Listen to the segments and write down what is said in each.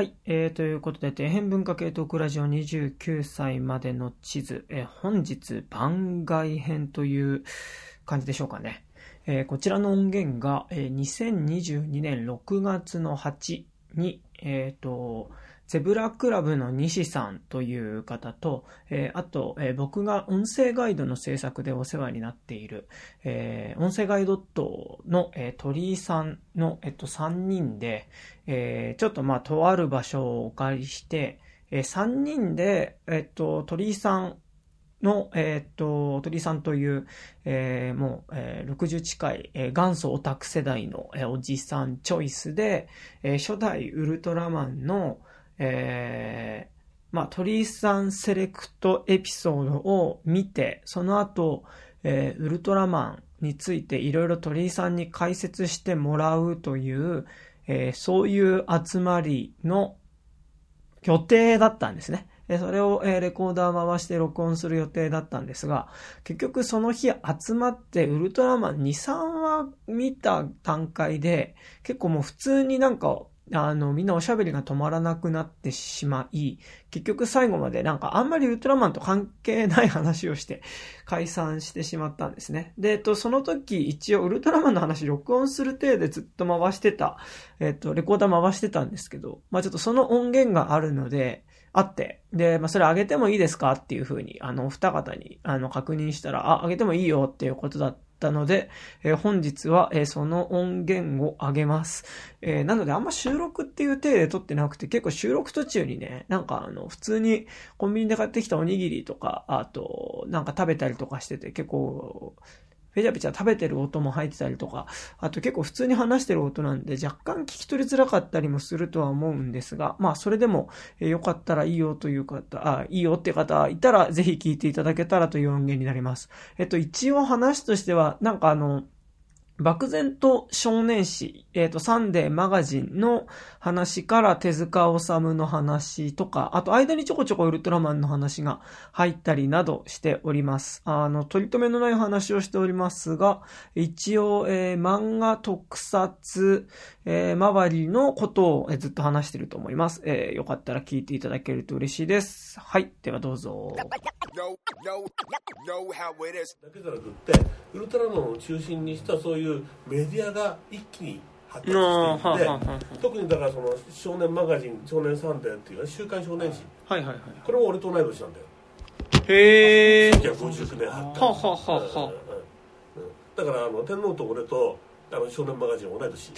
はい、えー、ということで、底辺文化系トークラジオ29歳までの地図、えー本日番外編という感じでしょうかね。えーこちらの音源が、えー2022年6月の8に、えーと、ゼブラクラブの西さんという方と、えーあと、えー僕が音声ガイドの制作でお世話になっている、えー音声ガイドットの、え鳥居さんの、えっと、3人で、えちょっとまあ、とある場所をお借りして、え3人で、えっと、鳥居さんの、えっと、鳥居さんという、えもう、えー60近い、え元祖オタク世代の、えおじさんチョイスで、え初代ウルトラマンの、えーまあ、鳥居さんセレクトエピソードを見て、その後、えーウルトラマンについていろいろ鳥居さんに解説してもらうという、えーそういう集まりの予定だったんですね。えそれを、えレコーダー回して録音する予定だったんですが、結局その日集まってウルトラマン2、3話見た段階で、結構もう普通になんか、あの、みんなおしゃべりが止まらなくなってしまい、結局最後までなんかあんまりウルトラマンと関係ない話をして解散してしまったんですね。で、えっと、その時一応ウルトラマンの話録音する体でずっと回してた、えっと、レコーダー回してたんですけど、まあちょっとその音源があるので、あって、で、まあそれ上げてもいいですかっていうふうに、あの、お二方に、あの、確認したら、あ、上げてもいいよっていうことだったたので、えー本日は、えーその音源を上げます。えーなのであんま収録っていう体で撮ってなくて、結構収録途中にね、なんかあの、普通にコンビニで買ってきたおにぎりとか、あと、なんか食べたりとかしてて、結構、ペチャペチャ食べてる音も入ってたりとか、あと結構普通に話してる音なんで若干聞き取りづらかったりもするとは思うんですが、まあそれでも、えよかったらいいよという方、あ、いいよって方いたらぜひ聞いていただけたらという音源になります。えっと一応話としては、なんかあの、漠然と少年誌、えっ、と、サンデーマガジンの話から手塚治虫の話とか、あと間にちょこちょこウルトラマンの話が入ったりなどしております。あの、取り留めのない話をしておりますが、一応、えー漫画特撮、えー周りのことを、えずっと話してると思います。えーよかったら聞いていただけると嬉しいです。はい。ではどうぞ。ウルトラマンを中心にしたそういうメディアが一気に発達していはあはあはて特にだからその少年マガジン少年サンデーっていう週刊少年誌。はいはいはい。これも俺と同い年なんだよ。へー。1959年発はあはあはあはあ。うんうんうん。だからあの天皇と俺とあの少年マガジンは同い年。へ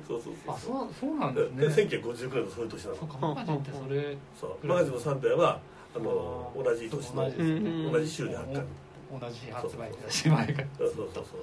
ー。そうそうあそう。そうそうなんですでね1959年のそういう年なの。そうかマガジンってそれそう。マガジンのサンデーはあの同じ年の同じですね。同じ週に発刊同じ発売し前が。そうそうそう。そう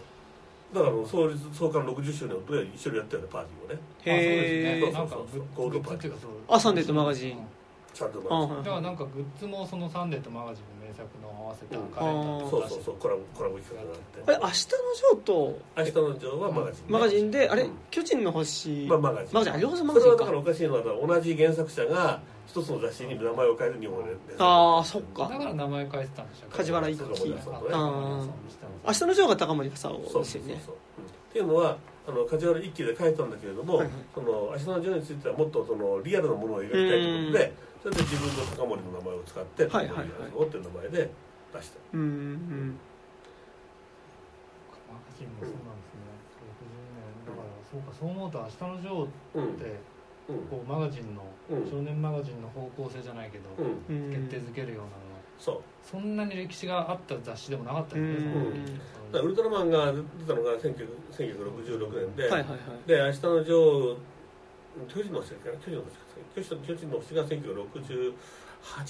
だからあの創立創刊60周年の時は一緒にやったよねパーティーをね。へー。あそうですね。なんかそう。そうそうグッゴールドパーティーズっていうかそうあサンデーとマガジン。うんちゃん。とあまあだからなんかグッズもそのサンデーとマガジンの名作の合わせたうんカレンダーそうそうそうコラボコラボ企画があって。あれ、明日のジョーと？明日のジョーはマガジンね。マガジンで、あれ？うん、巨人の星。まあマガジン。マガジン、あ、両方マガジンか。それはだから。おかしいのは同じ原作者が一つの雑誌に名前を変える日本でああ、そっか。だから名前変えてたんでしょ梶原一騎明日のジョーが高森さんそうそうですよね。そうそううんっていうのはあの梶原一騎で書いたんだけれども、はいはい。その明日のジョーについてはもっとそのリアルなものを描きたいということでそれで自分の高森の名前を使ってはいはいはい。高森っていう名前で出したうんうん。マガジンもそうなんですね60年だからそうかそう思うと明日のジョーうんってうん。こうマガジンのうん少年マガジンの方向性じゃないけど決定づけるようなの。そう。そんなに歴史があった雑誌でもなかったよねうん。ウルトラマンが出たのが19 1966年で、はいはいはい。で明日のジョー巨人の星かな巨人の星か巨人巨人の星が1968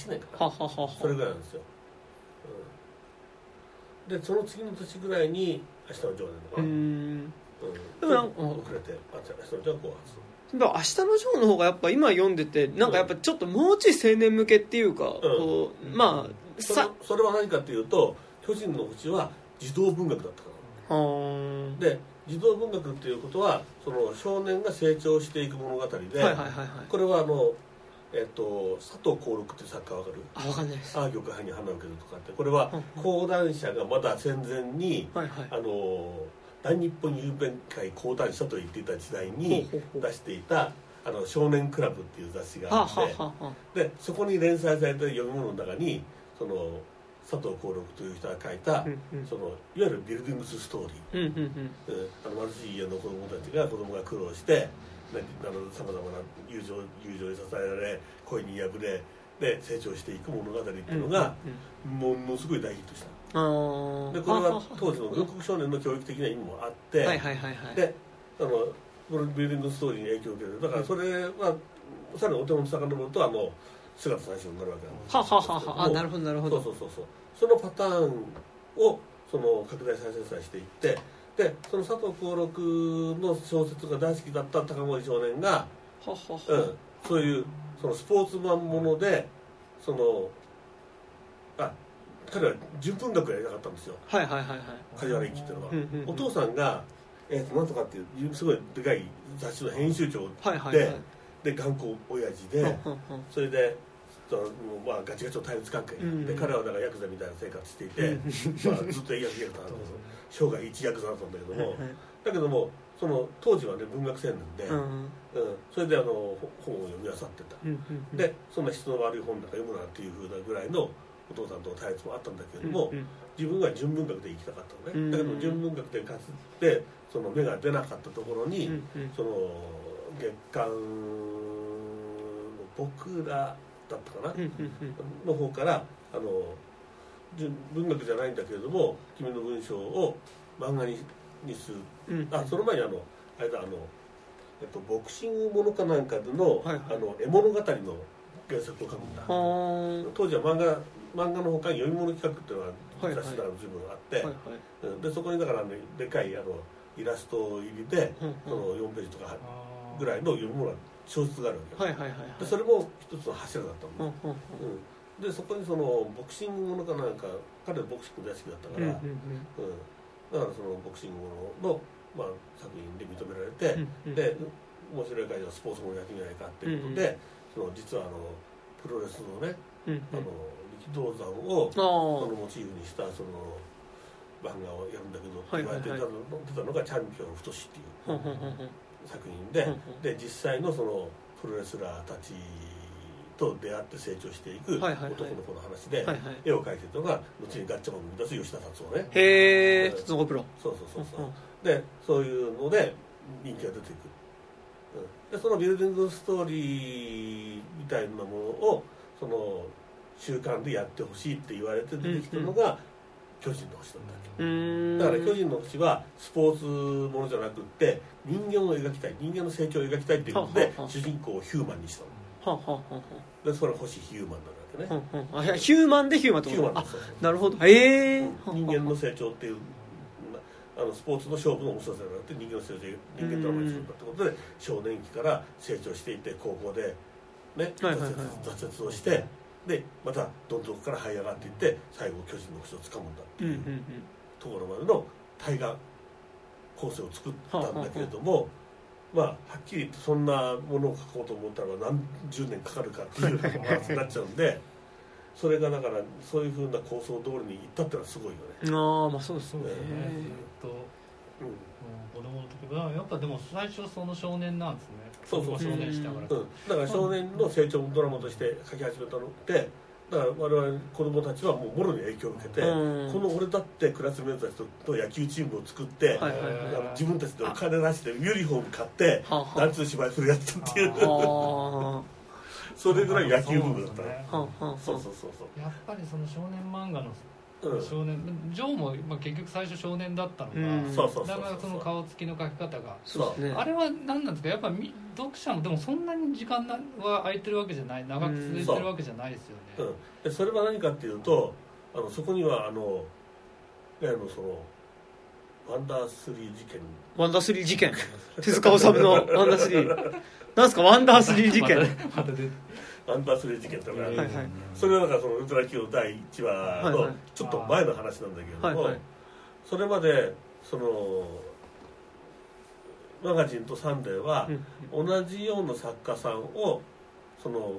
年かな。それぐらいなんですよ、うん、でその次の年ぐらいに明日のジョーなのうかな、うん。ん。でもなんか遅れてあ明日のジョーは後発でも明日のジョーの方がやっぱ今読んでて、なんかやっぱちょっともうちょい青年向けっていうか、こう、まあ、それさ、それは何かっていうと巨人の星は児童文学だったから。で児童文学っていうことはその少年が成長していく物語で、はいはいはいはい。これはあの、えっと、佐藤幸六っていう作家わかる？あ、わかんないです。ああ玉杯に花を受けるとかってこれはうん講談社がまだ戦前にはいはい。あの大日本郵便会講談社と言っていた時代に出していた「あの少年クラブ」っていう雑誌がはあ、あって、でそこに連載された読み物の中にその佐藤幸六という人が書いた、うんうん。そのいわゆるビルディングスストーリー、うんうんうん。うん。あの貧しい家の子供たちが子供が苦労してさまざまな友情友情に支えられ恋に破れで成長していく物語っていうのが、ものすごい大ヒットした。うんうん、でこれは当時のは軍国少年の教育的な意味もあって、はいはいはいはい。であのこのビルディングストーリーに影響を受ける。だからそれはさらにお手元遡るとあの姿最初になるわけなんですはははは。あなるほどなるほど。そうそうそうそうそのパターンをその拡大再生産していってでその佐藤幸六の小説が大好きだった高森少年が、そういうそのスポーツマンものでそのあ彼は純文学をやりたかったんですよ。はいはいはいはい。梶原一騎っていうのは、うんうんうん。お父さんが、えー、となんとかっていうすごいでかい雑誌の編集長はいはいはい。で頑固親父で、それでそのまあガチガチの対立関係、うんで彼はだからヤクザみたいな生活していて、うん。まあ、ずっとヤクザだったんだけど生涯一ヤクザだったんだけども、だけどもその当時はね文学青年で、うん。うん。それであのほ本を読み漁ってた、でそんな質の悪い本なんか読むなっていうふうなぐらいのお父さんとの対立もあったんだけれども、自分は純文学で生きたかったのね、うん。だけど純文学でかつてその芽が出なかったところに、その月刊の僕らだったかな、の方からあの純文学じゃないんだけれども君の文章を漫画ににする。うんあその前にあのあれだあの、えっと、ボクシングものかなんかでの,、はいはい。あの絵物語の原作を書くんだ。当時は漫画漫画のほかに読み物企画っていうのがはいはい雑誌だから随分あって、はいはい。うん。でそこにだから、ね、でかいあのイラスト入りで、うんその4ページとかぐらいの読み物が小説があるわけよ、はいはいはいはい。でそれも一つの柱だったの、うんうんうん。でそこにそのボクシングものかなんか彼はボクシング大好きだったから、うんうんうん。だからそのボクシングものの、まあ、作品で認められて、うんうん。で面白い会社スポーツものやってみないかっていうことで、その実はあのプロレスのね、うんうん。あの力道山をあそのーモチーフにしたその漫画をやるんだけどってはい言われてはいたの出たのが「チャンピオン太し」っていう。ほんほんほんほん作品でで実際のそのプロレスラーたちと出会って成長していく男の子の話で絵を描いてるのが後にガッチャマンを生み出す吉田達夫ね。へえ筒子プロ。そうそうそうそう。でそういうので人気が出ていく、うん、でそのビルディングストーリーみたいなものをその習慣でやってほしいって言われて出てきたのが巨人の星だったわけ。うーん。だから巨人の星はスポーツものじゃなくって人間を描きたい人間の成長を描きたいっていうことで主人公をヒューマンにしたの。でそれは星ヒューマンなわけね。ヒューマンでヒューマンってヒューことなるほど。え。え人間の成長っていうあのスポーツの勝負の面白さじゃなくて人間の成長人間ドラマにするんだってことで少年期から成長していって高校でね挫折をしてでまたどんどんから這い上がっていって最後巨人の星をつかむんだっていうんところまでの大河構成を作ったんだけれどもまあはっきり言ってそんなものを書こうと思ったら何十年かかるかっていう話になっちゃうんでそれがだからそういうふうな構想通りにいったってのはすごいよね。うんああまあそうですねそうです。ねずっとうん。うん。子供の時はやっぱでも最初その少年なんですね。そうそう少年したから。うん、だから少年の成長ドラマとして書き始めたのってだから我々子供たちはもうもろに影響を受けて、うん。この俺だってクラスメートたちとと野球チームを作って、はいはいはいあの自分たちでお金出してユニフォーム買って団地の芝居するやつっていう。あ。それぐらい野球部ムだったねそうそうそうそう。やっぱりその少年漫画のうん少年、ジョーも、まあ、結局最初少年だったのが、だからその顔つきの描き方がそう。ですねあれは何なんですか？やっぱみ読者もでもそんなに時間なは空いてるわけじゃない長く続いてるわけじゃないですよね、うん、でそれは何かっていうとあのそこにはあのあのそのワンダースリー事件。ワンダースリー事件。手塚治虫のワンダースリー。なんすか？ワンダースリー事件。またまた出てワンダースリー事件とか。それはなんかそのウルトラ Q の第1話のちょっと前の話なんだけれども、それまでそのマガジンとサンデーはうん。同じような作家さんをその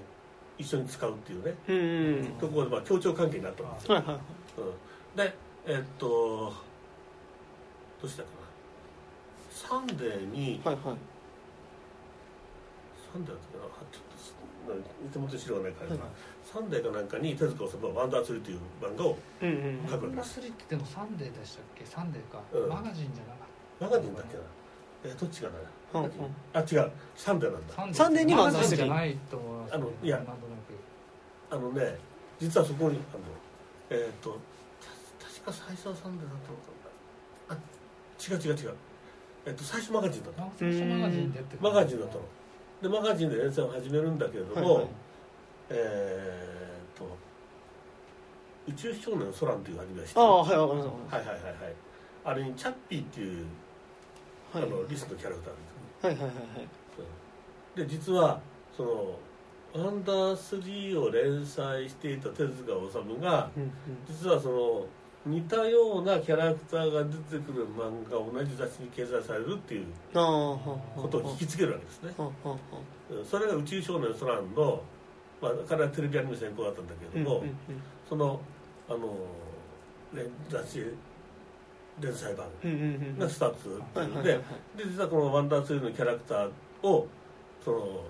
一緒に使うっていうね。ところでまあ協調関係になったんですよ、でえっとどうしたかな。サンデーにはいはい。サンデーだったかなちょっと手元に資料がないから、はい。サンデーかなんかに手塚治虫は「ワンダーツリー」という漫画をうんうん書くわです。スリってでもサンデーでしたっけ？サンデーか、うん。マガジンじゃなかっマガジンだっけな？えどっちかな？うん。う。んあ違う。サンデーなんだ。たサンデーにママンダーじゃないと思いますあのいや。なんとなく。あのね実はそこにあのえっ、とた確か最初はサンデーだったのかな。あ違う違う違う。えっ、と最初マガジンだったあ最初マガジンでってマガジンだったのでマガジンで連載を始めるんだけれども、はいはい。えーっと「宇宙少年ソラン」というアニメがしてああはいわかりましはいはいはいはい。あれにチャッピーっていう、たはい。あのリスのキャラクターですいはいはいはい。で実はその「アンダー3」を連載していた手塚治虫がうんうん。実はその似たようなキャラクターが出てくる漫画が同じ雑誌に掲載されるっていうことを引きつけるわけですね。それが「宇宙少年ソランの」まあ、彼はテレビアニメ先行だったんだけれども、そのあの連雑誌連載版がスタートするっていいうはいはい。で実はこの「ワンダーツリー」のキャラクターをその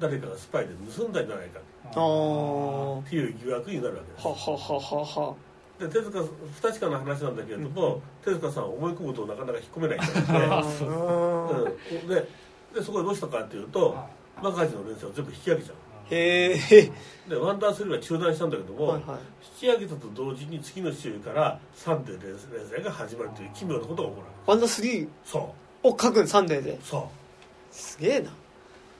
誰かがスパイで盗んだんじゃないかっていう疑惑になるわけです。はははははで手塚不確かな話なんだけれども、手塚さんは思い込むとなかなか引っ込めない人あなそうので, ででそこでどうしたかっていうとはマガジンの連載を全部引き上げちゃへえうで「ワンダースリー」は中断したんだけども、はいはい。引き上げたと同時に次の週からサンデー連載が始まるという奇妙なことが起こる。ワンダースリーそを書くん？サンデーで？うそう。すげえな。っ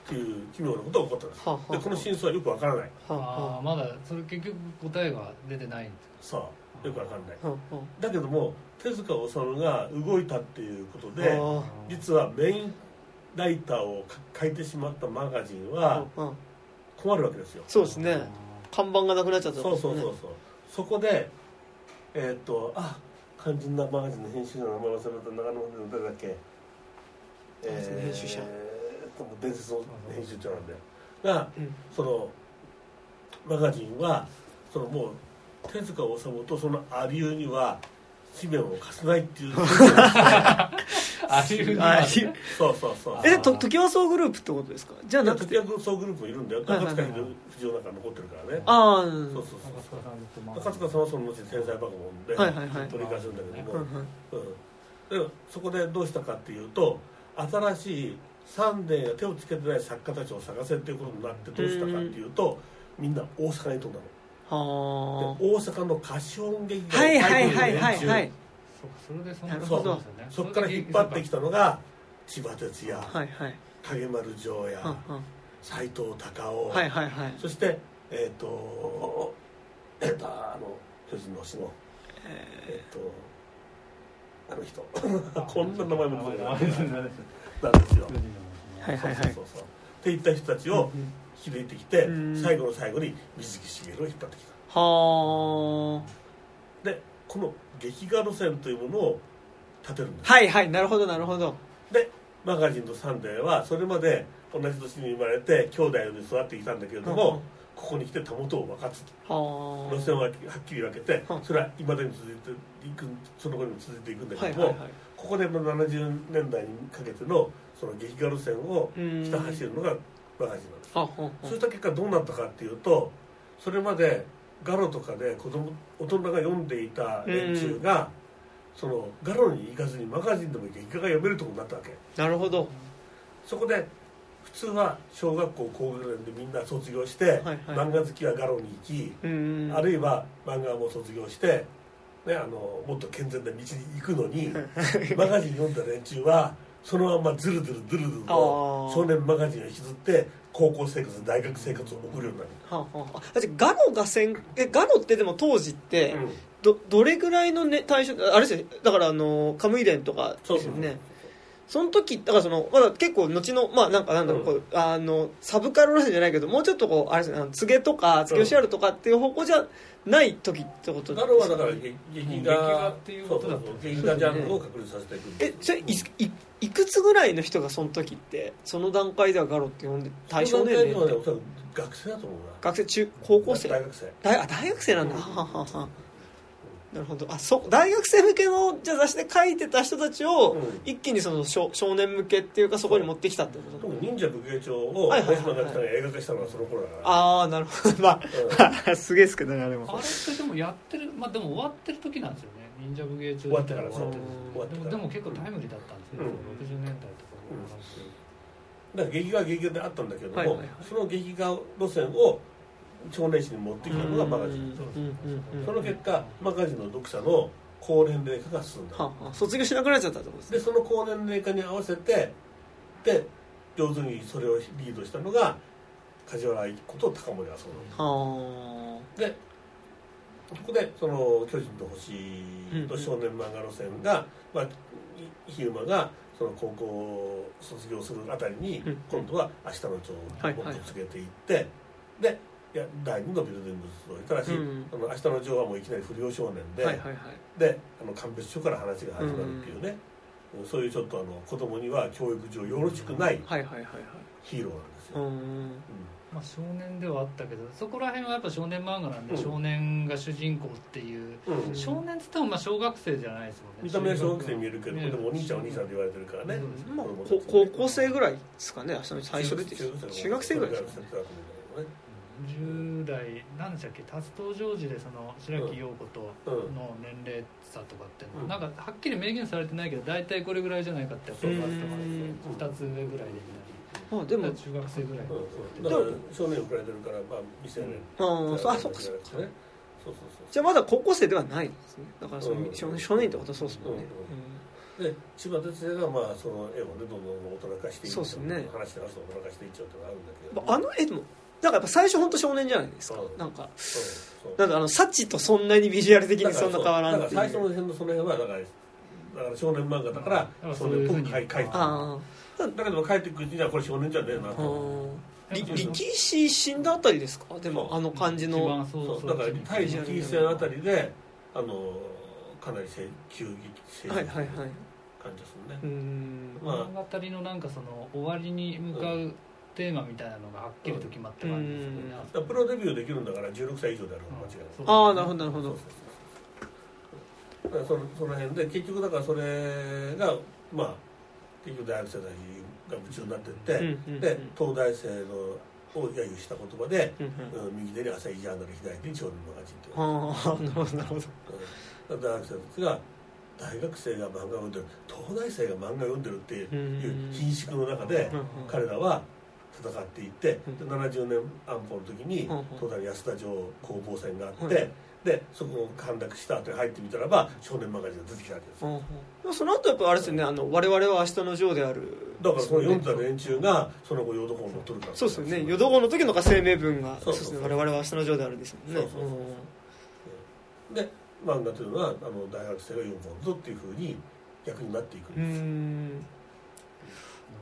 ていう奇妙なことが起こったんですはあはあ。でこの真相はよくわからない。はああ。まだそれ結局答えが出てないんですそうよくわかんない。だけども手塚治虫が動いたっていうことあでは実はメインライターを書いてしまったマガジンあははあ困るわけですよ。そうですね。看板がなくなっちゃった。んそうですねそうそう。そうそこでえーっとあ肝心なマガジンの編集者の名前忘れた長野の誰だっけ？編集者。えーっと伝説の編集長なんだよ。がうん。そのマガジンはそのもう手塚治虫とそのアリューには紙面を貸せないっていう。あそうそうそう。えと時はそうグループってことですか？じゃなくて。時々総グループもいるんだよ。はいはいはい中塚秀夫なんか残ってるからね。ああうんそうそうそう。中塚さんはその後天才バカモンで取り返すんだけども、うん。そこでどうしたかっていうと新しいサンデーが手をつけてない作家たちを探せっていうことになってどうしたかっていうとみんな大阪に飛んだの大阪の歌唱音劇あはいはいはいはいはい。そうそれでそんななるほど。ですよねそこから引っ張ってきたのが千葉哲也、はいはい。影丸城也はあは斎藤隆夫、あはいはいはい。そしてえっ、とえっ、とあの巨人の星のえっ、とあの人。こんな名前も出てこない。なんですよ。はいはいはい。そうそうそう。そうっていった人たちをうん拾ってきて、うん。最後の最後に水木しげるを引っ張ってきはたでこの劇画路線というものを立てるんです、あはいはいなるほどなるほど。でマガジンとサンデーはそれまで同じ年に生まれて兄弟に育ってきたんだけれども、うんここに来てたもとを分かつはあ。路線をはっきり分けてうんそれはいまだに続いていくその後にも続いていくんだけども、はいはいはい。ここでの70年代にかけてのその劇画路線をひた走るのがマガジンなんです。はあはあそうした結果どうなったかっていうとそれまでガロとかで子供大人が読んでいた連中が、そのガロに行かずにマガジンでも劇画が読めるとこになったわけ。なるほど。そこで普通は小学校高学年でみんな卒業して、はいはい。漫画好きはガロに行き、うんあるいは漫画も卒業して、ね、あのもっと健全な道に行くのにマガジン読んだ連中はそのままずるずるずるずると少年マガジンを引きずって高校生活大学生活を送るようになる。はあはああ。だってガロがせんえガロってでも当時って、うん。どどれぐらいの、ね、対象あれですよね。だからあのカムイ伝とかそうそうですよねその時だからそのまだ結構後のまあなんかなんだろう、うん。こうあのサブカル路線じゃないけどもうちょっとこうあれですね告げとか告げ吉原とかっていう方向じゃない時ってことガロはだからね劇劇画画っていうことだったそうそうそう劇画ジャンルを確立させていくえそれいいいくつぐらいの人がその時ってその段階ではガロって呼んで対象年齢って。学生だと思うな。学生中高校生？大学生。大あ大学生なんだ、ははははなるほど。あそ大学生向けのじゃあ雑誌で書いてた人たちを、うん。一気にその少少年向けっていうかそこに持ってきたってこと？特に忍者武芸帳をはいはいはいはい。大島が映画化したのはその頃だからああなるほど。まあ、すげえですけどねあれも。あれってでもやってるまあでも終わってる時なんですよね。忍者武芸帳終わってから終わってる終わってからでもでも結構タイムリーだったんですよ、うん。60年代とかうん。だから劇画は劇画であったんだけども、はいはいはい。その劇画路線を少年誌に持ってきたのがマガジン、その結果マガジンの読者の高年齢化が進んだ。はあはあ。卒業しなくなっちゃったってことですね。でその高年齢化に合わせてで上手にそれをリードしたのが梶原愛子と高森麻生はでそこでその「巨人と星」と少年漫画路線が、まあ、ひゆまがその高校を卒業するあたりに、うん。今度は「明日の蝶」をつけていって、でいや第二のビルディングスをただし、うん。その明日の蝶はもういきなり不良少年で、あはいはいはい。であの鑑別所から話が始まるっていうね、そういうちょっとあの子供には教育上よろしくないヒーローなんですよ、うんうんまあ、少年ではあったけどそこら辺はやっぱ少年漫画なんで、うん。少年が主人公っていう。うん。少年っつってもまあ小学生じゃないですもんね。見た目は小学生に見えるけど、ねでもお兄ちゃんお兄ちゃんって言われてるからね、うんまあ高校生ぐらいですかね明日の最初出てきた中学生ぐらいですかね10代何でしたっけ？達藤ジョージでその白木陽子とうんの年齢差とかって、うん。なんかはっきり明言されてないけど大体これぐらいじゃないかってやっぱ分かってうん。ます2つ上ぐらいでまあでも。中学生ぐらいうん。う。んだから少年をくれてるから、まあ、未成年。ああそうかそうか。そうそうそうじゃあまだ高校生ではないんですね。だからそのうん。少年少年ってことはそうですもんね。で千葉哲也がまあその絵をねどんどん大人化していそうっすね。話して話して大人化していっちゃうっていうのがあるんだけど。うんあの絵でもなんかやっぱ最初本当少年じゃないですか。うん。なんか。なんかあのサチとそんなにビジュアル的にそんな変わらんっていう。だから最初の辺のその辺はだからだから少年漫画だからうん少年っぽく描いてるあだけど帰ってくるうちにはこれ少年じゃねえなあとり力士死んだあたりですか？でもあの感じ一の番そうそう。そう。だから対力士戦あたりであのかなりせ急激成はいはいはい。感じでするね。うーん。まあ。物語のなんかその終わりに向かうテーマみたいなのがはっきりと決まって感じですよね、うん。だからプロデビューできるんだから16歳以上である間違いない。そうああなるほどなるほど。そのその辺で結局だからそれがまあ結局大学生たちが夢中になってって、うんうんうん。で東大生のを揶揄した言葉で、うんうん。うん右手に朝日ジャーナル左手に少年マガジンという、ああなるほどなるほど。うん。大学生たちが大学生が漫画を読んでる。東大生が漫画を読んでるっていううん。貧縮の中でうんうん。彼らは戦っていって、うん。で70年安保の時に東大安田城攻防戦があって、はいでそこを陥落した後に入ってみたらば少年マガジンが出てきたわけですよ。うんその後やっぱあれですよねあの我々は明日のジョーである。だからその読んでた連中がその後淀号に乗っとるからそうですよね。淀号の時のが声明文がそうですね。我々は明日のジョーであるですもんね。そうそうそう。で漫画というのはあの大学生が読むものぞっていうふうに逆になっていくんです。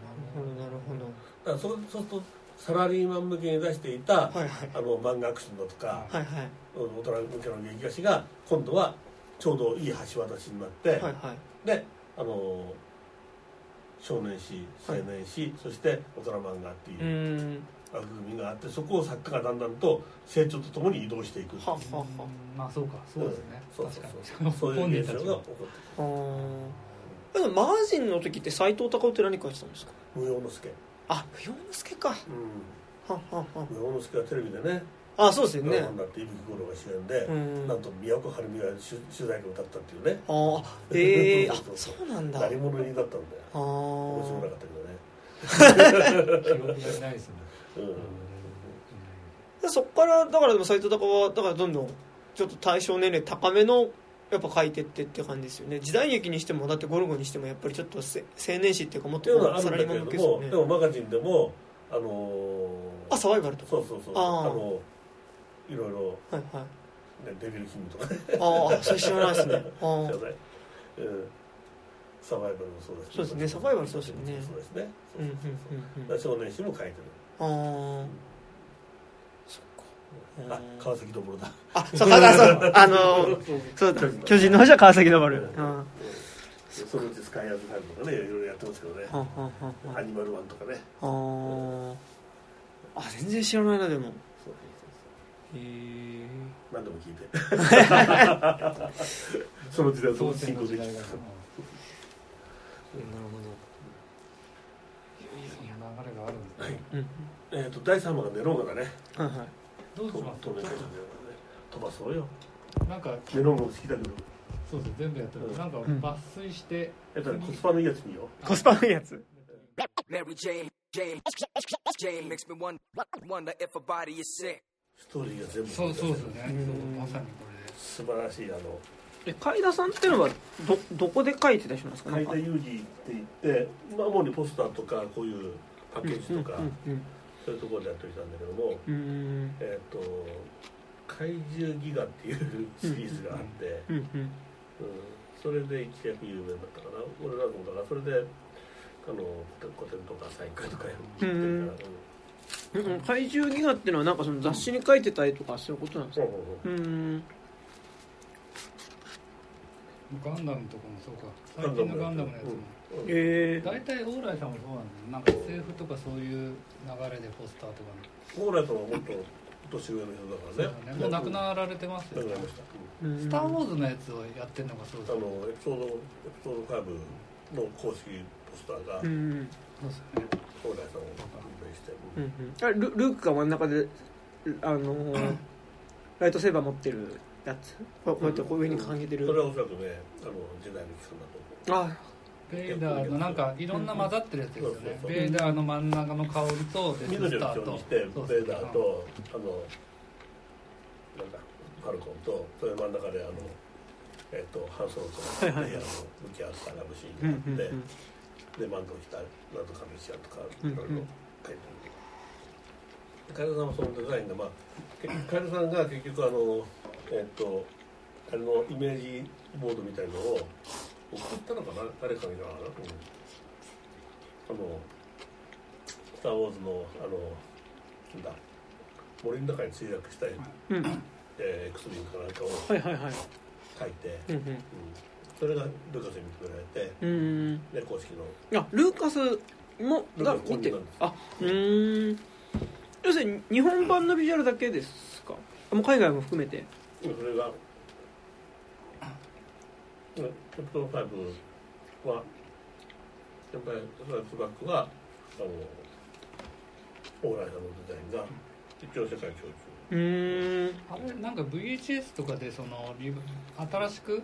なるほどなるほど。だからそうそうするとサラリーマン向けに出していた、はいはい。あの漫画アクションだとか、はいはい。大人向けの劇画誌が今度はちょうどいい橋渡しになって、はいはい。であの少年誌青年誌、そして大人漫画っていううーん。枠組みがあってそこを作家がだんだんと成長とともに移動していくっていう。ははは。まあそうかそうですね、そうそう確かそうに。そういう現象が起こってあー。でもマガジンの時って斎藤隆夫って何書いてたんですか？無用之助あ不要之助か。はうんはは無用之助はテレビでね。あそうですよね。ドラマになって伊吹五郎が主演で、うん。なんと宮古晴美が主主題歌を歌ったっていうね。あー ええあそうそうそうそう。なんだ。何者にだったんだよ。あ面白ーかったけどね。記憶がないですね、うん。でそっからだからでも斎藤隆夫はだからどんどんちょっと対象年齢高めのやっぱ書いてってって感じですよね。時代劇にしてもだってゴルゴにしてもやっぱりちょっとせ青年誌っていうかもっとサラリーマン向けですよね。もでもマガジンでもあのーあサバイバルとか？そうそうそう。あのいろいろ、はいはい。ね、デビルキングとか。ねああそれ知らないですね。あ知あらない、うん、サバイバルもそうですそうですね。サバイバルそうですよね。そうですね。うんうんうんうん。だから少年誌も書いてる。あああ川崎道だあそうあそう。あのそうだ。巨人の方じゃ川崎昇る。うん。はそのうちスカイアズタイムとかねいろいろやってますけどね。アニマルワンとかね。あー。あ全然知らないなでも。そうそうへえ何でも聞いて。その時代と当進行できる選の時代がなる流れがあるんですねほどえっ、と第3話がネローガだね。はいどうしますとね飛ばそうよなんかネローガも好きだけど。そうです全部やってる。うん。なんかん。抜粋してえっとねコスパのいいやつ見よコスパのいいやつ.ストーリーが全部。そうそうですよね。うん。そうまさにこれ。で素晴らしいあの。え海田さんっていうのはどどこで書いてた人なんですか海田裕二って言って、まあ、主にポスターとかこういうパッケージとか、うんそういうところでやってきたんだけども、えっ、と怪獣ギガっていうシリーズがあって、うんそれで一躍有名だったかな。俺なんかもだからそれであの古典とか再開とかやってるから、怪獣ギガっていうのはなんかその雑誌に書いてたりとかそういうことなんですか？うんガンダムとかもそうか。最近のガンダムのやつも。うん。えー。大体往来さんもそうなんですなんか SF とかそういう流れでポスターとかの。蓬莱さんはもっと年上の人だからね。ねもう亡くなられてますよ。亡くなりました、うん。スター・ウォーズのやつをやってるのがそうですあのエピソードエピソード5の公式ポスターがうん。そうですよね蓬莱さんを運営して、うんうん。あルルークが真ん中であのー ライトセーバー持ってるやつこうこうやってこういうふうに掲げてる。それはおそらくねあの時代の基礎だと思う。あベイダーのなんかいろんな混ざってるやつですよね。ベイダーの真ん中の香りとデス緑をスターと。基調にしてベイダーとあのなんだファルコンとそれ真ん中であのえっとハンソロとはいはいはいレイヤーの向き合ったラブシうんーンがあって、でマントを着たなんとかメシアとかうんいろいろ書いてあるカエルさんはそのデザインがまあけカエルさんが結局あのえっとあれのイメージボードみたいのを送ったのかな？誰かにかな、うん、あの「スター・ウォーズの」あのなんだ？森の中に墜落したい、うん。えー、ンかなんかをはいはいはい。書いて、うんうん。それがルカスに認められてうん公式の。あルーカスもが見て。あうーん。要するに日本版のビジュアルだけですか？あもう海外も含めてそれがキャプトン5はやっぱりフラッシュバックがあの蓬莱さん。のデザインが一応世界共うん。あれなん。か VHS とかでその新しく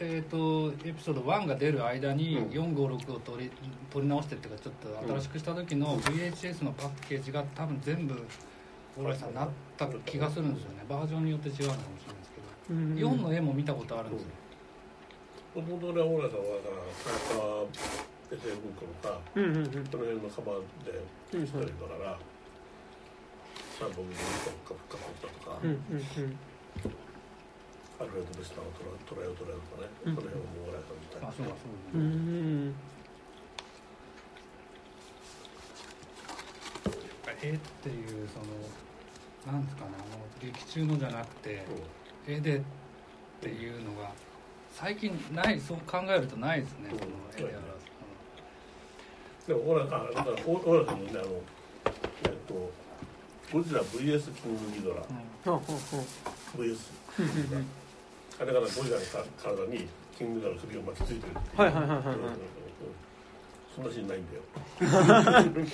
えー、とエピソード1が出る間に456を取り取り直してっていうかちょっと新しくした時の VHS のパッケージが多分全部蓬莱さなった気がするんですよね。バージョンによって違うのかもしれないですけど、うん。4の絵も見たことあるんですよ、通もともとね蓬莱さんはだから田中エセ文庫のかうんうんうんその辺のカバーでうんしてるからサーボングとかカポッタとか、うんうんアルフレッド・ベスターのトラトライオトライオとかね、うん。その辺も蓬莱さんみたいなあ絵っていうそのなんですかねあの劇中のじゃなくて絵でっていうのが最近ないそう考えるとないですね、う。んその絵で表すでもほらあだからほらさんもねあのえっとゴジラ VS キングギドラ。VS うん。うんうんあれからゴジラの体にキングギドラの首を巻きついてるっていう。はいはいはいそんなシーンないんだよ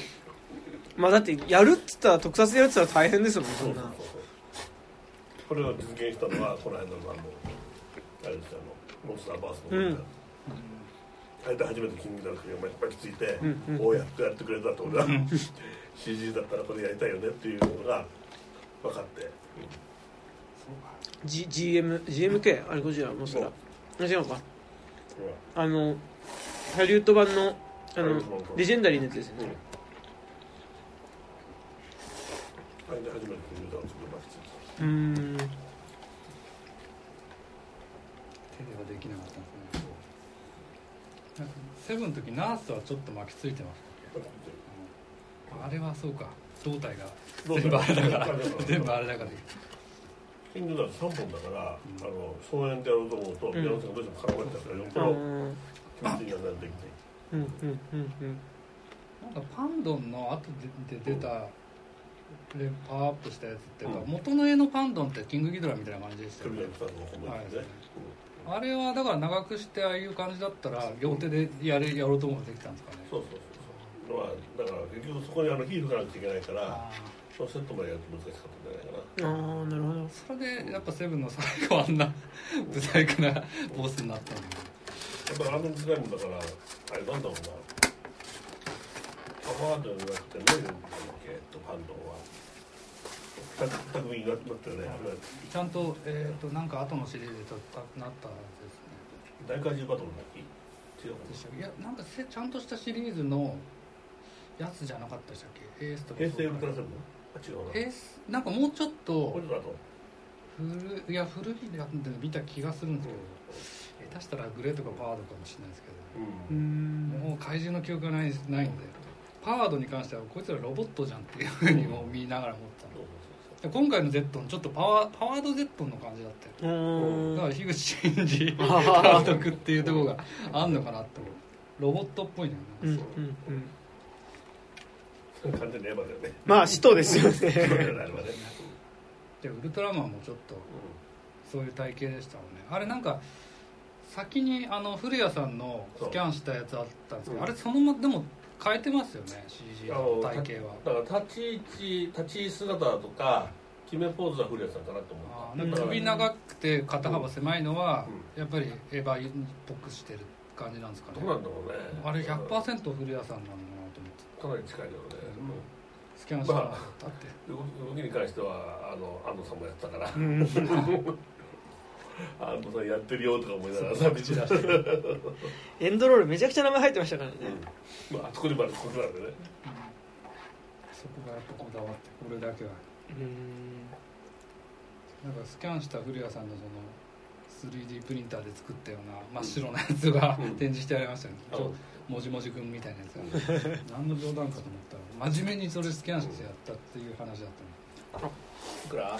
まあだってやるっつったら特撮やるっつったら大変ですもんそんな。これを実現したのはこの間のあのあれですよあのモンスターバースの、うん。あれで初めてキングギドラの首を巻きついて、うんうん。こうやってやってくれたと俺は CG だったらこれやりたいよねっていうのが分かって、G GM GMK あれゴジラモンスター。あ違うか。あのハリウッド版のあのレジェンダリーのやつですようんねあれで初めてキングギドラの首を巻きついてうん。手ではできなかったん。ですねなん。かセブンの時ナースはちょっと巻きついてますあれはそうか胴体が全部あれだから全部あれだからキングギドラ3本だから、うん。あの総演でやろうと思うと、ん。宮野さん。がどうしても絡まっちゃうからよっぽど気持ちにはなるできないうん。うん。うん。うん。なん。かパンドンの後でで出たでパワーアップしたやつっていうか、うん。元の絵のパンドンってキングギドラみたいな感じでしたよね。あれはだから長くしてああいう感じだったら両手でやれやろうと思えばできたんですかね。そうそうそう。まあだから結局そこにあの火吹かなくちゃいけないからあそのセットまでやると難しかったんじゃないかな。ああなるほど。ーそれでやっぱセブンの最後あんなブサイクなボスになったんでやっぱあの時代もだからあれなんだろうな。パワードじゃなくて何なんだっけ？えっとパンドンはちゃんと,、えー、となんか後のシリーズでとなったですね。大怪獣バトルの時違ういやなんかせちゃんとしたシリーズのやつじゃなかったでしたっけ？エースとか平成ウルトラセブン？あ違うな。エースなんかもうちょっこと。古いや古いやつで見た気がするんですけど、下手したらグレーとかパワードかもしれないですけうん。うーん。ど、もう怪獣の記憶がないないんで。パワードに関してはこいつらロボットじゃんっていうふうにも見ながら思ったの。そうで今回の Z のちょっとパワーパワード Z の感じだったよだから樋口真嗣 監督っていうところがあんのかなって思う。ロボットっぽいね。うんうんうん。完全にエヴァだよね。まあ使徒ですよね。でウルトラマンもちょっとそういう体型でしたもんね。あれなんか先にあの古谷さんのスキャンしたやつあったんですけど、う。んあれそのまでも変えてますよね CG あのの体型は。だから立ち位置立ち姿とか決めポーズは古谷さんかなと思あった首長くて肩幅狭いのはうやっぱりエヴァっぽくしてる感じなんですかね。どうなんだろうね。あれ100%古谷さんなのかなと思って。かなり近いよね、スキャンしたらだって。動き動きに関してはあの安藤さんもやってたから、うん安藤さんやってるよとか思いながらさ口出してエンドロールめちゃくちゃ名前入ってましたからね。うん。まああそこにまでそこなんでね。そこがやっぱこだわってこれだけは。うーん。なんかスキャンした古谷さんのその 3D プリンターで作ったような真っ白なやつがうん。展示してありましたよね、あちょもじもじくんみたいなやつが何の冗談かと思ったら真面目にそれスキャンしてやったっていう話だったの。いくら？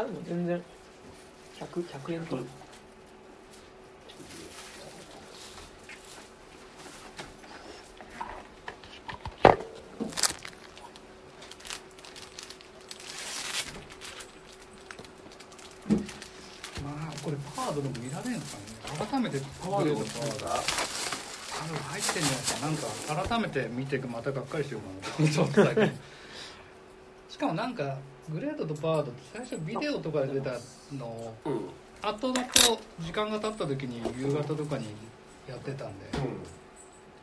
あでも全然。100 100円と。まあこれパワードでも見られるのかね。改めてパワードのパワード。あれ入ってんじゃないですかなんか改めて見てまたがっかりしようかなと思っただけ。しかもなんかグレードとパワードって最初ビデオとかで出たのを後々時間が経った時に夕方とかにやってたんで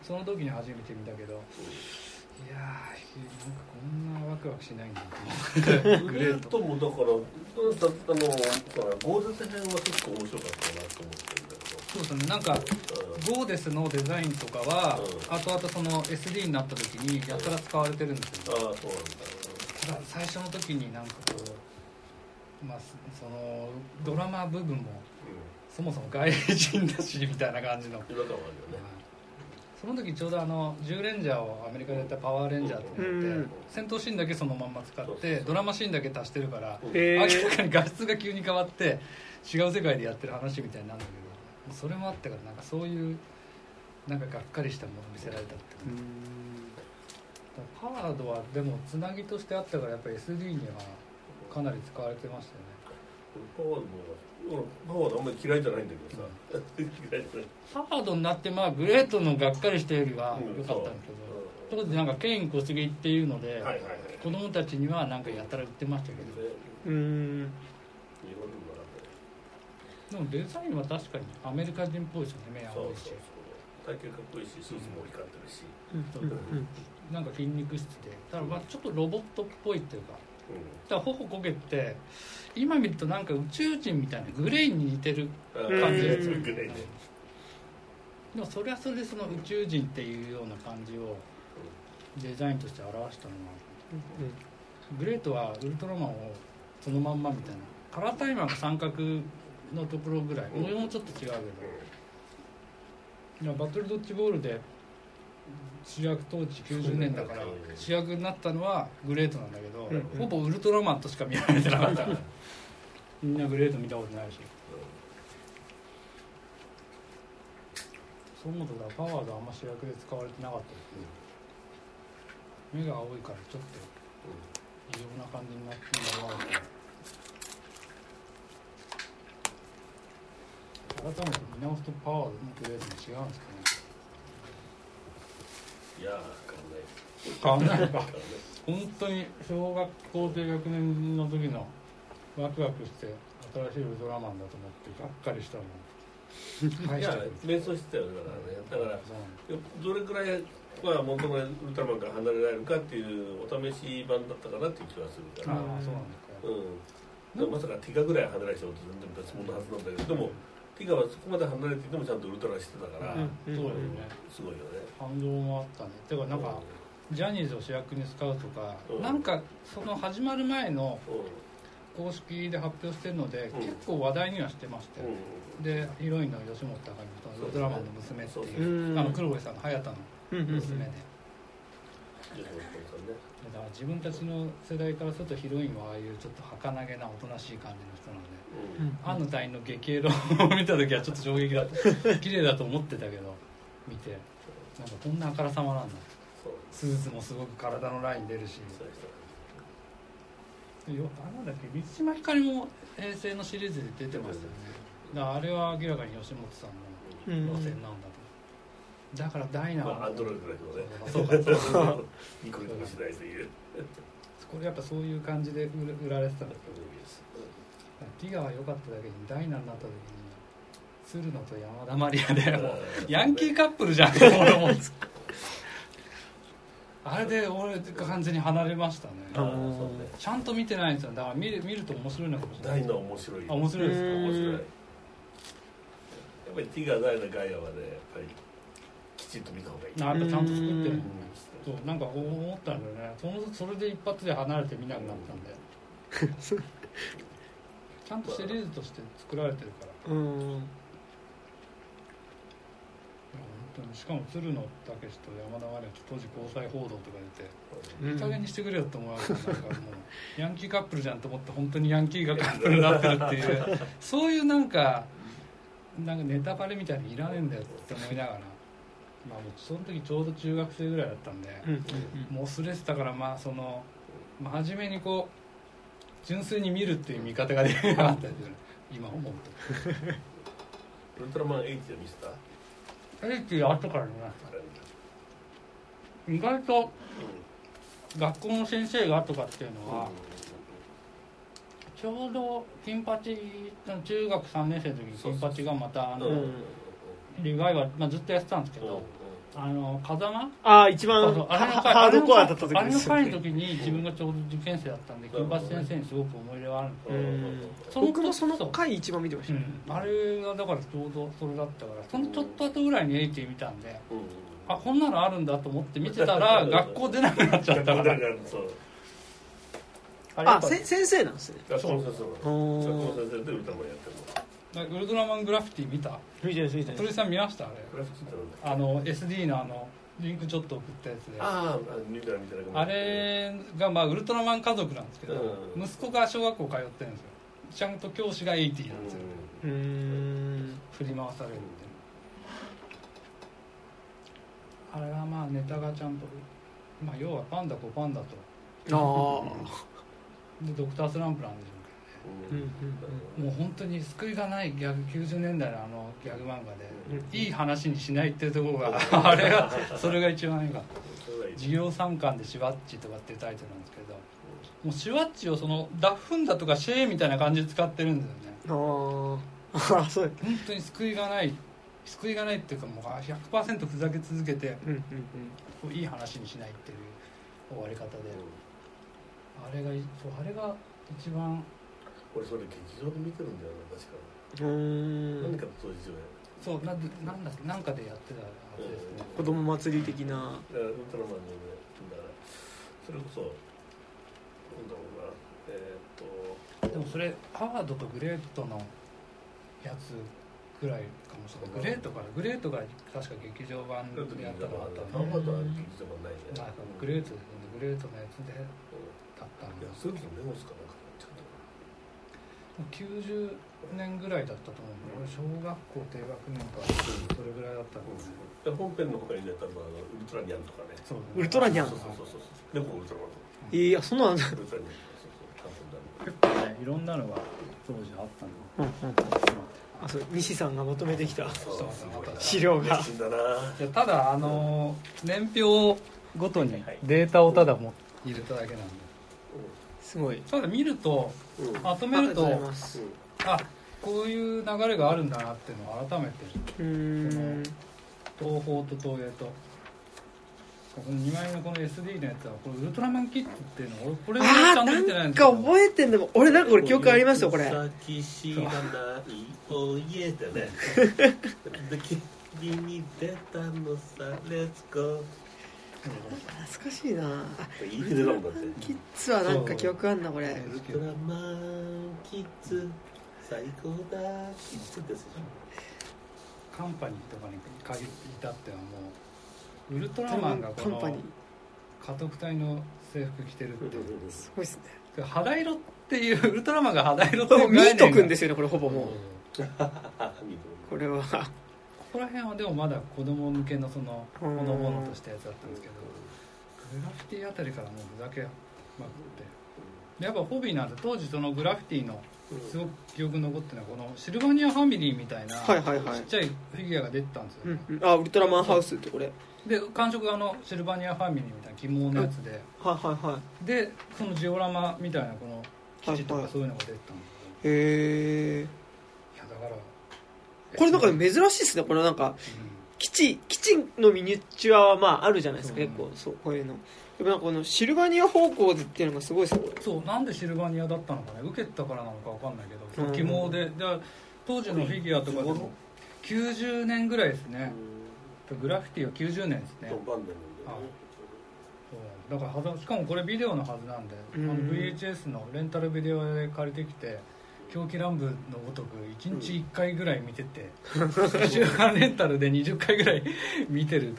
その時に初めて見たけどいやーなんかこんなワクワクしないんだと思って。グレートもだからうんだあのさ豪絶編は結構面白かったなと思ってるんだそうですねなんかけどゴーデスのデザインとかはうん。後々その SD になった時にやたら使われてるんですよ。ああそうなんだ最初の時になんかこうまあそのドラマ部分もそもそも外人だしみたいな感じの。うん違和感はあるよね。その時ちょうどあの10レンジャーをアメリカでやったパワーレンジャーっていうって、うん。戦闘シーンだけそのまんま使ってドラマシーンだけ足してるからえ明らかに画質が急に変わって違う世界でやってる話みたいになるんだけどそれもあってからなんかそういうなんかがっかりしたものを見せられたっていううパワードはでもつなぎとしてあったからやっぱり SD にはかなり使われてましたよね。パワードもうんパワードあんまり嫌いじゃないんだけどさ。嫌いじゃないパワードになってまあグレートのがっかりしたよりは良かったんだけど、当時なんかケイン小杉っていうので、はいはいはい。子供たちにはなんかやたら売ってましたけど。でうーん。日本でもなんかでもデザインは確かにアメリカ人っぽいですよね目青いし。そうそうそう。体型かっこいいしスーツも光ってるし。そううんなんか筋肉質で。だからまあちょっとロボットっぽいっていうか。うだから頬焦げって今見るとなんか宇宙人みたいなグレイに似てるん感じですグレーね。でもそれはそれでその宇宙人っていうような感じをデザインとして表したのはグレートはウルトラマンをそのまんまみたいな。カラータイマーが三角のところぐらい。うん模様もちょっと違うけど。いやバトルドッジボールで主役当時90年だからうん主役になったのはグレートなんだけど、うん。ほぼウルトラマンとしか見られてなかったみんなグレート見たことないし。そう思うとだパワーがあんま主役で使われてなかった目が青いからちょっと異様な感じになってるのが改めて見直すとパワーのグレードも違うんですいやー変わんない変わんない。のか本当に小学校低学年の時のワクワクして新しいウルトラマンだと思ってがっかりしたの返いやしちゃう瞑想してたよだからね。だからどれくらいは元のウルトラマンから離れられるかっていうお試し版だったかなっていう気がするから、ああそうなんですかうん、まさかティガぐらい離れちゃうと全然別物のはずなんだけどでもティガはそこまで離れていてもちゃんとウルトラしてたから、うん。そうだよね。すごいよね感動もあったね。てかなんかジャニーズを主役に使うとかうん。なんかその始まる前のう公式で発表してるのでうん。結構話題にはしてましたよ。んうん。でヒロインの吉本隆美とウルトラマンの娘っていそううあの黒部さんの隼人の娘で。だから自分たちの世代からするとヒロインはああいうちょっと儚げなおとなしい感じの人なんでうん。アンの隊員の激エロを見た時はちょっと衝撃だった。綺麗だと思ってたけど見てなんかこんなあからさまなんだ。そうスーツもすごく体のライン出るし。そういう人よあなんだっけ満島ひかりも平成のシリーズで出てましたよね。だあれは明らかに吉本さんの路線なんだと、だからダイナはまあアンドロイドぐらいのね。そうかそうか。ニコニコしないというこれやっぱそういう感じで売売られてたんだけど。ティガは良かっただけにダイナになった時に鶴野と山田マリアでもうヤンキーカップルじゃん。俺もあれで俺完全に離れましたね。ちゃんと見てないんですよ。だから見る見ると面白いのかもしれない。ダイナ面白い。あ面白いですか？うん。面白い。やっぱりティガダイナガイアはねやっぱりきちんと見た方がいい。なやっぱちゃんと作ってる。うん。そうなんか思ったんだよね。そのそれで一発で離れて見なくなったんで。ちゃんとシリーズとして作られてるから。うんいや本当にしかも鶴野武と山田マリアと当時交際報道とか出てうん。いい加減にしてくれよって思われてなんかもう ヤンキーカップルじゃんと思って本当にヤンキーがカップルになってるっていう そういうなんかなんかネタバレみたいにいらねえんだよって思いながらまあもうその時ちょうど中学生ぐらいだったんで、うんうんもう忘れてたからまあその、まあ、初めにこう純粋に見るっていう見方ができなかったですよね。今思う ウルトラマン80で見せた？とエイティ後から見ました意外と学校の先生がとかっていうのは、ちょうど金八中学3年生の時に金八がまたあの、うん。リバイバル、まあ、ずっとやってたんですけうん。ど、あの風間？ああ一番そうそう。あれの回ハードコアだった時あれの回の時に自分がちょうど受験生だったんで金八先生にすごく思い入れがあるんです僕もその回一番見てました。ねうん、あれがだからちょうどそれだったからそのちょっと後ぐらいにエイティ見たんであこんなのあるんだと思って見てたら学校出なくなっちゃったから。あせ先生なんですね。学校の先生なのおー。学校の先生でウルトラマンやってるのウルトラマングラフィティ見た？見て鳥さん見ました？あれ。グラフィティってなんだあの SD のあのリンクちょっと送ったやつで。あああ見たら見たられがまあウルトラマン家族なんですけど、うん。息子が小学校通ってるんですよ。ちゃんと教師がエイティなんですよ、うーん。振り回されるっていうあれはまあネタがちゃんとまあ要はパンダコパンダと。ああでドクタースランプなんでしょもう本当に救いがないギャグ90年代のあのギャグ漫画で、うんいい話にしないっていうところが あれがそれが一番いいか。授業参観でシュワッチとかっていうタイトルなんですけどもうシュワッチをそのダッフンだとかシェーみたいな感じで使ってるんだよね。あー。あそう本当に救いがない救いがないっていうかもう100%ふざけ続けてうんうんこういい話にしないっていう終わり方で。あれがいそうあれが一番俺それ劇場で見てるんだよな確か。うん。何かと当時はそうなんでなんだっけなんかでやってたはずですね。子供祭り的な。だからウルトラマンのねだからそれこそなんだろうなえーっと。でもそれハワードとグレートのやつぐらいかもしれない。グレートからグレートが確か劇場版でやったのがあったハンバーんでトは劇場版ないねまあグレートですよね。グレートのやつでだったんでいやそれこそメモスかな90年ぐらいだったと思う。んで俺小学校低学年かそれぐらいだったんでで本編の他にね多分あのウルトラニャンとかね。そうウルトラニャンそうそうそうそう猫ウルトラマンいやそんなんあんだウルトラマンそうそう結構ねいろんなのが当時あったんでうんうんあそう西さんが求めてきた資料が熱心だないやただあの年表ごとにデータをただも入れただけなんですごいただ見るとまとめるとあこういう流れがあるんだなっていうのを改めてうーん。東宝と東映と。この2枚のこの SD のやつはこれウルトラマンキッズっていうの俺これをちゃんと見てないなんんですけどか覚えてんの俺なんかこれ記憶ありますよこれ。先知らないおいえだね。で君に出たのさレッツゴー懐かしいな。あいいテレだもんだって。キッズはなんか記憶あんなこれ。ウルトラマンキッズ最高だキッズですよ。カンパニーとかに限っていたってはもうウルトラマンがこのカンパニー。家督隊の制服着てるってすごいっすね。肌色っていうウルトラマンが肌色っていうミートくんでですよねこれほぼもう。あこれはここら辺はでもまだ子供向けのそのほのぼのとしたやつだったんですけどグラフィティあたりからもうふざけまくって。やっぱホビーなんて当時そのグラフィティのすごく記憶に残ってるのはこのシルバニアファミリーみたいなはいはいはい。ちっちゃいフィギュアが出てたんですよ、うん。うんあウルトラマンハウスってこれ。で感触があのシルバニアファミリーみたいな起毛のやつで、はいはいはい。でそのジオラマみたいなこの生地とかそういうのが出てたんですへえいやだからこれなんか珍しいですね。これなんか基地基地のミニチュアはまああるじゃないですか。うん。結構そうこういうの。でもなんかこのシルバニア方向でっていうのがすごいですね。これそうなんでシルバニアだったのかね。受けたからなのかわかんないけうん。ど起毛でで当時のフィギュアとかでも90年ぐらいですね。グラフィティは90年ですね。バンデルなんだからしかもこれビデオのはずなんで、うん。あの VHS のレンタルビデオで借りてきて狂気乱舞のごとく1日1回ぐらい見てて、1週間レンタルで20回ぐらい 見てる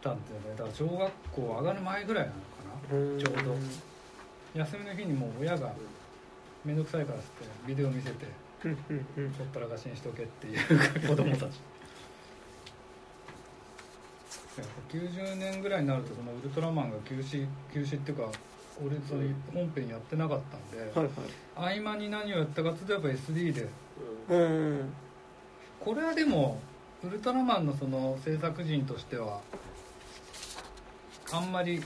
たんでね。だから小学校上がる前ぐらいなのかな。ちょうど。休みの日にもう親が面倒くさいからっつってビデオ見せてうん。うんうんほったらかしにしとけっていう 子供たち。90年ぐらいになるとそのウルトラマンが休止休止っていうか俺それ本編やってなかったんで、はいはい。合間に何をやったかっていうとやっぱ SD で。うん。これはでもウルトラマンのその制作陣としてはあんまり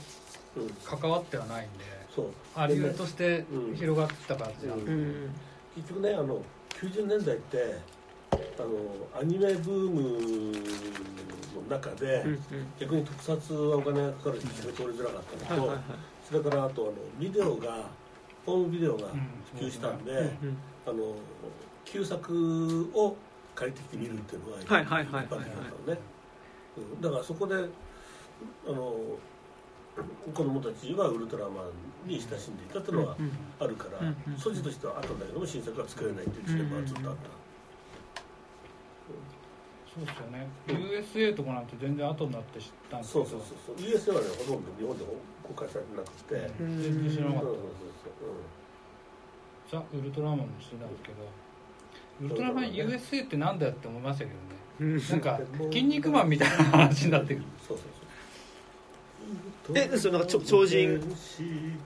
うん関わってはないんでそう。ありとしてうん。広がってた感じなんで、うん。結局ねあの90年代ってあのアニメブームの中で、うんうん。逆に特撮はお金がかかるし仕事取りづらかったのと、はいはいはいそれからあとあのビデオがホームビデオが普及したんで、うんあの旧作を借りてきて見るっていうのがはいはいはいはい一般的だったのね、うん。だからそこであの子供たちはウルトラマンに親しんでいたっていうのはうんあるから、うんうん素地としてはあったんだけども新作は作れないっていう時代はずっとあった、そうですよね。USA とかなんて全然後になって知ったんですけど。そうそうそうそう。USA はねほとんど日本で公開されてなくて、うん全然知らなかった。ザ・ウルトラマンも知ってたんですけどウルトラマン USA ってなんだよって思いましたけどね。うん。なんか「筋肉マン」みたいな話になってくる。そうそうえそれなんか超人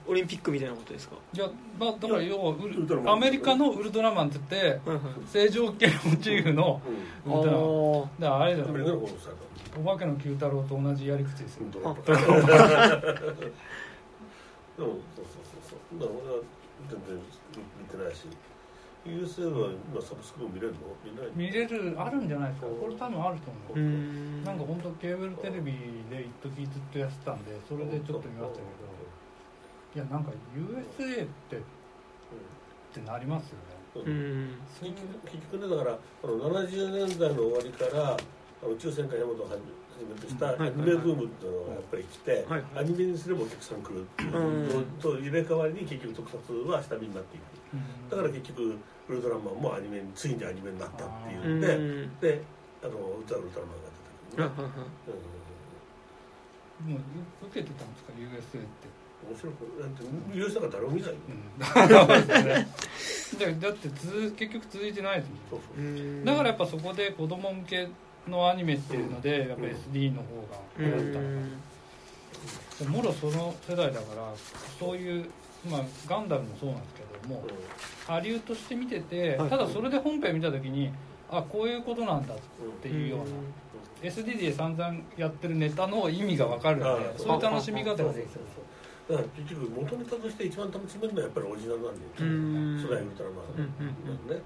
オリンピックみたいなことですか？いや、まあ、だから要はウウルアメリカのウルトラマンって言って正常系モチーフのうん。ウルトラマン。あだからあれだアメリカの方のさお化けの九太郎と同じやり口ですよ。でもそうそうそうそう。だから俺は全然見てないし USA は今サブスクも見れるの？見ない見れるあるんじゃないですか。これ多分あると思うう、ん。なんか本当ケーブルテレビで一時ずっとやってたんでそれでちょっと見ましたけど。いやなんか USA ってってなりますよね。うん。そう。いう結局ね。だからあの70年代の終わりからあの宇宙戦艦ヤマトをはじめとしたうん。アニメブームっていうのがやっぱり来て、はいアニメにすればお客さん来るっていううん。のと入れ替わりに結局特撮は下火になっていく。だから結局ウルトラマンもアニメについにアニメになったっていうんで、うん。であのザ・ウルトラマンが出てくるね、うんもう受けてたんですか？USA って。面白くだって利用したから誰も見ないよ、うん。だ だって続結局続いてないですもん。そうそう。うん。だからやっぱそこで子供向けのアニメっていうのでやっぱ SD の方がう流行ったのかんもろその世代だからそういう、まあ、ガンダムもそうなんですけども。ハリウッドして見ててはい。ただそれで本編見た時にあこういうことなんだっていうような。SD で散々やってるネタの意味が分かるのあでそう。いう楽しみ方ができるだから結局元ネタとして一番楽しめるのはやっぱりオリジナルなんでうん。初代ウルトラマンうんね、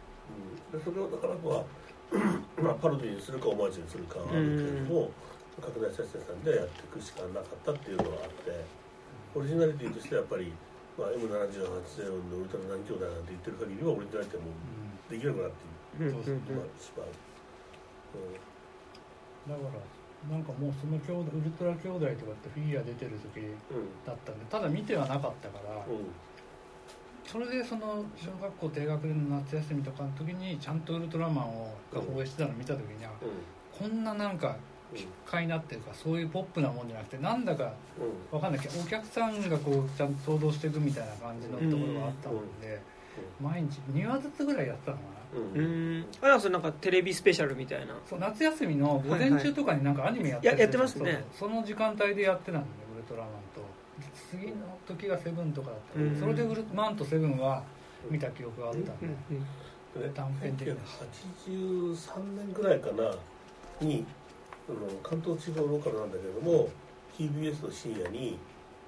うそれをなかなかはまあパロディにするかオマージュにするかはあるけれども拡大再生産でやっていくしかなかったっていうのがあってオリジナリティとしてやっぱり、まあ、M78 ゼロのウルトラ何兄弟なんて言ってる限りはオリジナリティはもうできなくなってうん。うん。うんしまう、だからなんかもうその兄弟ウルトラ兄弟とかってフィギュア出てる時うんだったんでただ見てはなかったからうんそれでその小学校低学年の夏休みとかの時にちゃんとウルトラマンをが放映してたの見た時にはこんななんか奇怪なっていうかそういうポップなもんじゃなくてなんだかうん。わかんないけどお客さんがこうちゃんと想像していくみたいな感じのところがあったので毎日2話ずつぐらいやってたのかな。うん。ううん。んあれはそれなんかテレビスペシャルみたいな。そう夏休みの午前中とかになんかアニメやってはいはい。ややってますね。その時間帯でやってたんでウルトラマンと。次の時がセブンとかだったそれでウルマンとセブンは見た記憶があったんで。うん。うん。で短編的な1983年ぐらいかなにあの関東地方ローカルなんだけれども TBS の深夜に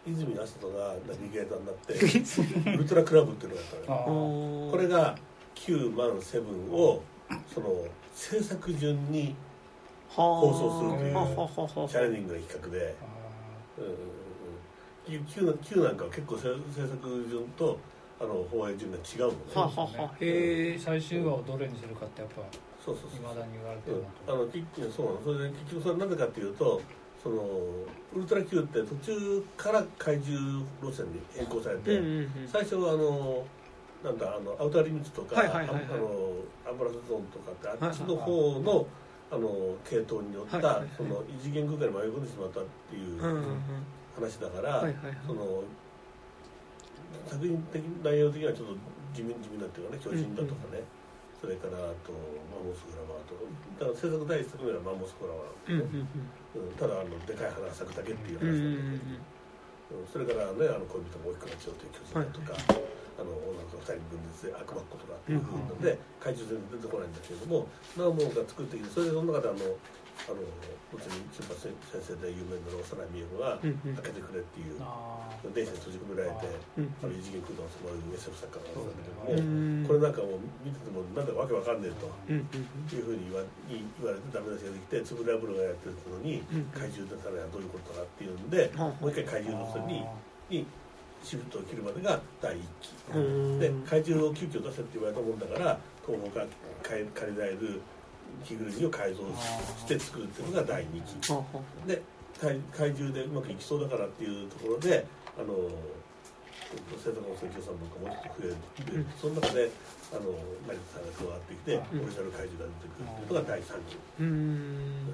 泉麻人がナビゲーターになって ウルトラクラブっていうのがあったのこれが9万7をその制作順に放送するというチャレンジングな企画で、あうんうんうん、9, 9なんかは結構制制作順とあの放映順が違うのね。はははへえー。最終話をどれにするかってやっぱそうそうそう。いまだに言われてうん。るなあのきそうなの。それで結局それなぜかっていうとそのウルトラ Q って途中から怪獣路線に変更されて、うんうんうん最初はあのなんだあのアウターリミットとか、はいはいはいはい。あのアンバランスゾーンとかってあはいっちの方の、あの系統によった、はいはいはい。その異次元空間に迷い込んでしまったっていううんうんうん。話だから、はいはいはい。その作品的内容的にはちょっと地味地味なっていうかね巨人だとかね、それからあとマンモスフラワーとだから制作第一作目はマンモスフラワーうんうん、うんただあのでかい花咲くだけっていううんうんうん話なんだけど、うんそれからねあの恋人も大きくなっちゃうという巨人だとか、はいあの女の子が2人分裂で悪魔っ子とかっていうふうなので、うん怪獣全然出てこないんだけれどもなおもが作ってきてそれでその中であのあのうちに先生で有名な幼い美恵子がうんうん。開けてくれっていうあ電車に閉じ込められてうんあの異次元空間を迫る SF 作家なんだけども、うんこれなんかもう見ててもなんだかわけわかんねえと。うんうんいうふうに言わ言言われてダメ出しができてつぶらぶるがやってるのに、うん怪獣出たらどういうことかっていうんで、はあもう一回怪獣の人ににシフトを切るまでが第一期、うんで怪獣を急遽出せって言われたもんだから東方が借り借りられる着ぐるみを改造して作るっていうのが第二期。ははで怪怪獣でうまくいきそうだからっていうところであの生徒の請求さんなんかもうちょっと増える、うん。その中であの成田さんが加わってきて、うん。オリジナル怪獣が出てくるっていうのが第三期。うん。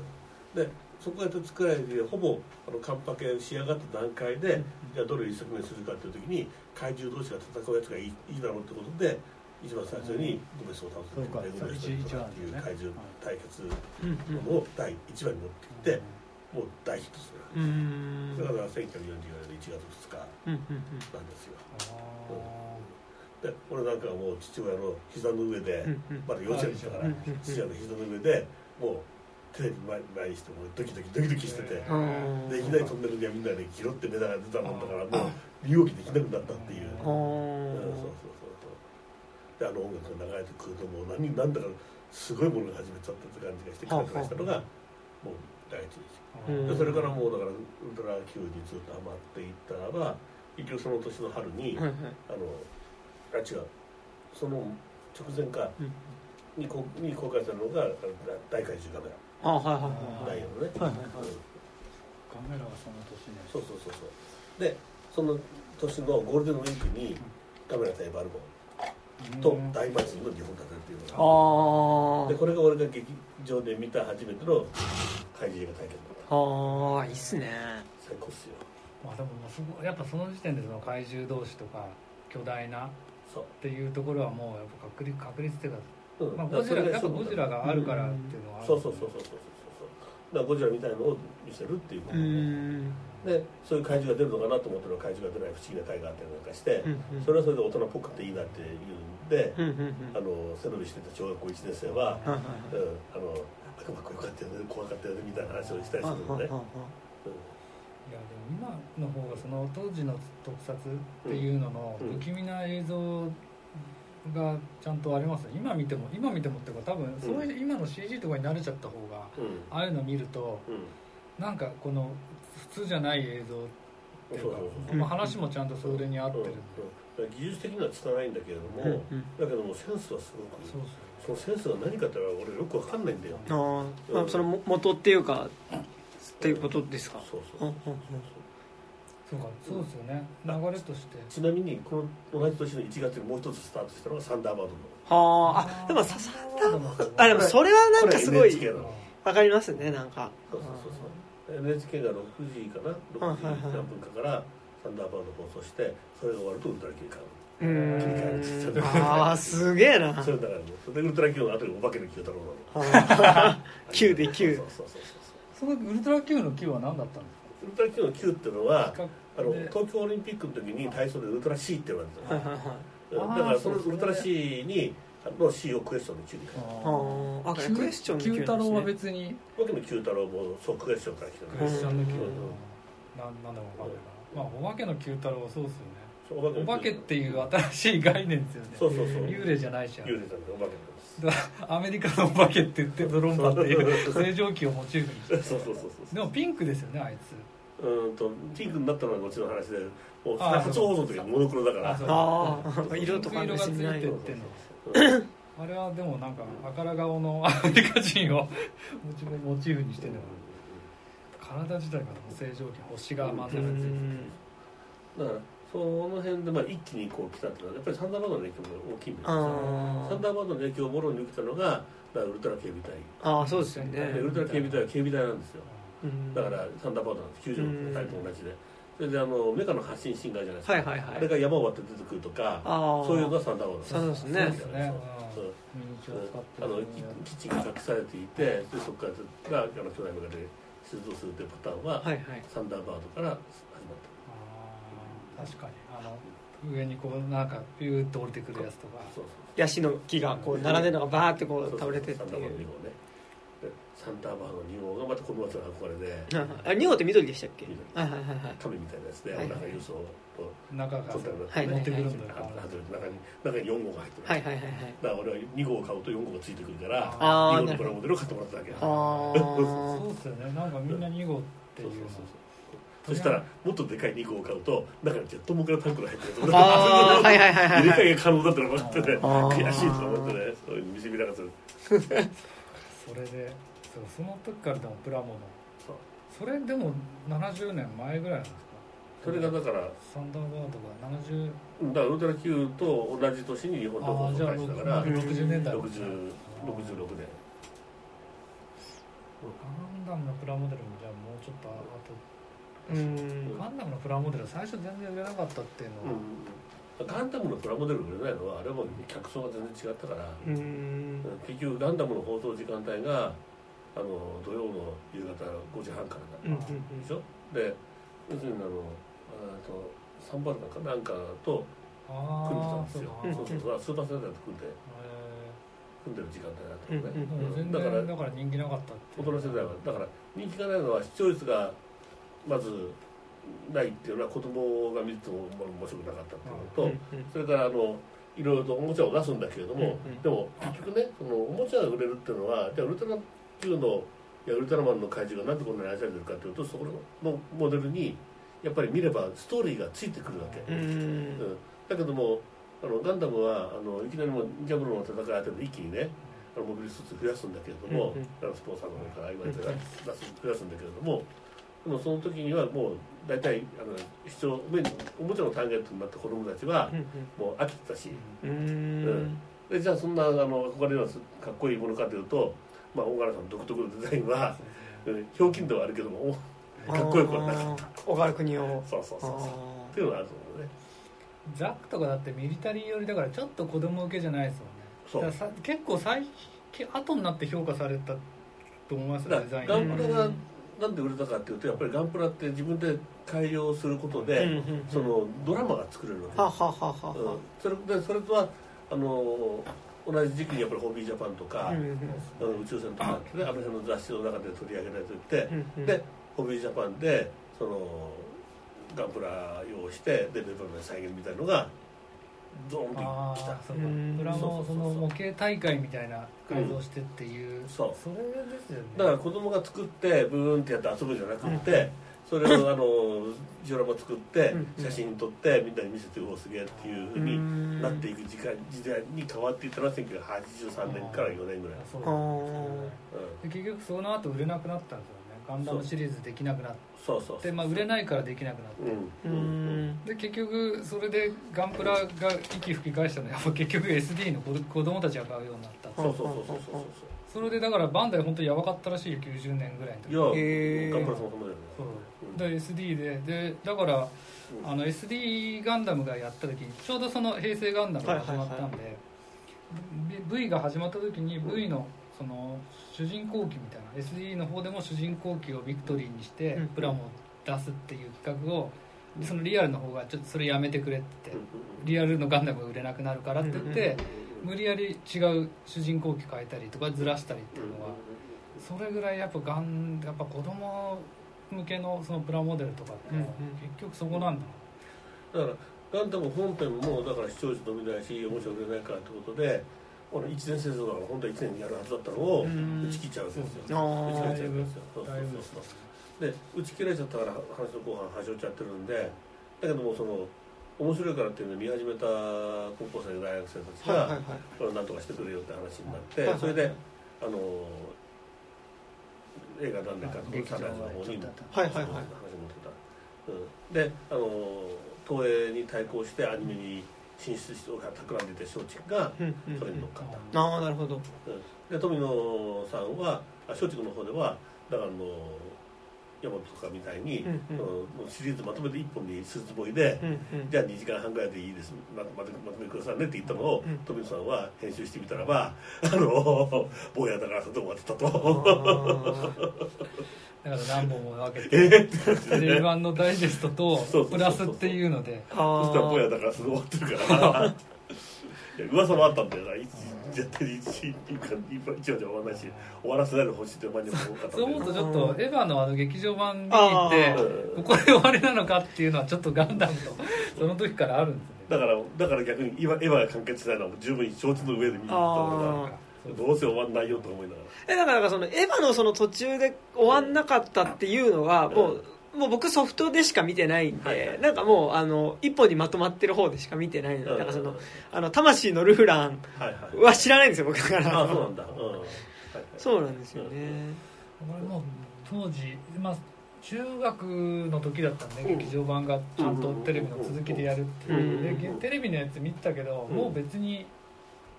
でそこが作られてほぼあのカンパケ仕上がった段階で、じゃあどれを一作目にするかっていう時に怪獣同士が戦うやつがいいいいだろうってことで一番最初にゴメスを倒すそうかレゴメスとかっていう怪獣対決うん。ものを第1話に持ってきて、もう大ヒットする、うん。だから1944年1月2日なん。ですよあで俺なん。かはもう父親の膝の上で、まだ幼稚園だから、父親の膝の上でもうテレビ前前にしてもうドキドキドキドキしてて、うん。でいきなりトンネルにはみん。なでギロって目が出たもん。だからもう身動きできなくなったっていう、あうん。そうそうそうそうであの音楽が流れてくるともう何なんだかすごいものが始めちゃったって感じがして感じがしたのがもう第一日うんでそれからもうだからウルトラ Q にずっとハマっていったらば結局その年の春に、はいはい。あのあ違うその直前かうんにこに公開されるのが大怪獣カメあはいはいはい。ラダイヤのね、はいはいはい。うん。カメラはその年ねそう。そうそうそう。でその年のゴールデンウィークにカメラ対バルボンとうん大祭りの日本立てるっていうのがあでこれが俺が劇場で見た初めての怪獣映画体験だった。ああいいっすね。最高っすよ。まあでもやっぱその時点でその怪獣同士とか巨大なっそう、ていうところはもうやっぱ確率確率っていうか、うん。まあ、ゴジラやっぱゴジラがあるからっていうのはあるそうそうそうそうそうそうそう。だからゴジラみたいのを見せるっていうこうとでんでそういう怪獣が出るのかなと思ったら怪獣が出ない不思議な回があったりなんかして、それはそれで大人っぽくていいなっていうんで、あの背伸びしてた小学校1年生は、うん、あの悪魔っこよかったよね怖かったよねみたいな話をしたりするのね、いやでも今の方がその当時の特撮っていうののうん。不気味な映像がちゃんとありますね。今見ても今見てもっていうか多分そういう今の CG とかに慣れちゃった方がうん。ああいうの見るとうん。なんかこの普通じゃない映像っていうか話もちゃんとそれに合ってるんで。うんうん技術的には拙いんだけれども、うんうん。だけどもセンスはすごくそうそのセンスが何かってのは俺よくわかんないんだよあー。まあそのも元っていうかっていうことですか。そうそうう。んうんうん。そうかそうですよね。流れとして。ちなみにこの同じ年の1月にもう一つスタートしたのがサンダーバードの。はああでもサンダーバード。あでもそれはなんかすごいわかりますねなんか。そうそうそうそう NHK が6時かな？6時何分かからサンダーバード放送してそれが終わるとウルトラ Q に変わる。うーん。ああすげえな。それだからねそれでウルトラ Q の後にお化けの Q 太郎なの。あー9で9そうそうそうそうそのウルトラ Q の Q は何だったんですウルトラ Q の Q っていうのはかあので東京オリンピックの時に体操でウルトラ C って言われてただからそのそうですね。ウルトラ C にの C をクエスチョンの変えあー。あクエスチョンの九太郎は別に。たわけの Q 太郎もそうクエスチョンから来てるクエスチョンの Q うんなんなんでもわかん。ないからまあお化けの Q 太郎はそうですよね。おお化けっていう新しい概念ですよね。そうそうそう。幽霊じゃないじゃん。幽霊なんでお化けなんです。アメリカのお化けって言ってドロンパっていう 正常期をモチーフにしてそうそうそうそうでもピンクですよねあいつ。うーんとピンクになったのは後の話でもう初放送の時はモノクロだから。あああ色とか色がついてないってんの。うんあれはでもなんか赤ら顔の アメリカ人をモチモチーフにしてるの体自体が正常期星が混ぜられてる。だからその辺でまあ一気にこう来たっていうのはやっぱりサンダーバードの影響も大きいんですサンダーバードの影響をもろに受けたのがだからウルトラ警備隊。ああそうですよね。でウルトラ警備隊は警備隊なんですよ。うん。だからサンダーバードなんです。救助の隊と同じでそれであのメカの発信シンガーじゃないですか、はいはいはい。あれが山を割って出てくるとかああそういうのがサンダーバードそうですね。そうですね。あの基地が隠されていてでそこからがあの巨大メガで出動するというパターンは、はいはい。サンダーバードから始まっあー。確かに。あの上にこうなんかピューッと降りてくるやつとか。たそうヤシの木がこう並んでるのがバーってこそうう倒れてってサンダーバードいう2号ねでサンダーバード2号がまた子供たちの憧れで。あ2号って緑でしたっけ？緑。はいはいはいはい。亀みたいなやつで、はいなんか輸送と中が取っ持ってくるんだ。中に中に4号が入ってる、はいはいはいはい。だから俺は2号を買うと4号がついてくるからあー2号のプラモデルを買ってもらっただけ。あそうっすよね。なんかみんな2号っていうのそうそうそう。そしたらもっとでかい2号を買うと中にジェットモンからタンクが入ってるやつああはいはいはいはい入れはい替えが可能だってのが分かってね悔しいとか思ってねそういうの見せびらかする。それでそうその時からでもプラモの。そう。それでも70年前ぐらいなんですか？それがだからサンダーバードが70うんだからウルトラ Q と同じ年に日本の放送開始だからうん60年代。60 66あー年。ガンダムのプラモデルもじゃあもうちょっとあと。うん。ガンダムのプラモデルは最初全然売れなかったっていうのは、うん、ガンダムのプラモデル売れないのはあれはもう客層が全然違ったから、うん。結局ガンダムの放送時間帯があの土曜の夕方5時半からうんでしょ？で要するにあのあとサンバルカかなんかと組んでたんですよ。そうか。そうそうスーパーセンターと組んでへ組んでる時間帯だったのね、うんだから然だから人気なかったっ大人世代はだから人気がないのは視聴率がまずないっていうのは子供が見ても面白くなかったっていうのと、それからあのいろいろとおもちゃを出すんだけれども、うんうん。でも結局ねそのおもちゃが売れるっていうのはじゃあウルトラ Q のいやウルトラマンの怪獣がなんでこんなに愛されてるかというとそこのモデルにやっぱり見ればストーリーがついてくるわけ、ううん。んだけどもあのガンダムはあのいきなりもうジャブロの戦いあたりで一気にねあのモビルスーツ増やすんだけれども、うんスポンサーの方から言われて増やすんだけれどもでもその時にはもう大体あの視聴おもちゃのターゲットになった子供たちはもう飽きてたし、うん。うん。でじゃあそんなあの憧れるようなかっこいいものかというと、まあ、大柄さん独特のデザインは、うんひょうきんではあるけどもおかっこよくはなかった。小川国をそうそうそうそう。っていうのがあると思うね。ザックとかだってミリタリー寄りだからちょっと子供受けじゃないですそうもんね。だからさ結構最近後になって評価されたと思いますよだデザインガンプラがなんで売れたかっていうとやっぱりガンプラって自分で改良することで、うんうんうんそのドラマが作れるわけはははははうんそれでそれとはあの同じ時期にやっぱりホビージャパンとか、うんうんあの宇宙船とかってねあの辺の雑誌の中で取り上げられてて、うんうん。でホビージャパンでそのガンプラ用意してでレトロな再現みたいのがドーンとあきた。あそプラそうその模型大会みたいな改造してっていう、そう。それですよね。だから子供が作ってブーンってやって遊ぶんじゃなくて、それをあのジオラマ作ってうん。写真撮ってみんなに見せておおすげえっていうふうになっていく時間時代に変わっていったのは1983年から4年ぐらい、そうあうん、で結局その後売れなくなったんですよね。ガンダムシリーズできなくなっそうそうて、まあ、売れないからできなくなって。うん。ーうん。で結局それでガンプラが息吹き返したのはやっぱ結局 SD の子子供たちが買うようになったそうそうそうそうそうそれでだからバンダイ本当にやばかったらしいよ90年ぐらいの時。そういやガンプラそもそもだよね。そうで SD で。でだからあの SD ガンダムがやった時にちょうどその平成ガンダムが始まったんで、V V が始まった時に V のその主人公機みたいな SD の方でも主人公機をビクトリーにしてうん。プラモを出すっていう企画をでそのリアルの方がちょっとそれやめてくれってリアルのガンダムが売れなくなるからって言って無理やり違う主人公機変えたりとかずらしたりっていうのはそれぐらいやっぱガンやっぱ子供向けのそのプラモデルとかって結局そこなんだだからガンダム本編もだから視聴率伸びないし面白くないからってことでこの1年戦争だから本当は1年にやるはずだったのをうん。打ち切っちゃうんですよ。あ打ち切られちゃうんですよ。そうそうだいぶそうそうで打ち切られちゃったから話の後半端折っちゃってるんでだけどもその面白いからっていうのを見始めた高校生大学生たちが、はいはいはい。これをなんとかしてくれよって話になって、はいはいそれであの映画何年かと劇場サンライズの方にはいはいはい。話持ってた、うん、であの東映に対抗してアニメに進出して企んでいた松竹がうんうんそれに乗っかった、ああなるほど。うん。で富野さんはあ松竹の方ではだからあの山本とかみたいに、うんうん。そのシリーズまとめて1本にスーツボーイで、うんうん。じゃあ2時間半ぐらいでいいです。ままとまとめてくださいねって言ったのを、うん。富野さんは編集してみたらばあの坊やだからそれで終わってたと。だから何本も分けえてーって感じでテレ版のダイジェストとそうそうそうそうプラスっていうので。あそしたらぼやーだからすぐ終わってるから噂もあったんだよな。一絶対に一一一話じゃ終わらないし終わらせないでほしいって前にも多かったそうよ思うとちょっとエヴァのあの劇場版見にあ行ってここで終わりなのかっていうのはちょっとガンダムとその時からあるんですね。だからだから逆にエヴァエヴァが完結しないのは十分承知の上で見に行ったのあがどうせ終わんないよと思いながら。えだからなんかそのエヴァのその途中で終わんなかったっていうのはもう、もう僕ソフトでしか見てないんで、はいはい。なんかもうあの一本にまとまってる方でしか見てないので、うん。なんかそのあの魂のルフランは知らないんですよ僕だから。あそうなんだ。うん。はいはい。そうなんですよね、俺も当時まあ中学の時だったんで、うん。劇場版がちゃんとテレビの続きでやるっていう、うん。でげテレビのやつ見てたけど、うん。もう別に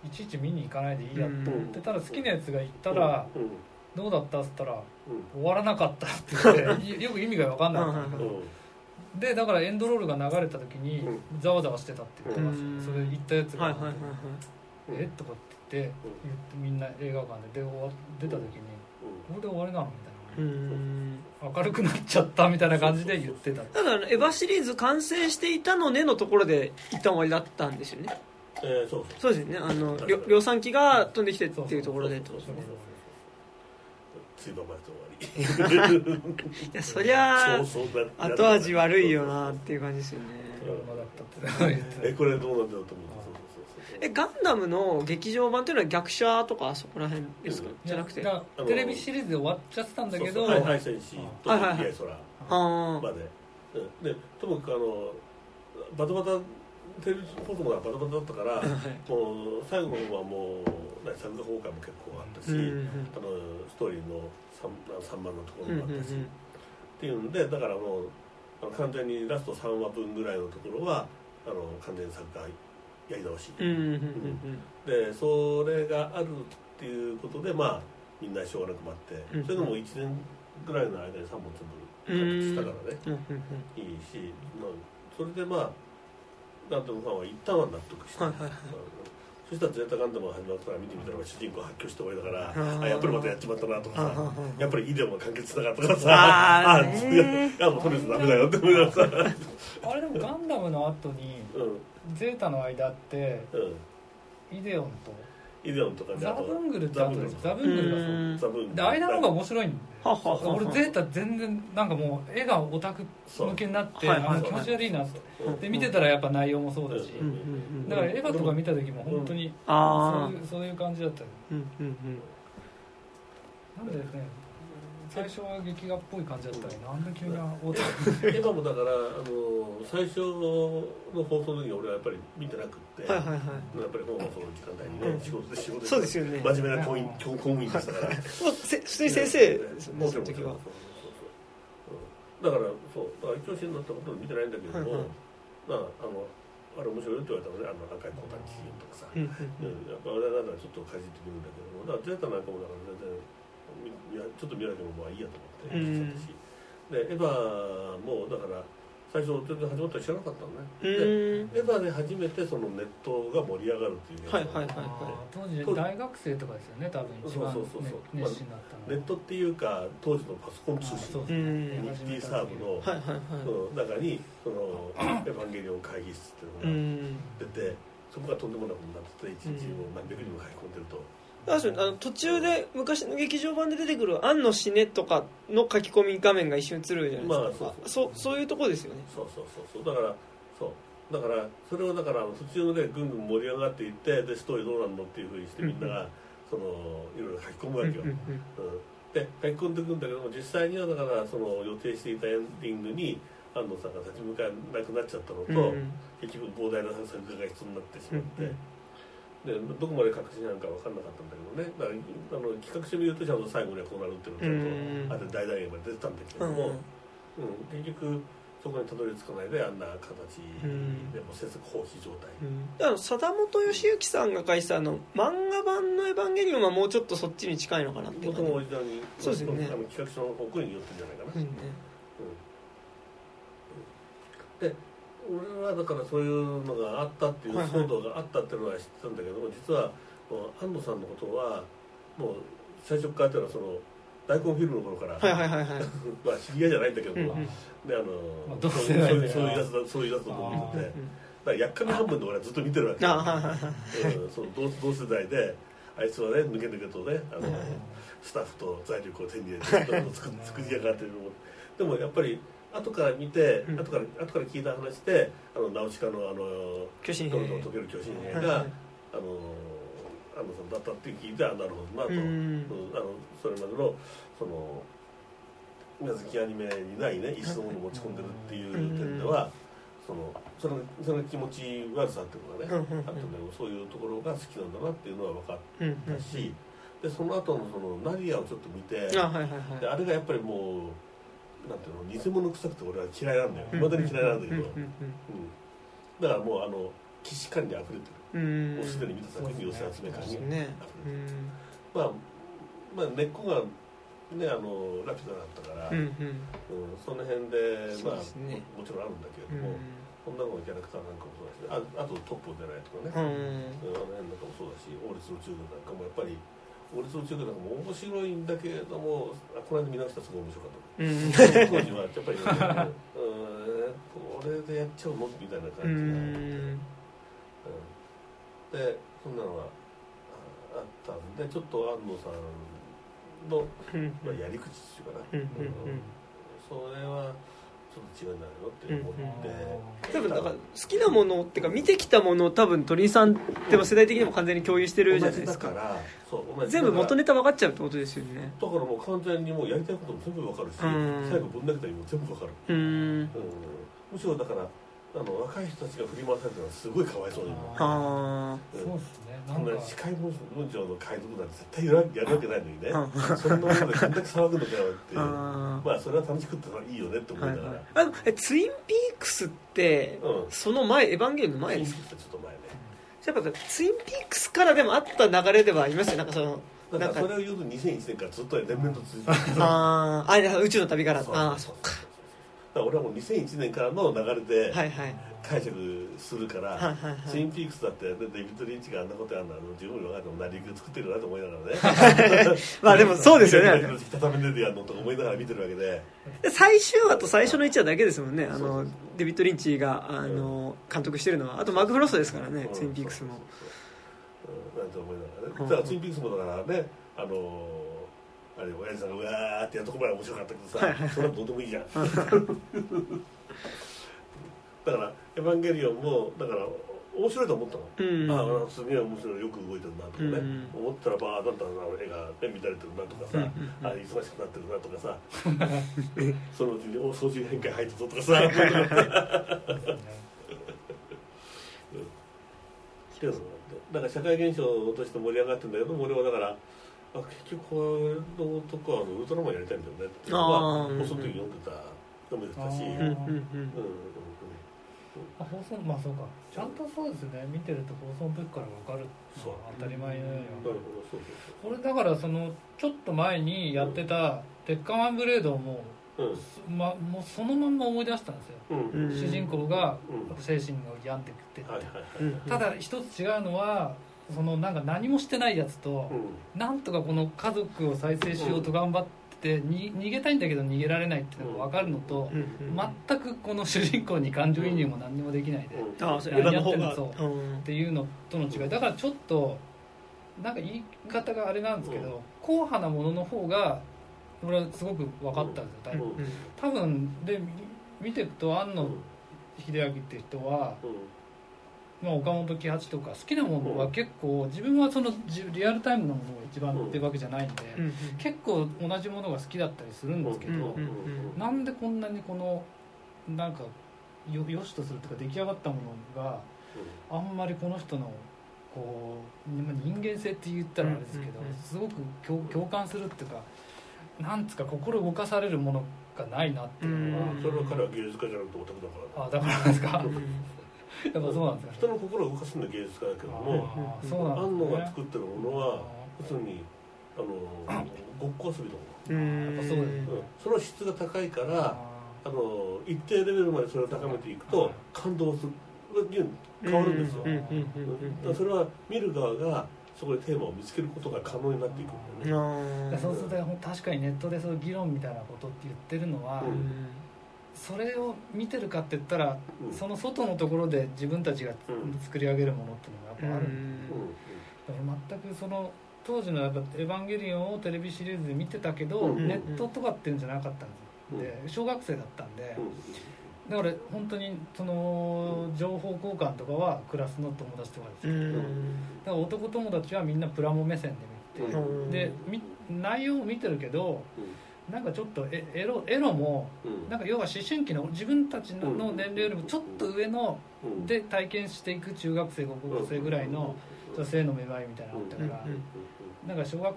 いちいち見に行かないでいいやって思ってうん。たら好きなやつが行ったらうん。うん「どうだった?」っつったらうん。終わらなかったって言って よく意味が分かんなかったんだけどうん。でだからエンドロールが流れた時にうん。ざわざわしてたって言ってました、うん。それ言ったやつが「はいはいはいはい。うん。え？とかって言って言ってみんな映画館でで終わ出た時に「これで終わりなの?」みたいな。うん。明るくなっちゃったみたいな感じで言ってたただあのエヴァシリーズ完成していたのねのところで一旦終わりだったんですよね。えーそうそう。そうですよね。あのりょ量産機が飛んできてっていうところでってことそうですそうねそうついばまでと終わり。いやそりゃあそうそうだ後味悪いよなっていう感じですよね。ドラマだったって言ってえこれどうなんだろうと思う？えガンダムの劇場版っていうのは逆者とかあそこら辺ですかうん。じゃなくて？テレビシリーズで終わっちゃってたんだけどそうそうはいはい戦士とはいはいはまで、うん、でともかくあのバタバタテレビ放送がバタバタだったからあもう最後の方はもうね作画崩壊も結構あったし、うんうんあのストーリーの 3, 3番のところもあったし、うんうんうんっていうんでだからもうあの完全にラスト3話分ぐらいのところはあの完全に作画やり直し、うんうんうんうんでそれがあるっていうことでまあみんなしょうがなく待って、うんそれでも1年ぐらいの間に3本全部完結したからね、うんうんいいし、まあ、それでまあなんともファンは一旦は納得して、はいはいはいうんそしたら「ゼータガンダム」が始まったら見てみたら主人公発狂して終わりだからあやっぱりまたやっちまったなとかあさーやっぱりイデオンが完結したかとかさあーあねいやもうとりあえずダメだよって思いながらさあれでもガンダムの後にうんゼータの間ってうんイデオンとイデオンとかでザあとブングルって後ですザザブングルがそう。うん。ザブングルで間の方が面白いんはははは。俺ゼータ全然なんかもう絵がオタク向けになって気持ち悪いなって。見てたらやっぱ内容もそうだし。だからエヴァとか見た時も本当にあそういうそういう感じだったなんでね最初は劇画っぽい感じだったのになんで急にオタクエヴァもだからあの最初の放送の時に俺はやっぱり見てなくって、はいはいはい。やっぱり本放送の時間帯にね、うん。仕事で仕事でそうですよね。真面目な公務員公務員でしたから。もうせ普通に先生ですよねもちろんその時はそうそうそうそう。うんだからそう。だから一応死んだってこと見てないんだけども、はいはいまああのあれ面白いって言われたのね。あの赤いコータンチとかさ、うんうんやっぱ俺なんかちょっとかじってみるんだけどもだからゼータなんかもだから全然みいやちょっと見なきゃもまあいいやと思ってうん。でエヴァもだから最初全然始まったら知らなかったのね、うん。でエヴァで初めてそのネットが盛り上がるっていう。ねはいはいはい。当時大学生とかですよね多分一番そうそうそうそう。ね熱心だったの。ネットっていうか当時のパソコン通信ニフティサーブの、はいはいはい。その中にそのエヴァンゲリオン会議室っていううのがん。出て、そこがとんでもなくなってて一日も何百人も書き込んでると、あそうあの途中で昔の劇場版で出てくる「アンの死ね」とかの書き込み画面が一瞬映るじゃないですか、まあそうそうそう。いうとこですよね。そうそうそうそう。だからそう。だからそれをだから途中でぐんぐん盛り上がっていってでストーリーどうなんのっていうふうにしてみんなが、そのいろいろ書き込むわけよ、うんうんで書き込んでいくんだけども実際にはだからその予定していたエンディングに安野さんが立ち向かえなくなっちゃったのと、うんうん。結局膨大な作画が必要になってしまって、うんでどこまで確信なのか分かんなかったんだけどね。だからあの企画書に言うとちゃんと最後にはこうなるっていうのがちゃんとあれ大団円まで出てたんだけども、うん。結局そこにたどり着かないであんな形でもう制作放棄状態、あの貞本義行さんが書いてたあの漫画版の「エヴァンゲリオン」はもうちょっとそっちに近いのかなっていう元感じ。のオリジナルにそうですよね。あの企画書の奥に寄ってるんじゃないかな、うん。ねで俺はだからそういうのがあったっていう騒動があったっていうのは知ってたんだけども実はもう安野さんのことはもう最初からっていうのはその大根フィルムの頃から、はいはいはいはい。まあ知り合いじゃないんだけども、うんうん。であの、まあ同そういうそういうやつだそういうやつだと思っててだからやっかみ半分で俺はずっと見てるわけあはいはいはい。うんその同同世代であいつはね抜け抜けとねあの、スタッフと財力を手に入れて作 作り上がってるでもやっぱり後から見て、うん。後から後から聞いた話であのナウシカのあの巨神兵。どんどん溶ける巨神兵が、はいはい。あの安野さんだったって聞いてあなるほどなと、うん。うん。あのそれまでのその宮崎アニメにないね一層ものを持ち込んでるっていう点では、そのそのその気持ち悪さっていうのがね、あったんだけどそういうところが好きなんだなっていうのは分かったし、でその後のそのナディアをちょっと見て、あはいはいはい。であれがやっぱりもうなんていうの偽物臭くて俺は嫌いなんだよ。いまだに嫌いなんだけど、だからもうあの既視感に溢れてる、もうすでに見た作品寄せ集め感にそうですね。まあまあ根っこがねあのラピュタだったから、うんその辺でまあももちろんあるんだけれうん。ども、女の子のキャラクターなんかもそうだしああとトップを出ないとかね、あの辺なんかもそうだし王立宇宙軍なんかもやっぱり王立宇なんかも面白いんだけれどもあこの間見直したらすごい面白かった。うん。当時はやっぱり、ね、うん。これでやっちゃうのみたいなう感じうん。でそんなのがああったんでちょっと安野さんの、うん。まあ、やり口っていうかな、うん。それはちょっと違うんじゃないのって思って、多分だから好きなものっていうか見てきたものを多分鳥居さんでも世代的にも完全に共有してるじゃないですか。全部元ネタタ分かっちゃうってことですよね。だからもう完全にもうやりたいことも全部わかるし、うん。最後ぶん投げたりも全部わかる、うん。うん、むしろだからあの若い人たちが振り回されてるのはすごいかわいそうにあうんそうですね。なそんか。司会文章の解読なんて絶対やるやるわけないのにね、うそんなものでこんだけ騒ぐのかよっていう。あまあそれは楽しくっていいよねって思いながら、はいはいあのえツインピークスってうん。その前エヴァンゲリオンの前ですか？ちょっと前ね。やっぱツインピークスからでもあった流れではありますよ。なんかそのだなんか。それを言うと2001年からずっと連綿と続いてる。あー。あ宇宙の旅から。ああそっかだ俺はもう2001年からの流れで、解釈するから、はいはいはい。ツインピークスだって、ね、デビッド・リンチがあんなことやるのは十分に分かっても成り行き作ってるなと思いながらね。まあでもそうですよね。畳んでてやるのとか思いながら見てるわけで。で最終話と最初の1話だけですもんね。あのデビッド・リンチがあの監督してるのは。あとマーク・フロストですからねうん。ツインピークスも。うん。なんて思いながらね。うん。だからツインピークスもだからねあのあれ親父さんがうわーってやるとこまで面白かったけどさ、それはどうでもいいじゃん。だから「エヴァンゲリオン」もだから面白いと思ったの、うんああすげえ面白いよく動いてるなとかね、うん思ったらばあだったら絵が、ね、乱れてるなとかさ、あ忙しくなってるなとかさ。そのうちにお掃除変化入ったぞとかさ。だから社会現象として盛り上がってるんだけども俺はだからあ結局これのとこはあのウルトラマンやりたいんだよねっていうのはあー放送の時読んでた。読んでたし、うんうんうんうん。あ放送まあそうか。ちゃんとそうですね。見てると放送の時から分かるそう。当たり前のように。なるほどそうそうこれだからそのちょっと前にやってた「鉄火マンブレード」をもそうう,、ま、もうそのまんま思い出したんですよ、うん。うん。うん主人公がうん。精神が病んでくって。って、はいはいはい。うん。ただ一つ違うのはそのなんか何もしてないやつと、うん。なんとかこの家族を再生しようと頑張ってに逃げたいんだけど逃げられないっていうのが分かるのと、うんうん全くこの主人公に感情移入も何にもできないで、っうん。あやってんのそうん。ていうのとの違い。だからちょっとなんか言い方があれなんですけど、うん。硬派なものの方が俺はすごく分かったんですよ、うん。多分でみ見ていくと庵野うん秀明っていう人は、うんまあ、岡本喜八とか好きなものは結構自分はそのじリアルタイムのものが一番っていうわけじゃないんで、結構同じものが好きだったりするんですけど、なんでこんなにこのなんかよよしとするというか出来上がったものがあんまりこの人のこうまあ人間性って言ったらあれですけど、すごく共共感するっていうかなんつうか心動かされるものがないなっていうのは、うん。それは彼は芸術家じゃなくてオタクだから。あだからなんですか、うんやっぱそうなんですか人の心を動かすのは芸術家だけども安野が作ってるものは要するにあのごっこ遊びだうん。やっぱそうですもん、うん、その質が高いからああの一定レベルまでそれを高めていくと感動する変わるんですよ、うんうんうんだからそれは見る側がそこでテーマを見つけることが可能になっていくんだよね、そうすると確かにネットでそういう議論みたいなことって言ってるのは、うんそれを見てるかって言ったら、うん。その外のところで自分たちがうん。作り上げるものっていうのがやっぱある、うん。だから全くその当時のやっぱ「エヴァンゲリオン」をテレビシリーズで見てたけど、うんネットとかっていうんじゃなかったんで。すよ、で小学生だったんで、うんだから本当にその情報交換とかはクラスの友達とかですうよ、だん。から男友達はみんなプラモ目線で見て、うん。でみ内容を見てるけどなんかちょっとエエロエロもうん。なんか要は思春期の自分たちの年齢よりもちょっと上のうん。で体験していく中学生高校生ぐらいの女性の芽生えみたいなのあったからうん。なんか小学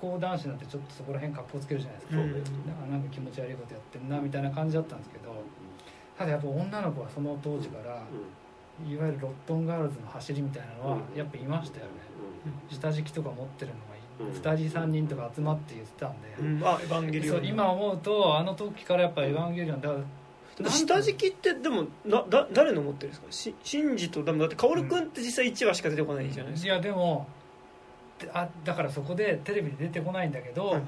校男子なんてちょっとそこら辺格好つけるじゃないですか。うんだからなんか気持ち悪いことやってんなみたいな感じだったんですけどただやっぱ女の子はその当時からいわゆるロットンガールズの走りみたいなのはやっぱいましたよね。下敷きとか持ってるのがうん2人3人とか集まって言ってたんで。うん。あエヴァンゲリオンそう今思うとあの時からやっぱ「エヴァンゲリオン」だから下敷きってでもなだ誰の持ってるんですか？しシンジとだって薫君って実際1話しか出てこないじゃないですか、いやでもであだからそこでテレビで出てこないんだけど、はいはい。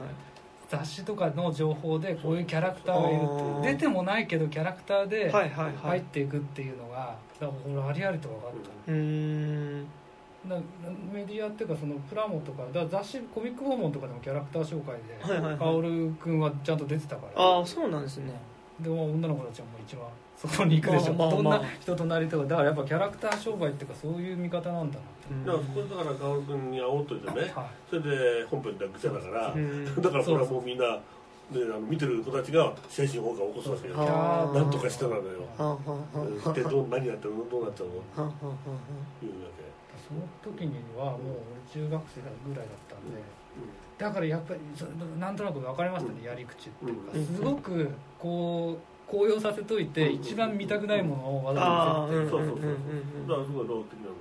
雑誌とかの情報でこういうキャラクターがいるって出てもないけどキャラクターではいはいは入っいていくっていうのがだからこれありありと分かった。うーんだメディアっていうかそのプラモとかだから雑誌コミック訪問とかでもキャラクター紹介ではいはいはい。薫君はちゃんと出てたから。ああそうなんですね。でも女の子たちはもう一番そこに行くでしょ、まあまあまあ。どんな人となりとかだからやっぱキャラクター商売っていうかそういう見方なんだなって、だからそこでだから薫君に煽っといてね。はい。それで本編ではぐちゃだからうんだからこれはもうみんなであの見てる子たちが精神崩壊を起こすわけよなんとかしてなのよ。でどう何やってるのどうなっちゃうの？いうわけその時にはもう俺中学生ぐらいだったんで、だからやっぱりそなんとなく分かりましたね、やり口っていうか、うん。すごくこう高揚させといて、うん。一番見たくないものをわざああわざ見せて。そうそうそうだからすごいロー的なの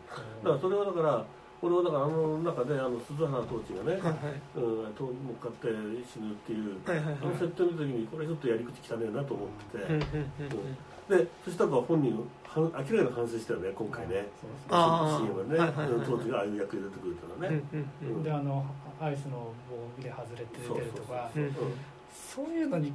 だからそれはだから俺はだからあの中であの鈴原トーチがね、はいはい。うん、と乗っかって死ぬっていう、はいはいはい。あの設定の時にこれちょっとやり口汚ねえなと思ってて、うんうんうんうんでそしたら本人は明らかに反省したよね今回ね。CM はね、はいはいはいはい。当時がああいう役で出てくるからね、うんうんであのアイスの棒で外れて出てるとか。そういうのに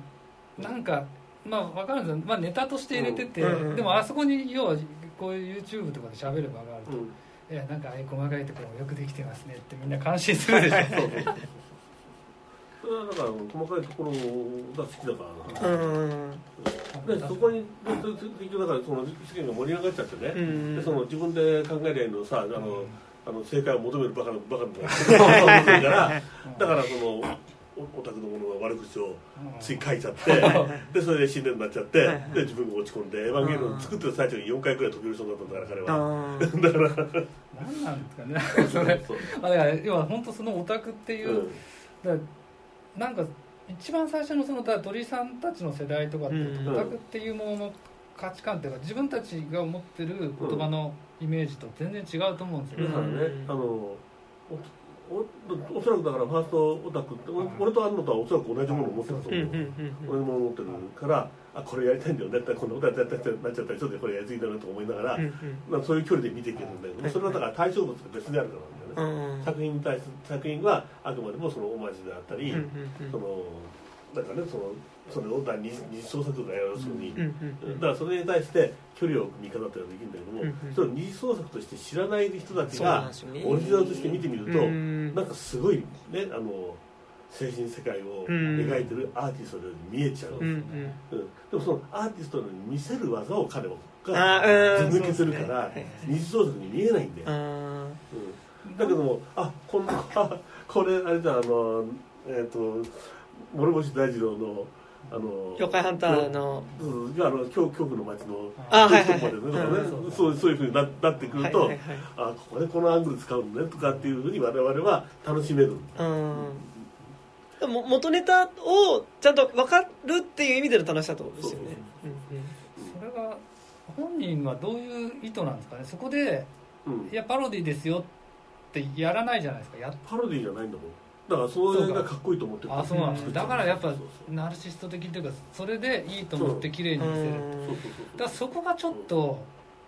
なんかまあ分かるんですよ、まあ、ネタとして入れてて、うん。うんでもあそこに要はこういう YouTube とかで喋る場があると、うん。いやなんかああいう細かいところもよくできてますねってみんな感心するでしょそれはだから細かいところが好きだからな、うんでそこにで結局だからその世間が盛り上がっちゃってね、でその自分で考えりゃいいのさあの、あの正解を求めるバカなバカなからだからそのおオタクのものが悪口をつい書いちゃってでそれで死んでになっちゃってで自分が落ち込んで「エヴァンゲリオン」作ってる最中に4回くらい飛び降りそうになったんだから彼は。だから何なんですかねそれそうまあだから要は本当そのオタクっていう、うんなんか一番最初のその鳥さんたちの世代とかって、うんオタクっていうものの価値観っていうか自分たちが思ってる言葉のイメージと全然違うと思うんですよ、だからねあのおおそらくだからファーストオタクって俺俺と安野とはおそらく同じものを持ってると思う、俺も持ってるからあこれやりたいんだよねってこんなことやってやってなっちゃったりちょっとこれやりすぎだなと思いながら、まあ、そういう距離で見ていけるんだけどそれはだから対象物が別であるからね、うん。作品に対する作品はあくまでもそのオマージュであったり、そのなんかねそのそれを第二二次創作が要するに、だからそれに対して距離を置く見方っていうのはできるんだけども、うんうんそれを二次創作として知らない人たちがオリジナルとして見てみると、うん。なんかすごいねあの精神世界を描いてるアーティストのように見えちゃう、うんうん。うん。でもそのアーティストの見せる技を彼はあが抜けてるから、ね。はいはい二次創作に見えないんだよ、あうんだけどもあこんな あこれあれだあのえっ、と諸星大二郎のあの妖怪ハンターのうんあの恐恐怖の街のあはいはいはい。そうそう。いうふうにななってくると、ーはいはいはい。あここでこのアングル使うのねとかっていうふうに我々は楽しめる。うん。でも元ネタをちゃんと分かるっていう意味での楽しさとですよね。それが本人はどういう意図なんですかね。そこでうん。いやパロディですよってやらないじゃないですか。やっパロディじゃないんだもん。だからそれがかっこいいと思ってる。あそうなんですだからやっぱそうそうそうナルシスト的っていうかそれでいいと思って綺麗に見せる。うん。そうそうそうだからそこがちょっと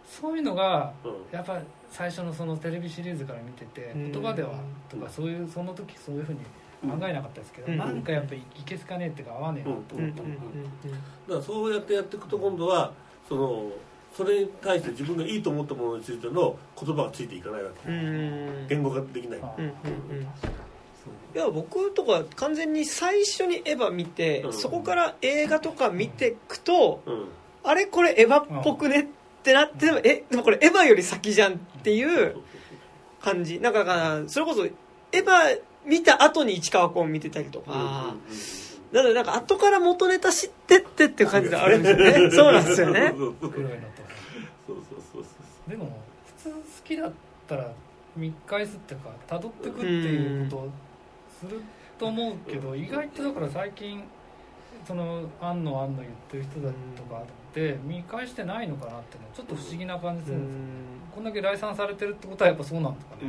そういうのがうんやっぱ最初のそのテレビシリーズから見ててうん。言葉ではとかそういうその時そういうふうに考えなかったですけどうん。なんかやっぱりいけすかねえっていうか合わねえなとうん。うん。思ったのがだからそうやってやっていくと今度はそのそれに対して自分がいいと思ったものについての言葉がついていかないわけ。うん。うん言語化できない。あうん。うん。うん。いや僕とか完全に最初にエヴァ見て、うん。そこから映画とか見ていくと、うん。あれこれエヴァっぽくねってなって、えでもこれエヴァより先じゃんっていう感じ。なんかだからそれこそエヴァ見た後に市川崑見てたりとか、うんうんうんなのでなんか後から元ネタ知ってってっていう感じがあるんですよね。そうなんですよね。そうそう黒いのと。そうそうそうそうでも普通好きだったら見返すっていうか辿ってくっていうことをすると思うけど意外とだから最近その「あんのあんの」言ってる人だとかって見返してないのかなっていうのはちょっと不思議な感じするんですよ。こんだけ来賛されてるってことはやっぱそうなんですかね、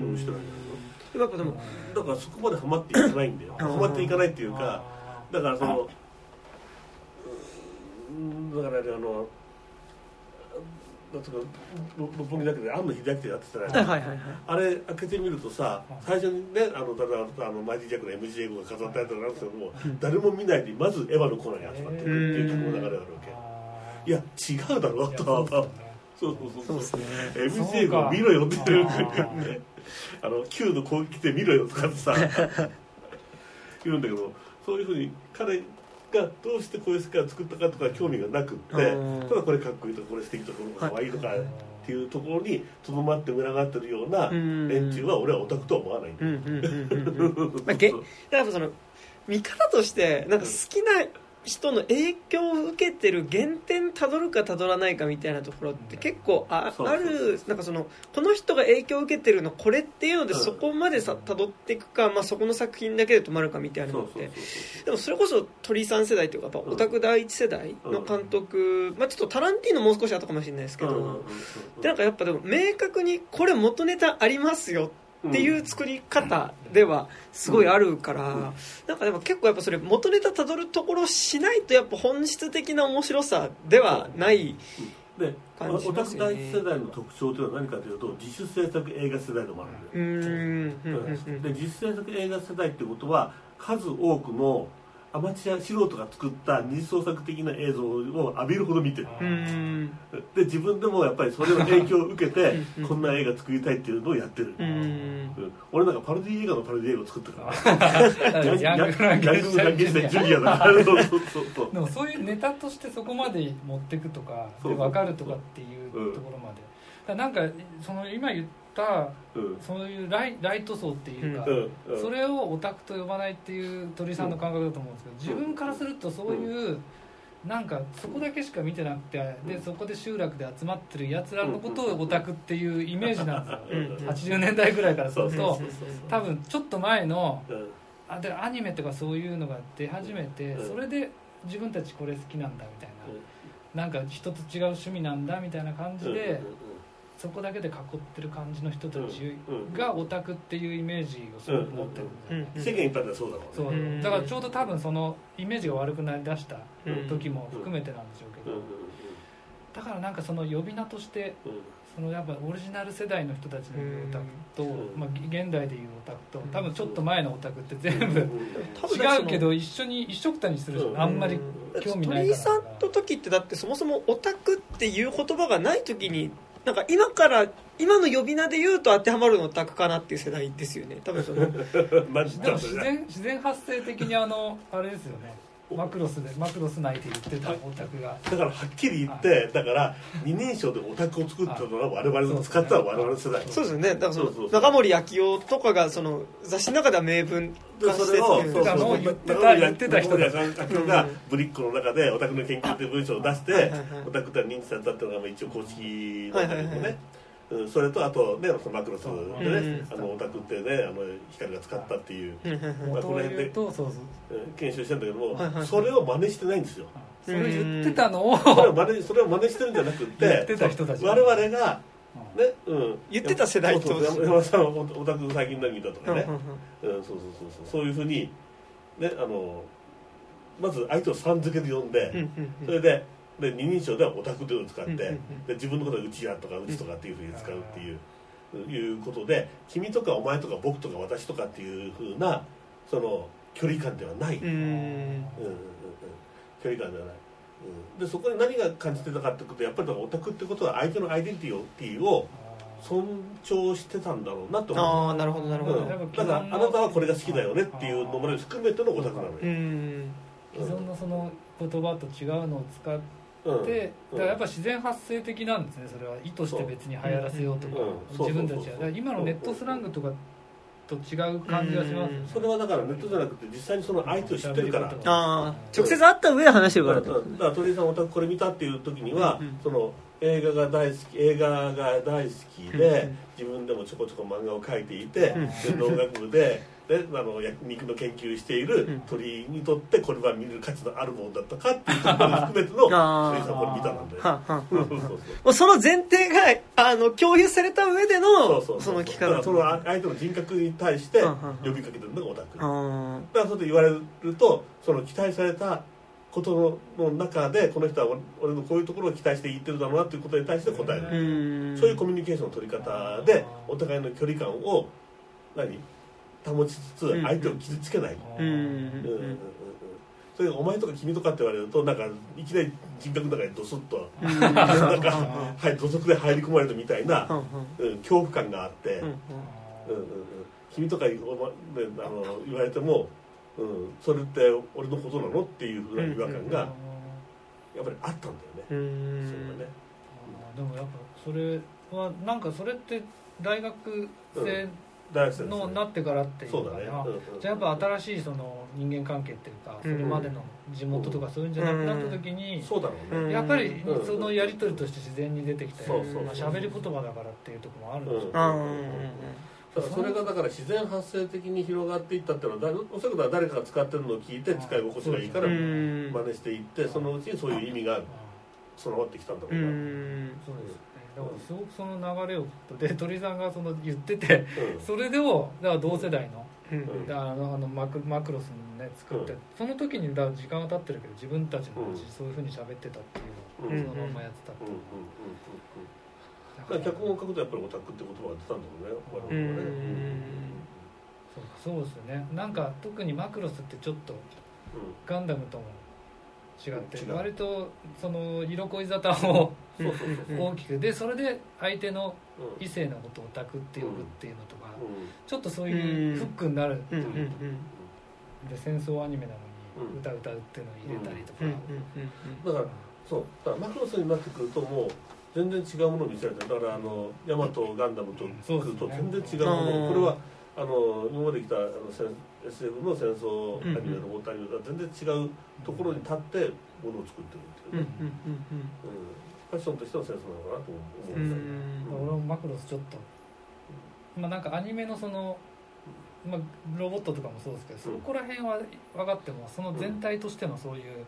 でもだからそこまでハマっていかないんだよ。ハマっていかないっていうかだからそのうんだからねあの六六本木だけで庵野秀明ってやってたじゃないはいはいはい。あれ開けてみるとさ最初にねあの例えばあのマイティジャックの MG 英語が飾ったやつがあるんですけども誰も見ないでまずエヴァのコーナーに集まってるっていう曲の流れがあるわけ。いや違うだろうとそうそうそうそうそう。そうですね。英語見ろよって言ってるそう あの Q の攻撃で見ろよとかってさ。言うんだけどそういうふうに彼がどうしてこういう世界を作ったかとか興味がなくってうん。ただこれかっこいいとかこれ素敵とかこれ可愛いとかっていうところにとどまって群がってるようなうん。連中は俺はオタクとは思わないんだよ。うんうんうんうんうん。まあげやっぱその見方としてなんか好きな人の影響を受けてる原点たどるかたどらないかみたいなところって結構ああるなんかそのこの人が影響を受けてるのこれっていうのでうんそこまでさたどっていくか、まあ、そこの作品だけで止まるかみたいなのって。でもそれこそ鳥さん世代というかやっぱオタク第一世代の監督、まあ、ちょっとタランティーノもう少し後かもしれないですけど、でなんかやっぱでも明確にこれ元ネタありますよっていう作り方ではすごいあるから、なんかでも結構やっぱそれ元ネタたどるところしないとやっぱ本質的な面白さではないで感じオタクますよね。第一世代の特徴というのは何かというと自主制作映画世代で。もあるん。で自主制作映画世代ってことは数多くのアマチュア素人が作った二次創作的な映像を浴びるほど見てる。で自分でもやっぱりそれの影響を受けてこんな映画作りたいっていうのをやってる、うん。うん。俺なんかパロディ映画のパロディ映画を作ったから。ねヤングフランケンシュタインヤングフランケンシュタインジュニアだからそうそうそうそうでもそういうネタとしてそこまで持っていくとかで分かるとかっていうところまでだなんかその今言ったうんそういうライライト層っていうか、それをオタクと呼ばないっていう鳥居さんの感覚だと思うんですけど自分からするとそういうなんかそこだけしか見てなくてでそこで集落で集まってるやつらのことをオタクっていうイメージなんですよ。うん。80年代ぐらいからすると多分ちょっと前のうん。あでアニメとかそういうのが出始めてうん。それで自分たちこれ好きなんだみたいな。なんか人と違う趣味なんだみたいな感じでそこだけで囲ってる感じの人たちがオタクっていうイメージをすごく持ってる世間一般ではそうだろそう。うねうん。だからちょうど多分そのイメージが悪くなりだしたうん時も含めてなんでしょうけうん。どだからなんかその呼び名としてそのやっぱオリジナル世代の人たちの言うオタクと、うん。まあ、現代でいうオタクと多分ちょっと前のオタクって全部違うけど一緒に一緒くたにするじゃん。あんまり興味ないから。鳥居さんの時ってだってそもそもオタクっていう言葉がない時になんか今から今の呼び名で言うと当てはまるのタクかなっていう世代ですよね。多分そのマジで自然自然発生的にあのあれですよね。マクロスでマクロス内で言ってたオタクが。だからはっきり言ってだから二人称でオタクを作ったのは我々の使ったのは我々の世代。そうですよね。だからその中森明夫とかがその雑誌の中では名文でそれを化してそうそうそう。言ってた言ってた人が。だがブリッコの中でオタクの研究っていう文章を出してオタクって認知されたっていうのがまあ一応公式なんだけどはいはいはねうんそれとあとねそのマクロスでう。ん。ねあのオタクってねあの光が使ったっていう。まあ元を言うとそうそう。うん検証してんだけどもそれを真似してないんですよ。それ言ってたのを。それを真似それを真似してるんじゃなくって言ってた人たち。我々がうん。ねうん。言ってた世代と山田さんはオタク最近何見たとかね。そうそうそうそう。そういうふうにねあのまず相手をさん付けで呼んで、それでで二人称ではオタクというのを使って、で自分のことはうちやとかうちとかっていうふうに使うっていう、いうことで君とかお前とか僕とか私とかっていうふうなその距離感ではない、うんうんうん。うんうんうん。距離感ではない、うん、でそこに何が感じてたかってことはやっぱりだからオタクってことは相手のアイデンティティを尊重してたんだろうなと思う。ああなるほどなるほど。うん、だからあなたはこれが好きだよねっていうのも含めてのオタクなのよ、うん。既存のその言葉と違うのを使っうん。だからやっぱ自然発生的なんですねそれは意図して別に流行らせようとか、うん。そう自分たちは。だから今のネットスラングとかと違う感じがします、うん。それはだからネットじゃなくて実際にその相手を知ってるから、うん。ああ直接会った上で話してるからだからだから鳥居さんオタクこれ見たっていう時には、うんうんその映画が大好き映画が大好きうんで、うん。自分でもちょこちょこ漫画を描いていて、うん。で農学部でであのや肉の研究しているうん。鳥居にとってこれは見る価値のあるものだったかっていうところも含めての鳥居さんこれ見たなんで、その前提があの共有された上でそのうその聞かだその相手の人格に対して呼びかけてるのがオタク。だかあらそうやって言われるとその期待されたことの中でこの人は俺のこういうところを期待して言ってるだろうなということに対して答える、そういうコミュニケーションの取り方でお互いの距離感を何？保ちつつうん。相手を傷つけない、うん。うん。うん。それでお前とか君とかって言われるとなんかいきなり人格の中にドスッと、うん。なんか、はい、土足で入り込まれたみたいな、うん。うん、恐怖感があって、うん。うん。うん。うん、君とか言あの言われても、うん、それって俺のことなのっていうふうな違和感がやっぱりあったんだよね、うん。うんそれはねでもやっぱそれはなんかそれって大学生大学生のなってからっていうそうだね、のかなうんうん。じゃあやっぱ新しいその人間関係っていうかそれまでの地元とかそういうんじゃなくなった時にそうだろうね、うん。やっぱりうん。そのやり取りとして自然に出てきてそうそうまあ喋り言葉だからっていうところもあるんでしょうだからそれがだから自然発生的に広がっていったっていうのはだおそらくは誰かが使ってるのを聞いて使い心地がいいからうん。真似していってそのうちにそういう意味が備わってきたんだろううな、ん。そうです。ねだからすごくその流れをで鳥さんがその言っててうん。それでをだから同世代のうん。だからあのあのマクマクロスのね作って、うん。その時にだ時間が経ってるけど自分たちの話、うん。そういうふうに喋ってたっていううん。のをそのままやってたっていう、うんうんうんうんだから脚本を書くとやっぱりオタクって言葉が出たんだろうね我々はね。うん。そうかそうですよね。なんか特にマクロスってちょっとうガンダムとも違って割とその色恋沙汰を大きく。でそれで相手のうん。異性のことをオタクって呼ぶっていうのとか、うん。ちょっとそういうフックになるっていう、で戦争アニメなのうん。に歌歌うっていうのを入れたりとか、だからそう。だからマクロスになってくるともう全然違うものを見せられてる。だからあのヤマトガンダムと来ると全然違うもの、うん。これはあの今まで来たあの戦 SF の戦争アニメロボットアニメとは全然違うところに立ってものを作ってるっていうね、うんうんファッションとしてのセンスなのかなと思ううんうんんですよ、俺もマクロスちょっと。まあなんかアニメのその、まあ、ロボットとかもそうですけどそこら辺は分かってもその全体としてのそういう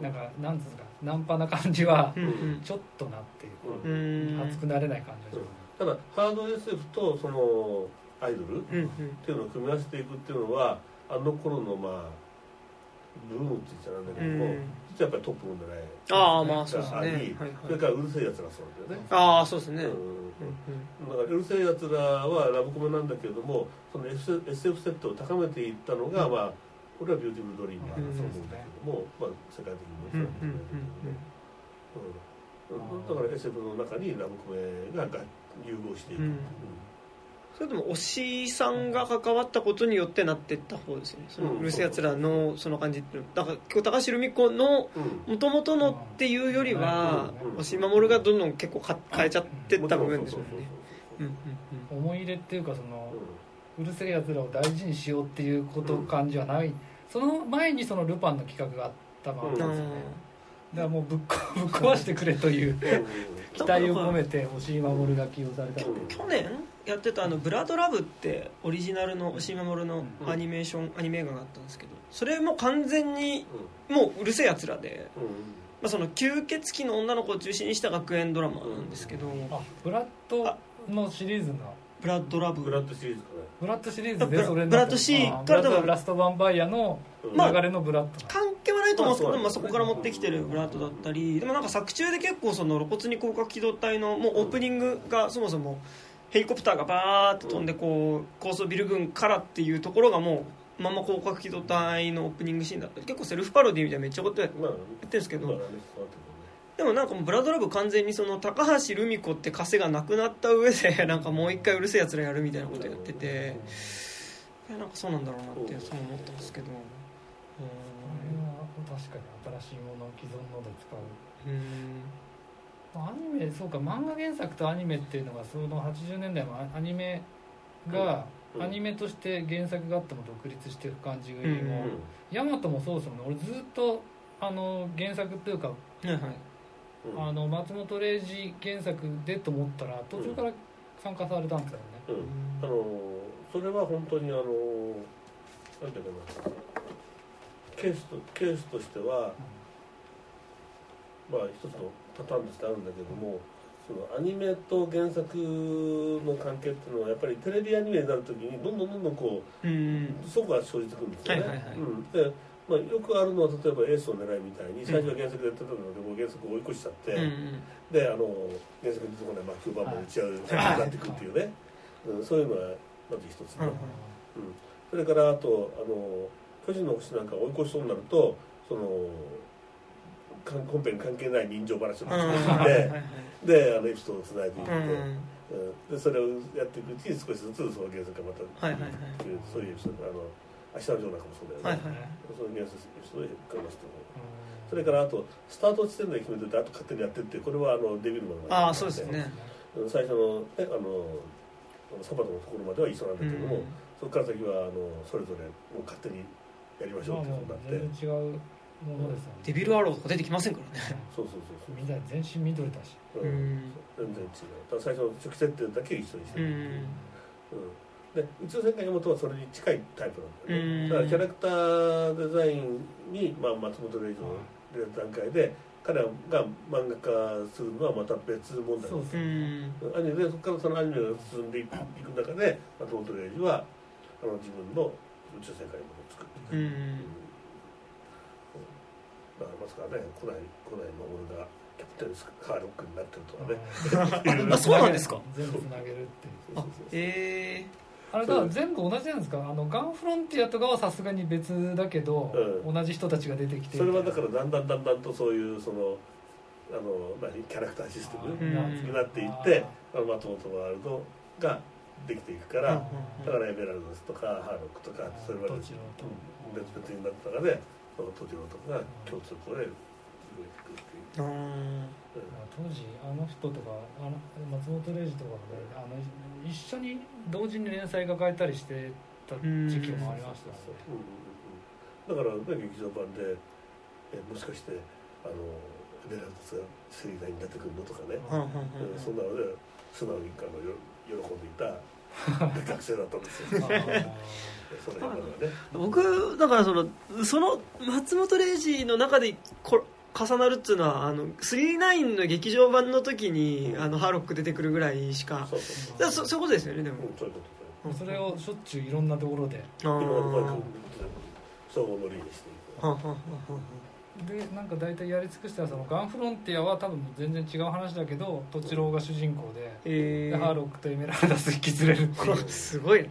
なんかなんつうんですかナンパな感じはうん。うんちょっとなっていううん。うん。熱くなれない感じがしただハード SF とそのアイドル？っうんうん。ていうのを組み合わせていくっていうのはあの頃のまあブームって言っちゃなんだけども、実はやっぱりトップの狙い。ああまあそうですね。はいそれからうるせえやつらそうだよね、ああそうですね。うん。だからうるせえやつらはラブコメなんだけれどもその SF, セットを高めていったのが、まあこれはビューティフルドリームだと思うんだけども、まあ、世界的にもそうなんだけどねうんだから SF の中にラブコメがが融合していく、うんそれでも押井さんが関わったことによってなってった方ですよね。そのうる星やつらのその感じっていうの。だから今日高橋留美子のうん。もともとのっていうよりはうん押井守がどんどん結構か変えちゃってった部分ですよね。うんうんた思い入れっていうかそのうるせえやつらを大事にしようっていうこと感じはない。その前にそのルパンの企画があったわけですうん。よねだからもうぶっこぶっ壊してくれという 期待を込めて押井守が起用された去年？やってたあの「ブラッドラブ」ってオリジナルの押井守のアニメーションアニメ映画があったんですけどそれも完全にもううるせえやつらで、うんうん。まあ、その吸血鬼の女の子を中心にした学園ドラマなんですけどあブラッドのシリーズの？ブラッドラブ。グラッドシリーズかブラッドシリーズでそれブラッド C あから多分ブラストヴァンパイアの流れのブラッドな関係はないと思うんですけど、まあまあ、そこから持ってきてるブラッドだったりでもなんか作中で結構その露骨に広角機動隊のもうオープニングがそもそもヘリコプターがバーって飛んでこう高層ビル群からっていうところがもうまんま広角機動隊のオープニングシーンだったり結構セルフパロディみたいなめっちゃことやってまあるんですけどでもなんかもうブラッドラブ完全にその高橋留美子って枷がなくなった上で なんかもう一回うるせえやつらやるみたいなことやってて。いやなんかそうなんだろうなってそう思ってますけど。これは確かに新しいものを既存ので使う。うんアニメそうか漫画原作とアニメっていうのがその80年代もアアニメが、うん。アニメとして原作があっても独立していく感じがいいも、うんヤマトもそうですもんね。俺ずっとあの原作っていうか、はいはい。うん。あの松本零士原作でと思ったら途中から参加されたんですよね、うん。あのそれは本当にあのなんていうかな。ケースとケースとしてはまあ一つのパターンとしてあるんだけどもそのアニメと原作の関係っていうのはやっぱりテレビアニメになるときにどんどんどんどんこうんうそこが生じてくるんですよね。はいはいはい。うん。でまあ、よくあるのは例えば「エースを狙い」みたいに最初は原作でやってたんだけどもう原作を追い越しちゃって、うんであの原作に出てこない魔球版も打ち合う感じになっていくっていうね、うん、そういうのはまず一つ。ね、うん。うん。それからあとあの巨人の星なんか追い越しそうになるとその本編に関係ない人情話をうん。はい作って、はいはい。であのエピソードをつないでいって、うん。うん。でそれをやっていくうちに少しずつその原作がまた、はいはいはい。そういうエピソードあの明日のジョーなんかもそうだよね、はいはいその原作エピソードを書かましてもう。ん。それからあとスタート地点で決めててあと勝手にやってってこれはあのデビルマンがああそうですね。最初の,、ね、あのサバトのところまでは一緒なんだけども、そこから先はあのそれぞれもう勝手にやりましょうってことになって、う全然違うものですよねデビルアローとか出てきませんからね。そうそうそうそう。みんな全身緑だし。うん。うん全然違う。ただ最初の初期設定だけ一緒にしてう。る、ん。うん。で宇宙戦艦ヤマトはそれに近いタイプなんだよね、うん。だからキャラクターデザインに、まあ、松本零士の出た段階で彼らが漫画化するのはまた別問題そううですん。アニメでそこからそのアニメが進んでいく中で松本零士はあの自分の宇宙世界のものを作っていく、うんだからまさかね。古代古代の俺がキャプテンスカーロックになってるとはね。あそうなんですか？全部つなげるっていう。あえ。あれだから全部同じなんですか？あのガンフロンティアとかはさすがに別だけど、うん。同じ人たちが出てきてそれはだからだんだんだんだんとそういうそのあの何？キャラクターシステムうんになっていってあの松本ワールドができていくから、うんだからエメラルドスとかハーロックとかそれまで別々になった中でそのトジロとかが共通項で動いてくるっていう、ー。う当時あの人とかあの松本零士とかもねあの一緒に同時に連載が書いたりしてた時期もありましただから、ね、劇場版でえもしかしてあのエメラルドスがセリナになってくるのとかね、そんなので素直にあのよ喜んでいた 学生だったんですよ。その辺がね。僕だからそのその松本零士の中でこ重なるっていうのはあの39の劇場版の時にあのハーロック出てくるぐらいしか。そうそそそういうことですよねでも。そう、うん、そういうこと。それをしょっちゅういろんなところで。あー。今のバイク総合乗りにしていくでなんか大体やり尽くしたらそのガンフロンティアは多分全然違う話だけどトチローが主人公で,、えでハーロックとエメラルダス引き連れるっていう。ー、すごい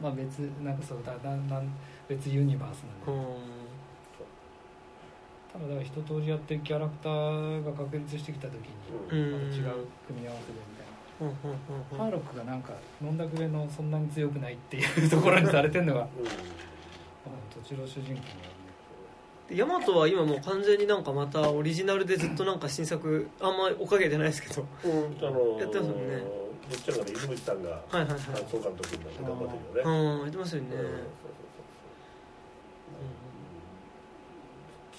まあ別なんかそうだななん別ユニバースなんで。うん多分だから一通りやってキャラクターが確立してきた時にうん。うんまた違う組み合わせでみたいな。うんうんうんハーロックがなんか飲んだくれのそんなに強くないっていうところにされてるのがうん。土地の主人公でヤマトは今もう完全になんかまたオリジナルでずっとなんか新作あんまりおかげでないですけど。うんあのやってますもんね。どっちらがね犬口さんがはいはいはい。総監督になって頑張ってるよねうん言ってますよね。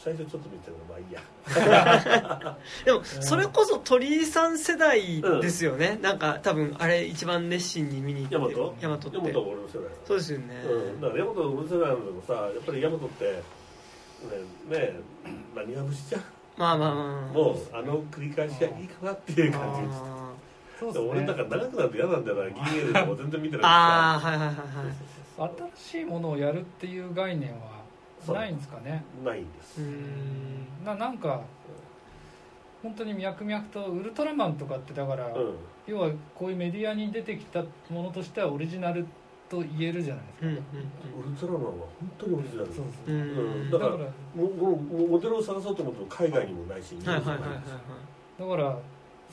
最初ちょっと見てるのまあいいや。でもそれこそ鳥居さん世代ですよね、なんか多分あれ一番熱心に見に行ってヤマト？ヤマトって。ヤマトは俺の世代だ。そうですよね、うん、だからヤマトの世代なんだけどさやっぱりヤマトってねね何が節じゃん。まあまあまあまあ。もうあの繰り返しがいいかなっていう感じです。あそうで俺だから長くなると嫌なんだよな銀エルとか全然見てない。ーあーはいはいはいはい。新しいものをやるっていう概念はないんですかね？ないんです。うーん。ななんか本当に脈々とウルトラマンとかってだから、うん。要はこういうメディアに出てきたものとしてはオリジナルと言えるじゃないですか、うんウルトラマンは本当にオリジナル。そううそうん。うん。だかだかららもモデルを探そうと思っても海外にもないしはいはいはいはい。だから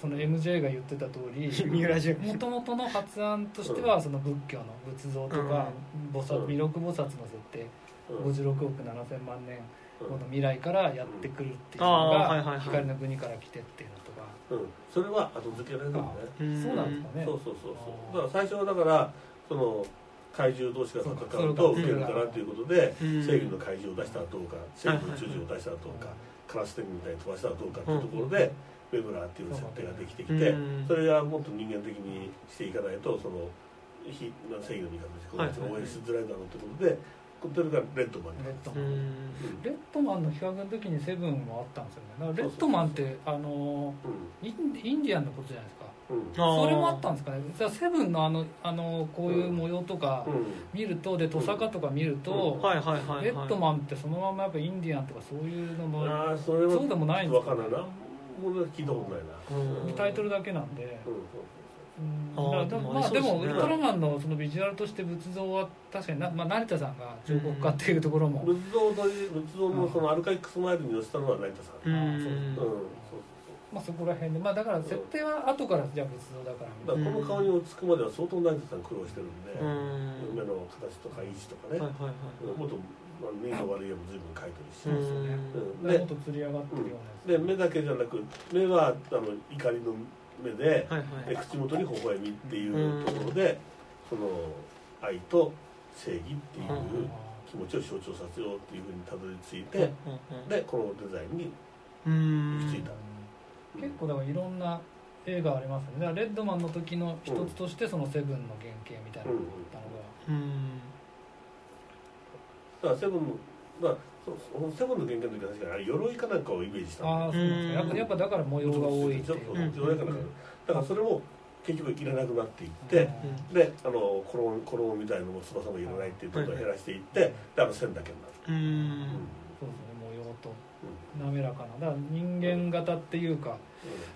その MJ が言ってた通りもともとの発案としてはその仏教の仏像とか菩薩うん。弥勒菩薩の設定。うん。56億7000万年後の未来からやってくるっていうあのが光の国から来てっていうのとか。うん。それは後付けられるんだよね。うん。そうなんですかね。そうそうそうそう。だから最初はだからその怪獣同士が戦うと受けるかなっていうことでうん。正義の怪獣を出したらどうか正義の宇宙人を出したらどうかカラステンみたいに飛ばしたらどうかっていうところでウェブラーっていう設定ができてきてうんそれがもっと人間的にしていかないとその非正義の味方の人たちが応援しづらいだろうということでがレッドマンレッドマン。うん。レッドマンの比較の時にセブンもあったんですよね。だからレッドマンってあのうインインディアンのことじゃないですか。ん。うんそれもあったんですかね。じゃあセブンのあのあのこういう模様とかうん。見るとでトサカとか見ると、レッドマンってそのままやっぱインディアンとかそういうのもああそれはそうでもないんですかわかんな。いなもう聞いたことないな。うん。タイトルだけなんで、うんうんあまあでもウルトラマンのそのビジュアルとして仏像は確かにな、まあ、成田さんが彫刻家っていうところも、仏像と仏像のそのアルカイックスマイルに寄せたのは成田さん。ううんんそうまあ、そこら辺でまあだから設定は後からじゃあ仏像だからだからこの顔に落ち着くまでは相当成田さん苦労してるんでうん。目の形とか位置とかね。はいはいはい。もっとまあ目の悪い絵も随分描いてるし。うそうですよね。うん。もっと釣り上がってるようなやつ、で目だけじゃなく目はあの怒りの目ではいはい。で口元に微笑みっていうところでその愛と正義っていう気持ちを象徴させようっていうふうにたどり着いてでこのデザインにうん行き着いた。結構だからいろんな映画ありますよね。だからレッドマンの時の一つとしてそのセブンの原型みたいなのがあったのが、うんだからセブンまあそうセブンの原型の時は確かにあれ鎧かなんかをイメージしたああそうなんですかやっぱやっぱだから模様が多いってちょっという鎧かなん。かだからそれも結局いらなくなっていって、であの衣衣みたいのも翼もいらないっていうことを減らしていって、であの線だけになる、うんうんそうですね模様と滑らかなだから人間型っていうか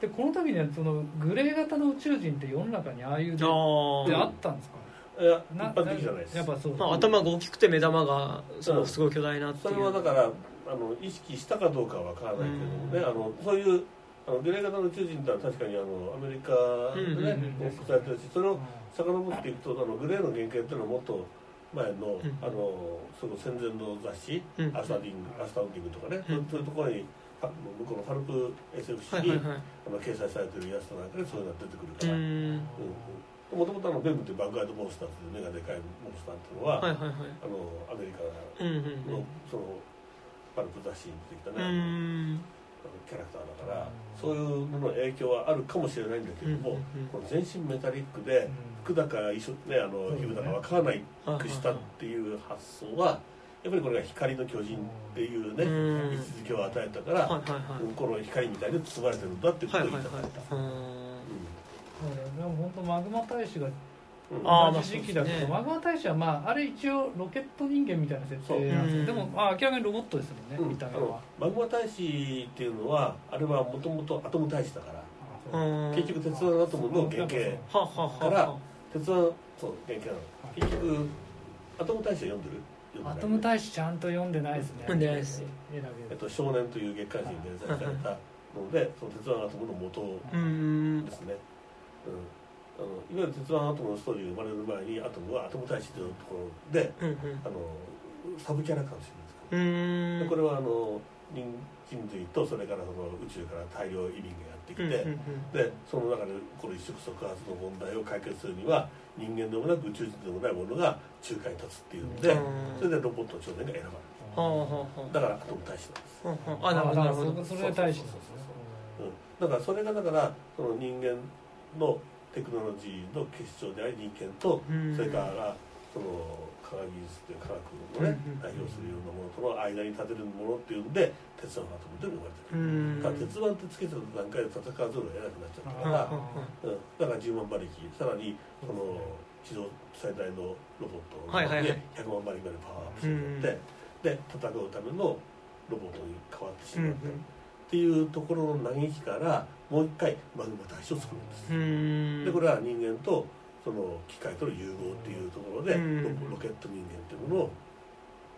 でこの時にはそのグレー型の宇宙人って世の中にああいうであったんですかいや一な般的じゃないです。やっぱそう。まあ、頭が大きくて目玉がそのうん。すごい巨大なってそいう。れはだからあの意識したかどうかは分からないけどもね、あのそういうあのグレー型の宇宙人ってのは確かにあのアメリカでねうんうんうん報告されてるしそれを遡っていくとあのグレーの原型っていうのはもっと前の,、うん。あのその戦前の雑誌、うん。アスタディングアスタウンディングとかね、うん。そういうところに向こうのファルプ SF 誌に、あの掲載されてるやつとなんかでそういうのが出てくるうから。んもともとあのベムっていう bug-eyed monster っていう目がでかいモンスターっていうのは、はいはいはい。あのアメリカのそのパルプ雑誌に出てきたうね、ん。あのキャラクターだからそういうのの影響はあるかもしれないんだけども、この全身メタリックで服だか一緒ねあの皮膚だか分からないうんくしたっていう発想はやっぱりこれが光の巨人っていうねうん。位置づけを与えたから、この光みたいに包まれてるんだってことをはいはいはい言い。たかった。うんでも本当マグマ大使が同じ時期だけど、まあマグマ大使はまああれ一応ロケット人間みたいな設定なんですよ。そう。でも、まあ、明らかにロボットですもんね、うん。見た目は。マグマ大使っていうのはあれはもともとアトム大使だからうん。結局鉄腕アトムの原型から鉄腕そう原型なの。結局アトム大使は読んでる？読んでない。アトム大使ちゃんと読んでないですね。読んでないです。えっと、少年という月刊誌に連載されたので、その鉄腕アトムの元うん。ですね、うん、あのいわゆる鉄腕アトムのストーリーが生まれる前にアトムはアトム大使というところでうんうん。あのサブキャラかもしれうんないです。でこれはあの人人類とそれからその宇宙から大量移民がやってきて、うんうんでその中でこの一触即発の問題を解決するには人間でもなく宇宙人でもないものが仲介に立つっていうんで、うん。それでロボット少年が選ばれるだからアトム大使なんです。あなるほどなるほど。そそれで大使なんですね。うん、だからそれがだからその人間のテクノロジーの結晶であり人間と、うん。それからその科学技術っていう科学のね、うん代表するようなものとの間に立てるものっていうんで鉄腕アトムって呼ばれてうる、ん。だから鉄腕ってつけてる段階で戦わざるを得なくなっちゃったから、だから10万馬力さらにその地上最大のロボットで100万馬力までパワーアップして、で戦うためのロボットに変わってしまった、っていうところの嘆きからもう一回マグマ大使を作るんです、うん。でこれは人間とその機械との融合っていうところで、うん。ロロケット人間っていうものを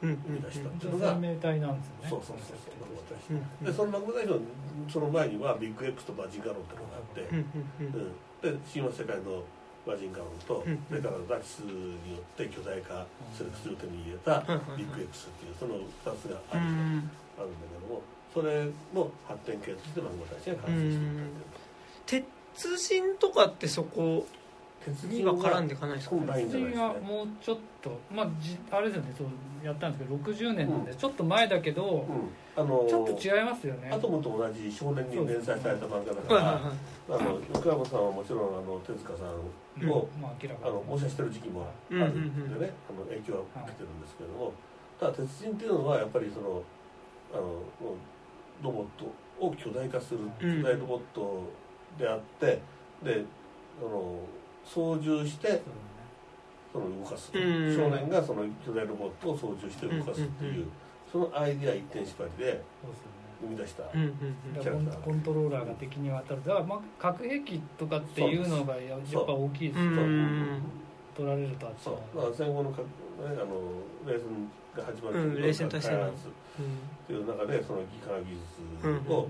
うん生み出したっていうの生が、命体なんですよね。そうそうそうそうマグマ大使、うんでそのマグマ大使のその前にはビッグ X とマジンガロンっていうのがあって、うんうんうん。うん、で神話世界のマジンガロンと、うんそれからナチスによって巨大化する薬を手に入れたうんビッグ X っていうその2つがあうる,、ん。あるんだけどもそれの発展系としてマグマ大使が完成していったっていう。鉄人とかってそこ鉄には絡んでいかないですかねはもうちょっとまあじあれですよねそうやったんですけど60年なんで、ちょっと前だけど、うん。あのちょっと違いますよね。アトムと同じ少年に連載された漫画だかはいら、あの横山さんはもちろんあの手塚さんを、まあ明らかあの模写してる時期もあるんでね、あの影響は受けてるんですけども、ただ鉄人っていうのはやっぱりそのあのロボットを巨大化するうん。巨大ロボットであって、であの操縦してその動かす、うん。少年がその巨大ロボットを操縦して動かすっていう、うんうんうん。そのアイディア一点縛りで生み出した、うんうんだからコンコントローラーが敵に渡る。だからまあ核兵器とかっていうのがややっぱ大きいですようんそう。取られるとあっちそう。はだから戦後のか、ね、あの冷戦が始まるうん冷戦大戦の。開発っていう中でその技科技術うんうんを、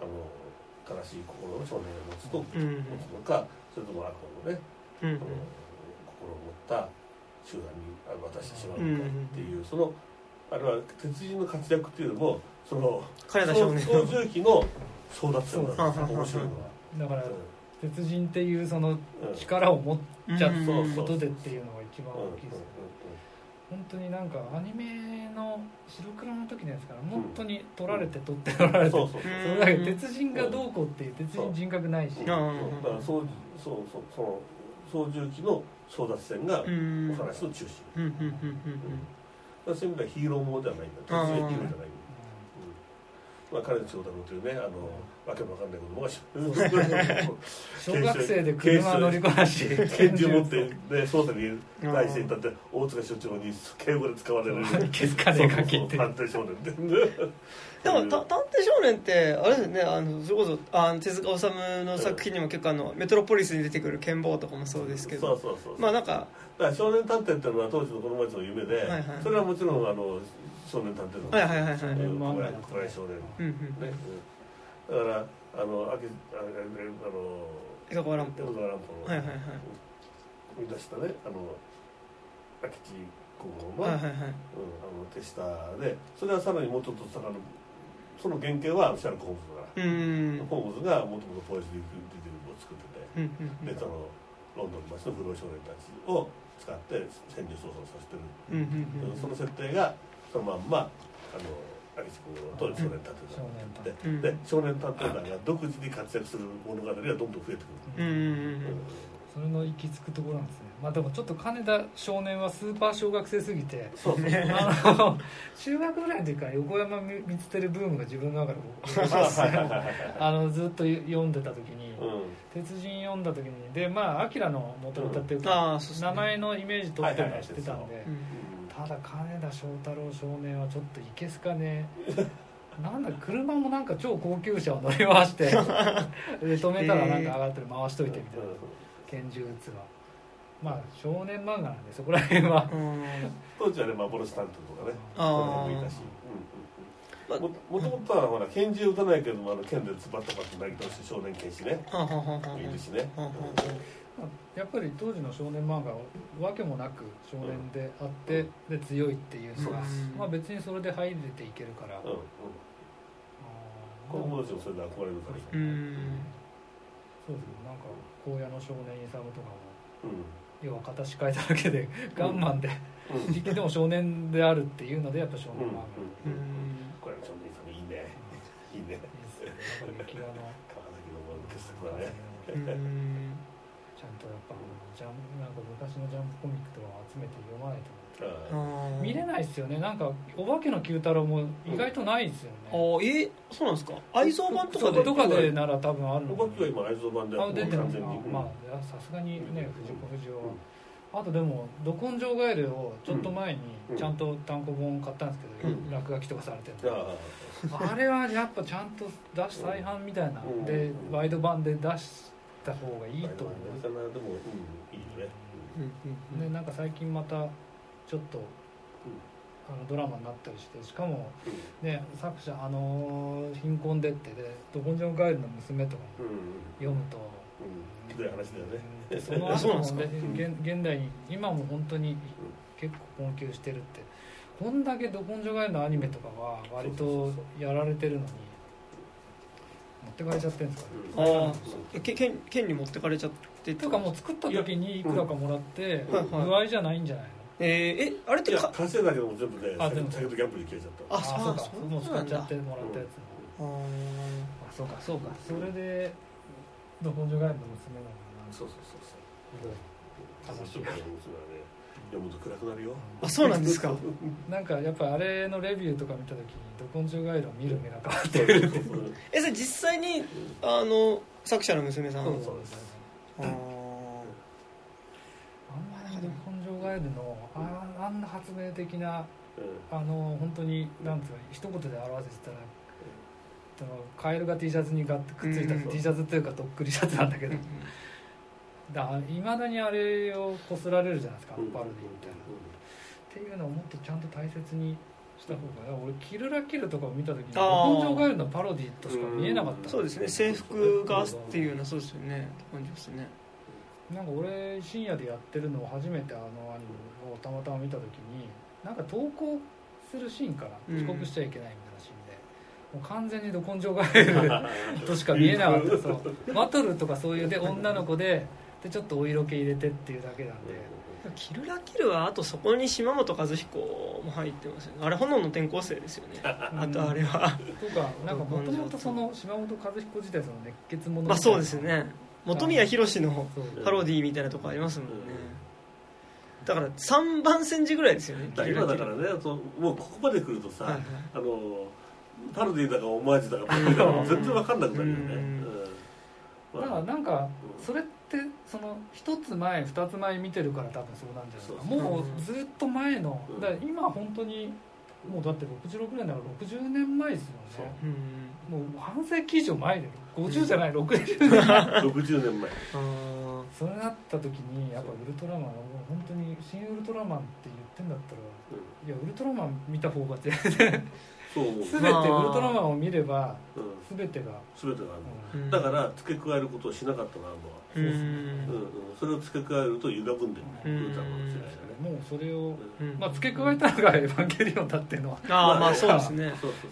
あの正しい心の少年が持つと、うんうん。持つのかそれとも悪魔のね、うん心を持った集団にあ渡してしまうのかっていう、そのあれは鉄人の活躍っていうのもその金田少年操の縦機の争奪戦なんですそう面白いのは。だからう鉄人っていうそのんうん力を持っちゃうん。ったことでっていうのが一番うん大きいですよ本当になんかアニメの白黒の時のやつから本当に取られて取って取られてそうそうそう。それだけ鉄人がどうこうっていう鉄人人格ないし。うん。あそうだからそうそうそうその操縦機の争奪戦がおうん。話の中心、うんうんうんそういう意味ではヒーローものではないんだ。あー。ヒーローじゃない、うんまあ、彼の翔太郎というねあのわけのわかんない子供が 小学生で車乗りこなし。拳銃持って、ね、捜査に対して立って大塚所長に敬語で使われる。気づかねえガキってそうそう探偵少年ででもた探偵少年ってあれですよねあのそれこそあの手塚治虫の作品にも結構あのメトロポリスに出てくる剣坊とかもそうですけど。そうそうそうまあなんかだから少年探偵っていうのは当時の子供たちの夢で、はいはい。それはもちろんあの少年探偵のはいはいはいはい少年漫画だ小林少年うんうんね、うん。だからあのあけあああの江戸川乱歩。江戸川乱歩のはいはいはい。生み出したねあの明智小五郎の,、はいはいはい。うん、あの手下でそれはさらにもうちょっと遡るその原型はシャーロック・ホームズだから、うん。うんホームズがもともとポエスディティブを作ってて、でそのロンドンの街の不老少年たちを使って潜入捜査をさせてる、その設定がそのまんまあの明智小五郎と少年探偵団で,、うん。で少年探偵団が独自に活躍する物語がどんどん増えてくる、うんうんうんうん。それの行き着くところなんですねまあでもちょっと金田少年はスーパー小学生すぎてそうそうあの 中学ぐらいの時から横山光輝ブームが自分の中で起こりましてあのずっと読んでた時に。うん「鉄人」読んだ時に。でまあアキラの元歌っていうか、名前のイメージ取ってるのは知ってたんで、うん。ただ金田翔太郎少年はちょっといけすかね。なんだ車もなんか超高級車を乗り回して で止めたらなんか上がってる回しといてみたいな。拳銃撃つわまあ少年漫画なんでそこら辺は。うん。当時はね幻担当とかね。あもいたし、うんうん。うん、ももともとはほら拳銃撃たないけどもあの剣でズバッとバッと投げてほしい少年剣士ね。いるしね、やっぱり当時の少年漫画はわけもなく少年であって、で強いっていうのが、うん。まあ、別にそれで入れていけるから、うんうん、子供たちもそれで憧れるから。あうん。そうですね。なんか荒野の少年イサムとかも。うん要は形変えただけでガンマンで、うん。実験でも少年であるっていうのでやっぱ少うんうん。年漫画、うん。これは少年さんいいね。いいね。いいですね。やっぱり雪画の川崎の傑作だねうん。ちゃんとやっぱジャンなんか昔のジャンプコミックとかを集めて読まないと見れないですよね。なんかお化けの九太郎も意外とないですよあね、ーえそうなんですか？愛蔵版とかでそことかでなら多分あるのおばきは今愛蔵版であ出てます完全に、うんまあさすがにね藤子不二雄は。あとでも「ど根性ガエル」をちょっと前にうん。ちゃんと単行本買ったんですけど、うん。落書きとかされてるああれはやっぱちゃんと出し再販みたいな、うんでワイド版で出した方がいいと思うん、いいよね、うんう、ね、なんか最近またちょっとあのドラマになったりしてしかもね作者あのー貧困でってで「ど根性ガエル」の娘とかもうんうん読むと、うん。ひどい話だよね。うん。その 後もね現現代に今も本当に結構困窮してるって。こんだけ「ど根性ガエル」のアニメとかは割とやられてるのに持ってかれちゃってるんですかね。ああけ県県に持ってかれちゃってとかもう作った時にいくらかもらってうん。はいはい。具合じゃないんじゃないの？えー、えあれっいやてか稼いだけども全部ねあでも先ほどギャンブルに消えちゃった。あそうかそうもう使っちゃってもらったやつ。あー。あそうかそうか。それでど根性ガエルの娘なのかな。そうそうそうそう。しい娘はね読むと暗くなるよ。あそうなんですか。なんかやっぱあれのレビューとか見た時にど根性ガエルを見る目が変わって。くるってえそれ実際にあの作者の娘さんそうそうですあー。あんまりど根性ガエルのああんな発明的なうん。あの本当になんつうか一言で表せてたらそのカエルが T シャツにガッてくっついたうん。T シャツっていうかとっくりシャツなんだけど。だいまだにあれをこすられるじゃないですかパロディみたいな。っていうのをもっとちゃんと大切にした方が俺キルラキルとかを見た時にあー。根性ガエルのパロディとしか見えなかった。そうですね。制服がっていうのはそうですよね。感じですねなんか俺深夜でやってるのを初めてあのアニメをたまたま見た時になんか投稿するシーンからうん。遅刻しちゃいけないみたいなシーンで、もう完全にど根性ガエルとしか見えなかった。そう。バトルとかそういうで女の子ででちょっとお色気入れてっていうだけなんで。キルラキルはあとそこに島本和彦も入ってますよね。あれ炎の転校生ですよね。あとあれは。とかなんかもともとその島本和彦自体その熱血者みたいな。まあそうですよね本宮宏のパロディみたいなとこありますもんね。だから3番煎じぐらいですよねだから今だからねもうここまで来るとさ、はいはい。あのパロディだかオマージュだかパロディだか全然わかんなくなるよね、うん。うん。だからなんかそれってその一つ前二つ前見てるから多分そうなんじゃないですか。もうずっと前のうん。だ今本当にもうだって66年だから60年前ですよね。う。んもう半世紀以上前で50じゃない60年前60年前あそれなった時にやっぱウルトラマンはもう本当に「新ウルトラマン」って言ってんだったらいやウルトラマン見た方が全然 そう思う、全てウルトラマンを見ればうん、全てが、全てがあるの、ーだから付け加えることをしなかったなとは、うん。うんうん、それを付け加えると歪んでる、うん。ウルトラマンの世界がね、もうそれを、うん。まあ、付け加えたのが 「エヴァンゲリオン」だっていうのは。ああまあそうですね。そうそう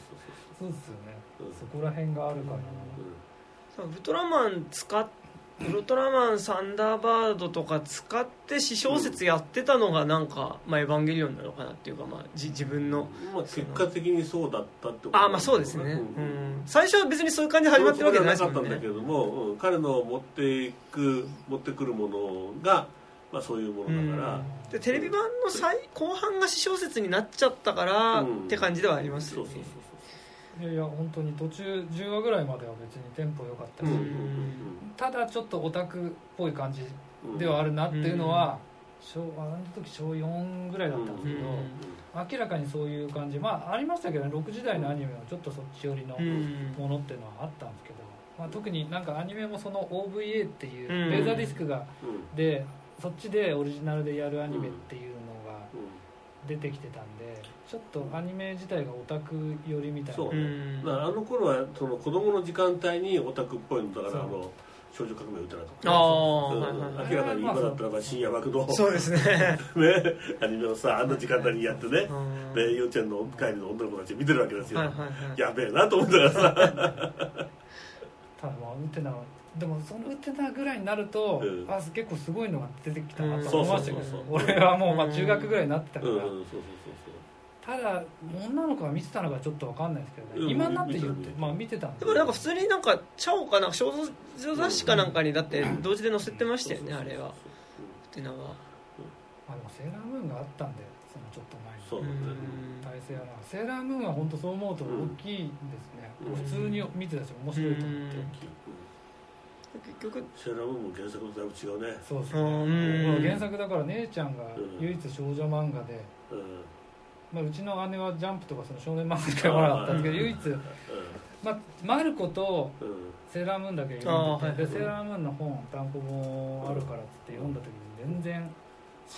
そうですよね。う。んそこら辺があるから。そうウルトラマン使っウルトラマンサンダーバードとか使って私小説やってたのがなんか、まあ、エヴァンゲリオンなのかなっていうか、まあ、じ自分の。うんまあ、結果的にそうだったってことああまあそうですね、うん。最初は別にそういう感じで始まってるわけじゃないですもんね。なかったんだけれども、うん彼の持っていく持ってくるものが、まあ、そういうものだから、でテレビ版の最後半が私小説になっちゃったから、うん。って感じではありますよね。そうそういやいや本当に途中10話ぐらいまでは別にテンポ良かったし、そう、ううんん。ただちょっとオタクっぽい感じうんではあるなっていうのは、小あの時小4ぐらいだったんですけど、うん明らかにそういう感じ。まあありましたけどね6時代のアニメはちょっとそっち寄りのうん。ものっていうのはあったんですけど、まあ、特になんかアニメもその OVA っていううん。レーザーディスクがうん。でそっちでオリジナルでやるアニメっていうのがうん。出てきてたんでちょっとアニメ自体がオタク寄りみたいな。そううん。だからあの頃はその子供の時間帯にオタクっぽいのだからあの少女革命歌だとか。ああ、うん明らかに今だったらば深夜枠のそうですね。ね。アニメをさあんな時間帯にやってね。うん。で幼稚園の帰りの女の子たち見てるわけですよ、はいはいはい。やべえなと思ったからさ。ただまあウテナはでもそのウテナぐらいになると、うん。あ結構すごいのが出てきたなうんと思いましたけど、俺はもうまあ中学ぐらいになってたから、ただ女の子が見てたのかちょっと分かんないですけどね、うん今になって言ってまあ見てたんででもなんか普通になんかチャオかなんか少女雑誌かなんかにだって同時で載せてましたよねあれは。ってのは。まあでもセーラームーンがあったんでそのちょっと前に。そう。だね体制はなセーラームーンは本当そう思うと大きいですね、うん。普通に見てたし面白いと思って、うん結局。セーラームーンも原作とだいぶ違うね。そうですうね、ん原作だから姉ちゃんが唯一少女漫画で、うん。まあ、うちの姉はジャンプとかその少年漫画しか読まなかったんですけど唯一、まあ、マルコとセーラームーンだけ読んでセーラームーンの本単行本あるからっつって読んだ時に全然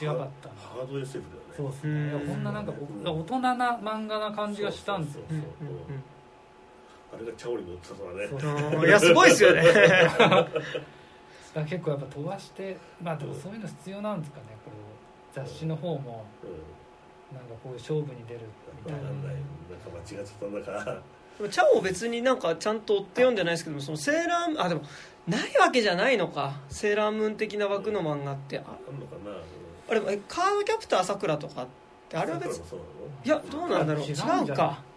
違かったハード SF だよね。そうですね。こんななんかお大人な漫画な感じがしたんですよ。そううんあれがチャオに乗ってたとはね。そう。うんいやすごいですよね。だから結構やっぱ飛ばしてまあでもそういうの必要なんですかね。これ雑誌の方もうん。なんかこういう勝負に出るみたいなないなんか間違っちゃったんだか。らでもチャオ別になんかちゃんと追って読んでないですけどもそのセーラーあでもないわけじゃないのか。セーラームーン的な枠の漫画って。ああんのかな。あれえカードキャプターさくらとかってあれは別そういやどうなんだろう。違違うかうん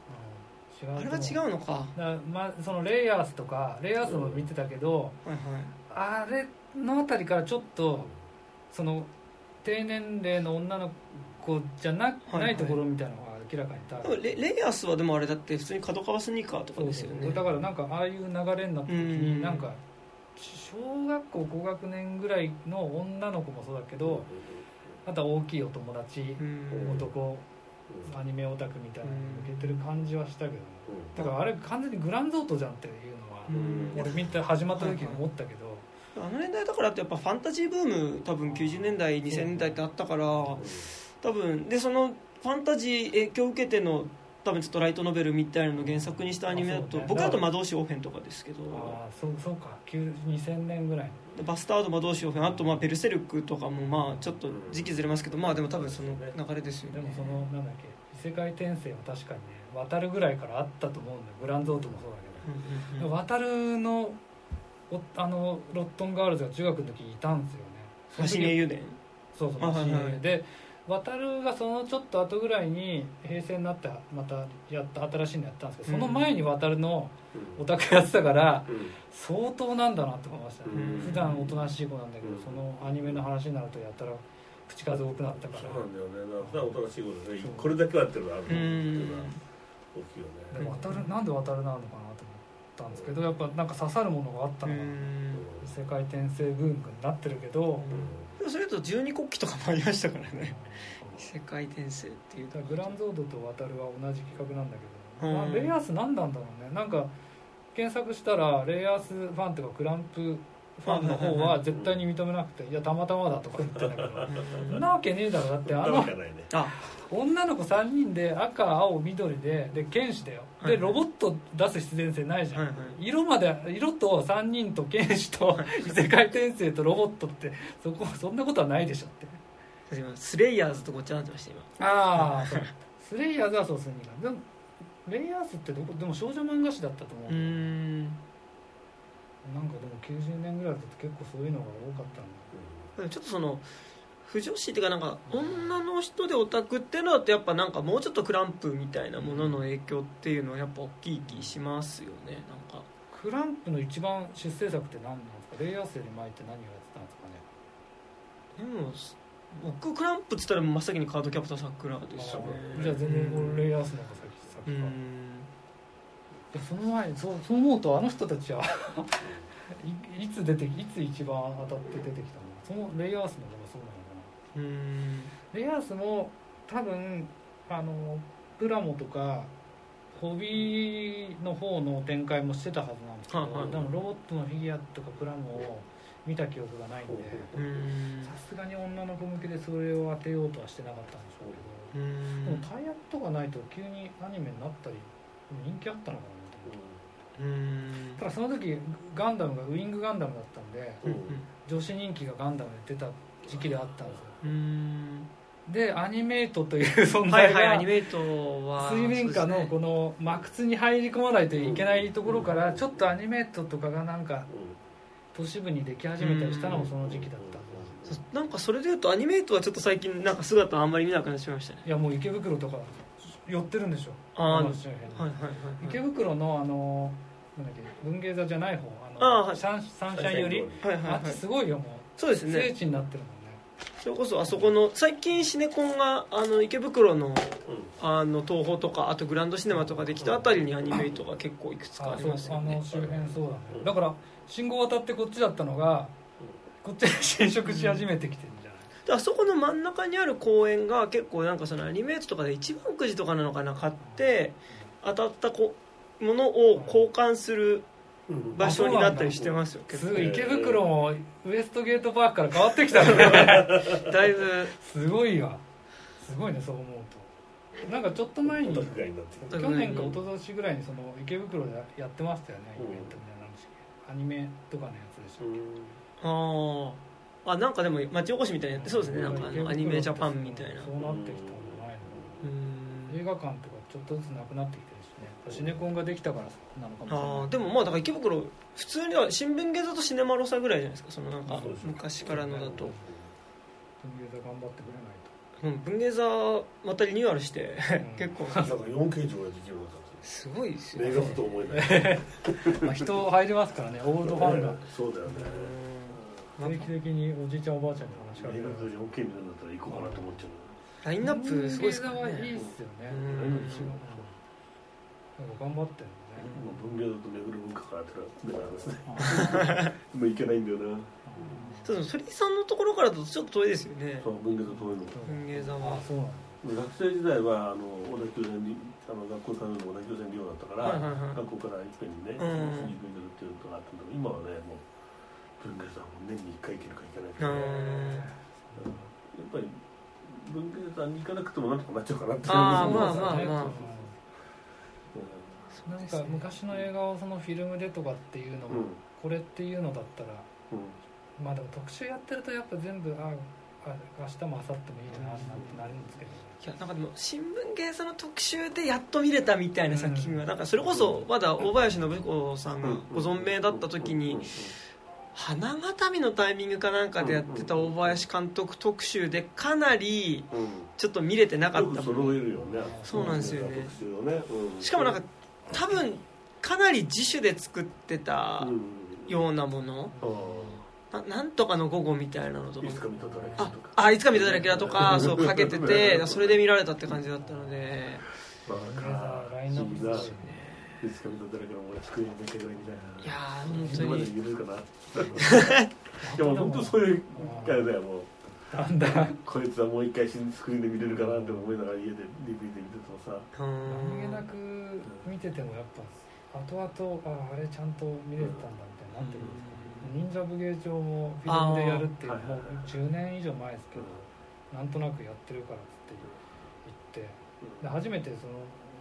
違うあれは違うのか。はだまあそのレイヤースとかレイヤースも見てたけど、いはい。あれのあたりからちょっとその低年齢の女の子じゃな,、はいないところみたいなのが明らかにた。でもレレイヤースはでもあれだって普通に角川スニーカーとかですよね。だからなんかああいう流れになった時にうん。なんか小学校高学年ぐらいの女の子もそうだけどあとは大きいお友達うん。男アニメオタクみたいなのに向けてる感じはしたけどね。うん。だからあれ完全にグランゾートじゃんっていうのはうん。俺見て始まった時に思ったけど。あの年代だからってやっぱファンタジーブーム多分90年代2000年代ってあったから多分でそのファンタジー影響を受けての多分ちょっとライトノベルみたいなのを原作にしたアニメだと、僕だと魔導士オフェンとかですけど。ああそうそうか。9 2000年ぐらいでバスタード魔導士オフェンあとまあベルセルクとかもまあちょっと時期ずれますけどまあでも多分その流れですよね。でもそのなんだっけ異世界転生は確かにね渡るぐらいからあったと思うんだよ。グランゾートもそうだけど、うんうんうん。渡るのおあのロットンガールズが中学の時いたんですよね。その時橋根油田。そうそうあはいはい橋根で渡るがそのちょっと後ぐらいに平成になってまたやった新しいのやったんですけどその前に渡るのオタクやってたから相当なんだなって思いましたね、うん。普段おとなしい子なんだけど、うん。そのアニメの話になるとやったら口数多くなったから。そうなんだよね。だからおとなしいことでこれだけはやってるのあるっていうのは大きいよでねるなんで渡るなのかなと思ったんですけどやっぱなんか刺さるものがあったうのか世界転生ブームになってるけど、でもそれと十二国旗とかもありましたからね。世界転生っていう。グランゾードと渡るは同じ企画なんだけど、うん。まあレイアース何なんだろうね。なんか検索したらレイアースファンとかクランプファンの方は絶対に認めなくて「いやたまたまだ」とか言ってんだけど。そんなわけねえだろ。だってああ。の女の子3人で赤青緑でで剣士だよ。でロボット出す必然性ないじゃん、はいはい。色まで色と3人と剣士と異世界転生とロボットってそこそんなことはないでしょって。今スレイヤーズとこっちゃなってました今。ああスレイヤーズはそうするにでもレイヤースってどこでも少女漫画誌だったと思う、うーんなんかでも90年ぐらいだと結構そういうのが多かったんだ。ちょっとその不女子っていうかなんか女の人でオタクっていうのだとやっぱなんかもうちょっとクランプみたいなものの影響っていうのはやっぱ大きい気しますよね。なんか。クランプの一番出世作って何なんですか？レイヤースより前って何をやってたんですかね？でも僕クランプっつったら真っ先にカードキャプターさくらですよねじゃあ全然レイヤースの方が先か、んいやその前そうそう思うとあの人たちは いいつ出ていつ一番当たって出てきたの？そのレイヤースの方がそうなのかな？うん。レイヤースも多分あのプラモとかホビーの方の展開もしてたはずなんですけど、はいはい。でもロボットのフィギュアとかプラモを見た記憶がないんでうん。さすがに女の子向けでそれを当てようとはしてなかったんでしょうけど、うん。でもタイアップとかないと急にアニメになったり人気あったのかな？ただその時ガンダムがウイングガンダムだったんでうん女子人気がガンダムで出た時期であったんですよ。うん。でアニメイトという存はい在がはいアニメイトは水面下のこの真靴に入り込まないといけないところからちょっとアニメートとかがなんか都市部にでき始めたりしたのもその時期だったなんかそれでいうとアニメイトはちょっと最近なんか姿あんまり見なくなってしまいましたね。いやもう池袋とか寄ってるんでしょ。池袋のあのなんだっけ文芸座じゃない方あのあーはい。サンサンシャインより。はいはい。はいあっちすごいよもそうですう聖ね地になってるもんね。それこそあそこの最近シネコンがあの池袋のあの東宝とかあとグランドシネマとかできたあたりにアニメイトが結構いくつかありますよね。の周辺そうだね。だから信号渡ってこっちだったのがこっちで侵食し始めてきてるんじゃない？であそこの真ん中にある公園が結構なんかそのアニメートとかで一番くじとかなのかな買って当たったこものを交換する場所になったりしてますよ。結構。すごい池袋もウエストゲートパークから変わってきたね。だいぶ。すごいわ。すごいねそう思うと。なんかちょっと前にオタク街になってる去年か一昨年ぐらいにその池袋でやってましたよねイベントみたいななんでしアニメとかのやつでしたっけ？あああなんかでも町おこしみたいにやってそうですね。なんかあのアニメジャパンみたいな。そうなってきたんじゃないうん。の映画館とかちょっとずつなくなってきシネコンができたからなのかもしれない。あーでもまあだから池袋普通には新聞芸座とシネマロサぐらいじゃないですか。そのなんか昔からのだと。文芸座頑張ってくれないうん文芸座またリニューアルしてうん。結構。なんか 4K 上映できるようになったんですすごいですよよね映画と思えない。と、まあ、人入りますからねオールドファンが。そうだよね。定期的におじいちゃんおばあちゃんに話しかけ映画ると 4K 見るんだったら行こうかなと思っちゃう。ラインナップすごいですから文芸座はいいっねすよね。うんなんか頑張ってるもう文芸だと巡る文化からってですね。もう 行けないんだよな。そうです鳥居さんのところからだとちょっと遠いですよね。そう文芸だと遠いの。文芸座は。あそうなんだ。学生時代はあの小田急線にあの学校に通うのが小田急線利用だったから、はいはいはい。学校からいっぺんにね、うん。新宿に出るっていうのがあったんだけど今はねもう文芸座も年に1回行けるか行けないか、うんやっぱり文芸座に行かなくてもなんとかなっちゃうかなっていう。あーのがまあまあまあ。うなんか昔の映画をそのフィルムでとかっていうのも、んうん。これっていうのだったらうん。まあでも特集やってるとやっぱ全部ああ明日も明後日もいいななんてなるんですけど、いやなんかでも新聞芸座の特集でやっと見れたみたいな作品はなんかそれこそまだ大林信彦さんがご存命だった時に花形見のタイミングかなんかでやってた大林監督特集でかなりうん。ちょっと見れてなかったもの。揃えるよね。そうなんですよね。しかもなんか多分かなり自主で作ってたうん。ようなもの。あななんとかの午後みたいなのとか。いつか見たドラキュあラとか。あいつか見たドラキュラとか そうかけててそれで見られたって感じだったので。バカラインナップすごいね。いつか見たドラキュラも俺救いに向けるみたいな。いやー本当今までに見れるかな。いやもう本当そういうあれだよもうだんだ。んこいつはもう一回スクリーンで見れるかなって思いながら家で DVD で見ててもさ。う何気なんく見ててもやっぱ後々ああれちゃんと見れてたんだみたいになってくるんですよ忍者武芸帳もフィルムでやるっていうもう10年以上前ですけどなんとなくやってるからっつって言ってで初めてその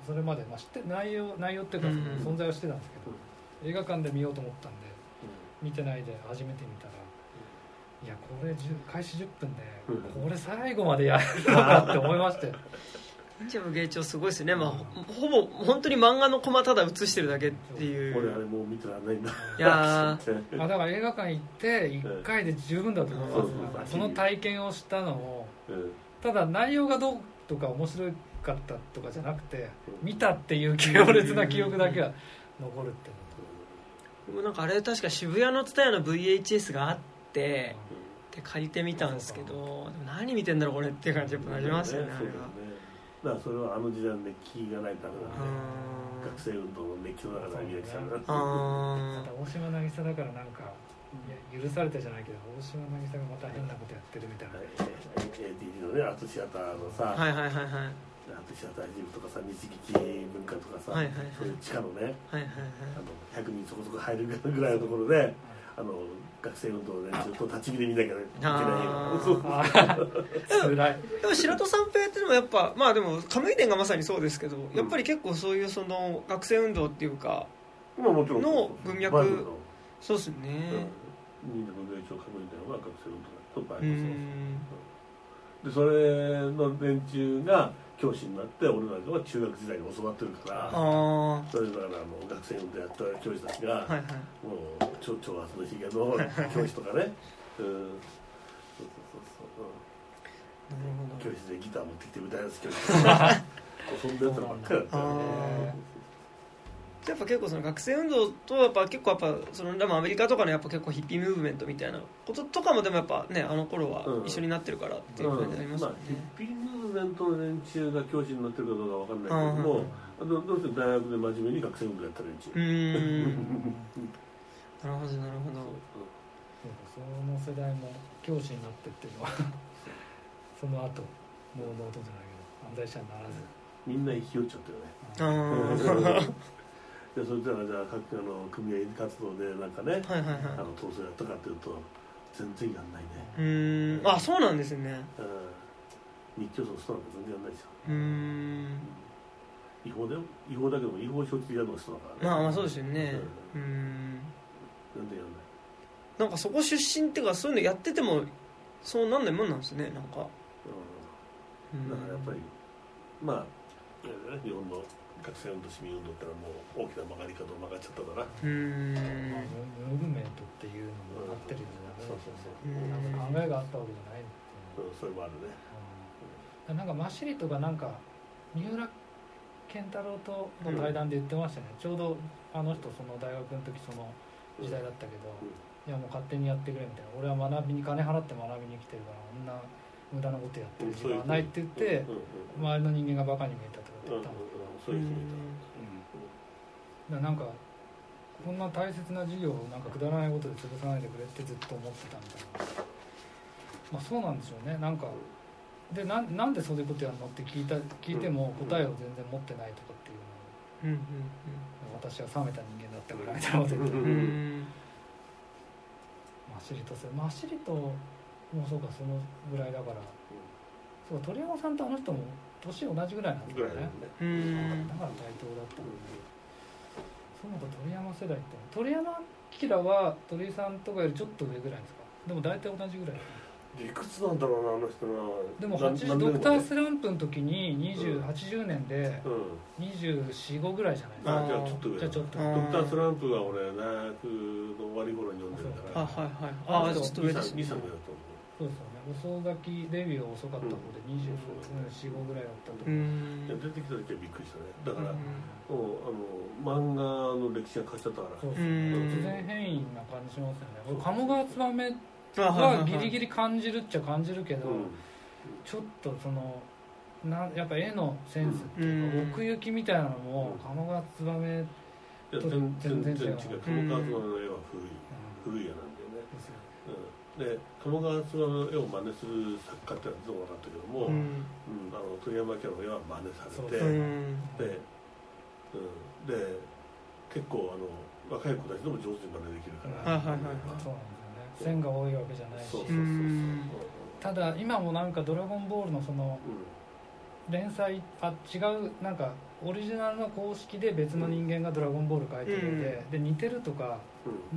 それまで、まあ、知って内容内容っていうかうん。その存在はしてたんですけど映画館で見ようと思ったんで見てないで初めて見たらいやこれ10開始10分でうん。これ最後までやるのかって思いまして。忍者武芸帳すごいですよね、まあ、ほほぼ本当に漫画のコマただ映してるだけっていう。俺あれもう見てらんないんだいや あだから映画館行って1回で十分だと思います、そうそうその体験をしたのをうん。ただ内容がどうとか面白かったとかじゃなくて見たっていう強烈な記憶だけは残るってーでもなんかあれ確か渋谷の蔦屋の VHS があってで借りてみたんですけど何見てんだろうこれっていう感じやっぱなりますよねあれはだよね。だからそれはあの時代の熱気がないとダメだねあ学生運動の熱気の中で宮城さんがた大島渚だからなんか許されたじゃないけど大島渚がまた変なことやってるみたいな。ATD のねアートシアターのさ、ーはいはいはいはい。アートシアタージムとかさ日劇文化とかさ、はいはいはい。そういう地下のねはいはいあの100人そこそこ入るぐらいのところであの学生運動でずっと立ち見で見なきゃいけない。よでも白戸三平っていうのもやっぱまあでも亀井伝がまさにそうですけどやっぱり結構そういうその学生運動っていうかまあもちろんの文脈。そうですね。うん、忍者の一応確認たのが学生運動だとバイうブルそうん。でそれの連中が教師になって俺なんかは中学時代に教わってるからあそれだからあの学生運動やった教師たちが、あはいはい。もう超超発のひげの教師とかね。うん。そうそうそうそう、ん教室でギター持ってきて歌いやす教師とかそんなやつらばっかりだったよね。あやっぱ結構その学生運動とやっぱ結構やっぱそのでもアメリカとかのやっぱ結構ヒッピームーブメントみたいなこととかもでもやっぱねあの頃はうん一緒になってるからっていう感じありますよね、ヒッピームーブメントの連中が教師になってるかどうかわかんないけども、どどうせ大学で真面目に学生運動やった連中、うーん。なるほどなるほど。そうかその世代も教師になってっていうのは その後もうノートじゃないけど犯罪者にならず。みんな生きよっちゃったよね。あーでそれじゃあじゃあ各あの組合活動でなんかね、はいはいあはの闘争やったかっていうと全然やんないね、いうーん。あそうなんですね。うん、日教組の人なんか全然やんないですよ。うーん。違法だよ。違法だけども違法承知でやるのが人だからね。まあまあそうですよね。うーん。全然やんない。なんかそこ出身っていうかそういうのやっててもそうなんないもんなんですねなんか。うん。だからやっぱりまあ日本の学生運動市民運動ってのはもう大きな曲がり角を曲がっちゃったんだな。うーん。まあムーブメントっていうのもなってるんじゃない。そうそうそう。うん。なんか考えがあったわけじゃないっていううんそれもあるね。うん。なんかマシリとかなんか三浦健太郎との対談で言ってましたね、ちょうどあの人その大学の時その時代だったけど、うん。いやもう勝手にやってくれみたいな。俺は学びに金払って学びに来てるからこんな無駄なことやってる時間はないって言ってうんうん周りの人間がバカに見えたとかうんうん言ったんですけど、そういう人もいだなん。かこん。な大切な授業をなん。かくだらないことで潰さないでくれってずっと思ってたみたいなまあそうなん。でしょうねなん。かでななん。でそういうことやるのって聞いた聞いても答えを全然持ってないとかっていうのをうん。私は冷めた人間だったからみたいなこと言ってうん。うん。うん。マシリとそれマシリともうそうかそのぐらいだからそう鳥山さん。とあの人も年同じぐらいなんですよね。だから対等だったのそうか鳥山世代って鳥山明は鳥居さんとかよりちょっと上ぐらいですか？でも大体同じぐらい。いくつなんだろうなあの人なでもな80なんドクターねスランプの時に20 80年でうん。245ぐらいじゃないですか。あじゃあちょっと上じゃあちょっと。あドクタースランプが俺大学の終わり頃に読んでるから。あはいはい。ああちょっと上です23ね上だと思そうですよね遅咲きデビューが遅かった子で245ぐらいだったといや出てきた時はびっくりしたね。だから、うん。もうあの漫画の歴史が変わっちゃったから。そうそう。うん。突然変異な感じしますよね。俺鴨川ツバメあはギリギリ感じるっちゃ感じるけど、うん。ちょっとそのなやっぱ絵のセンスっていうか、うん。奥行きみたいなのもうん鴨川ツバメ、いやと全然全然違う。全然違う。鴨川つばめの絵は古い。古い絵なで鴨川つばめの絵を真似する作家ってのはどうなかったけども、ううんんあの鳥山家の絵は真似されてうんで,、うん、で結構あの若い子たちでも上手に真似できるから、はいはいはいはい。そうなんですよね。線が多いわけじゃないし。そうそうそうただ今もなんか「ドラゴンボール」のそのう連載あ違うなんかオリジナルの公式で別の人間が「ドラゴンボール」描いてるので,、で似てるとかん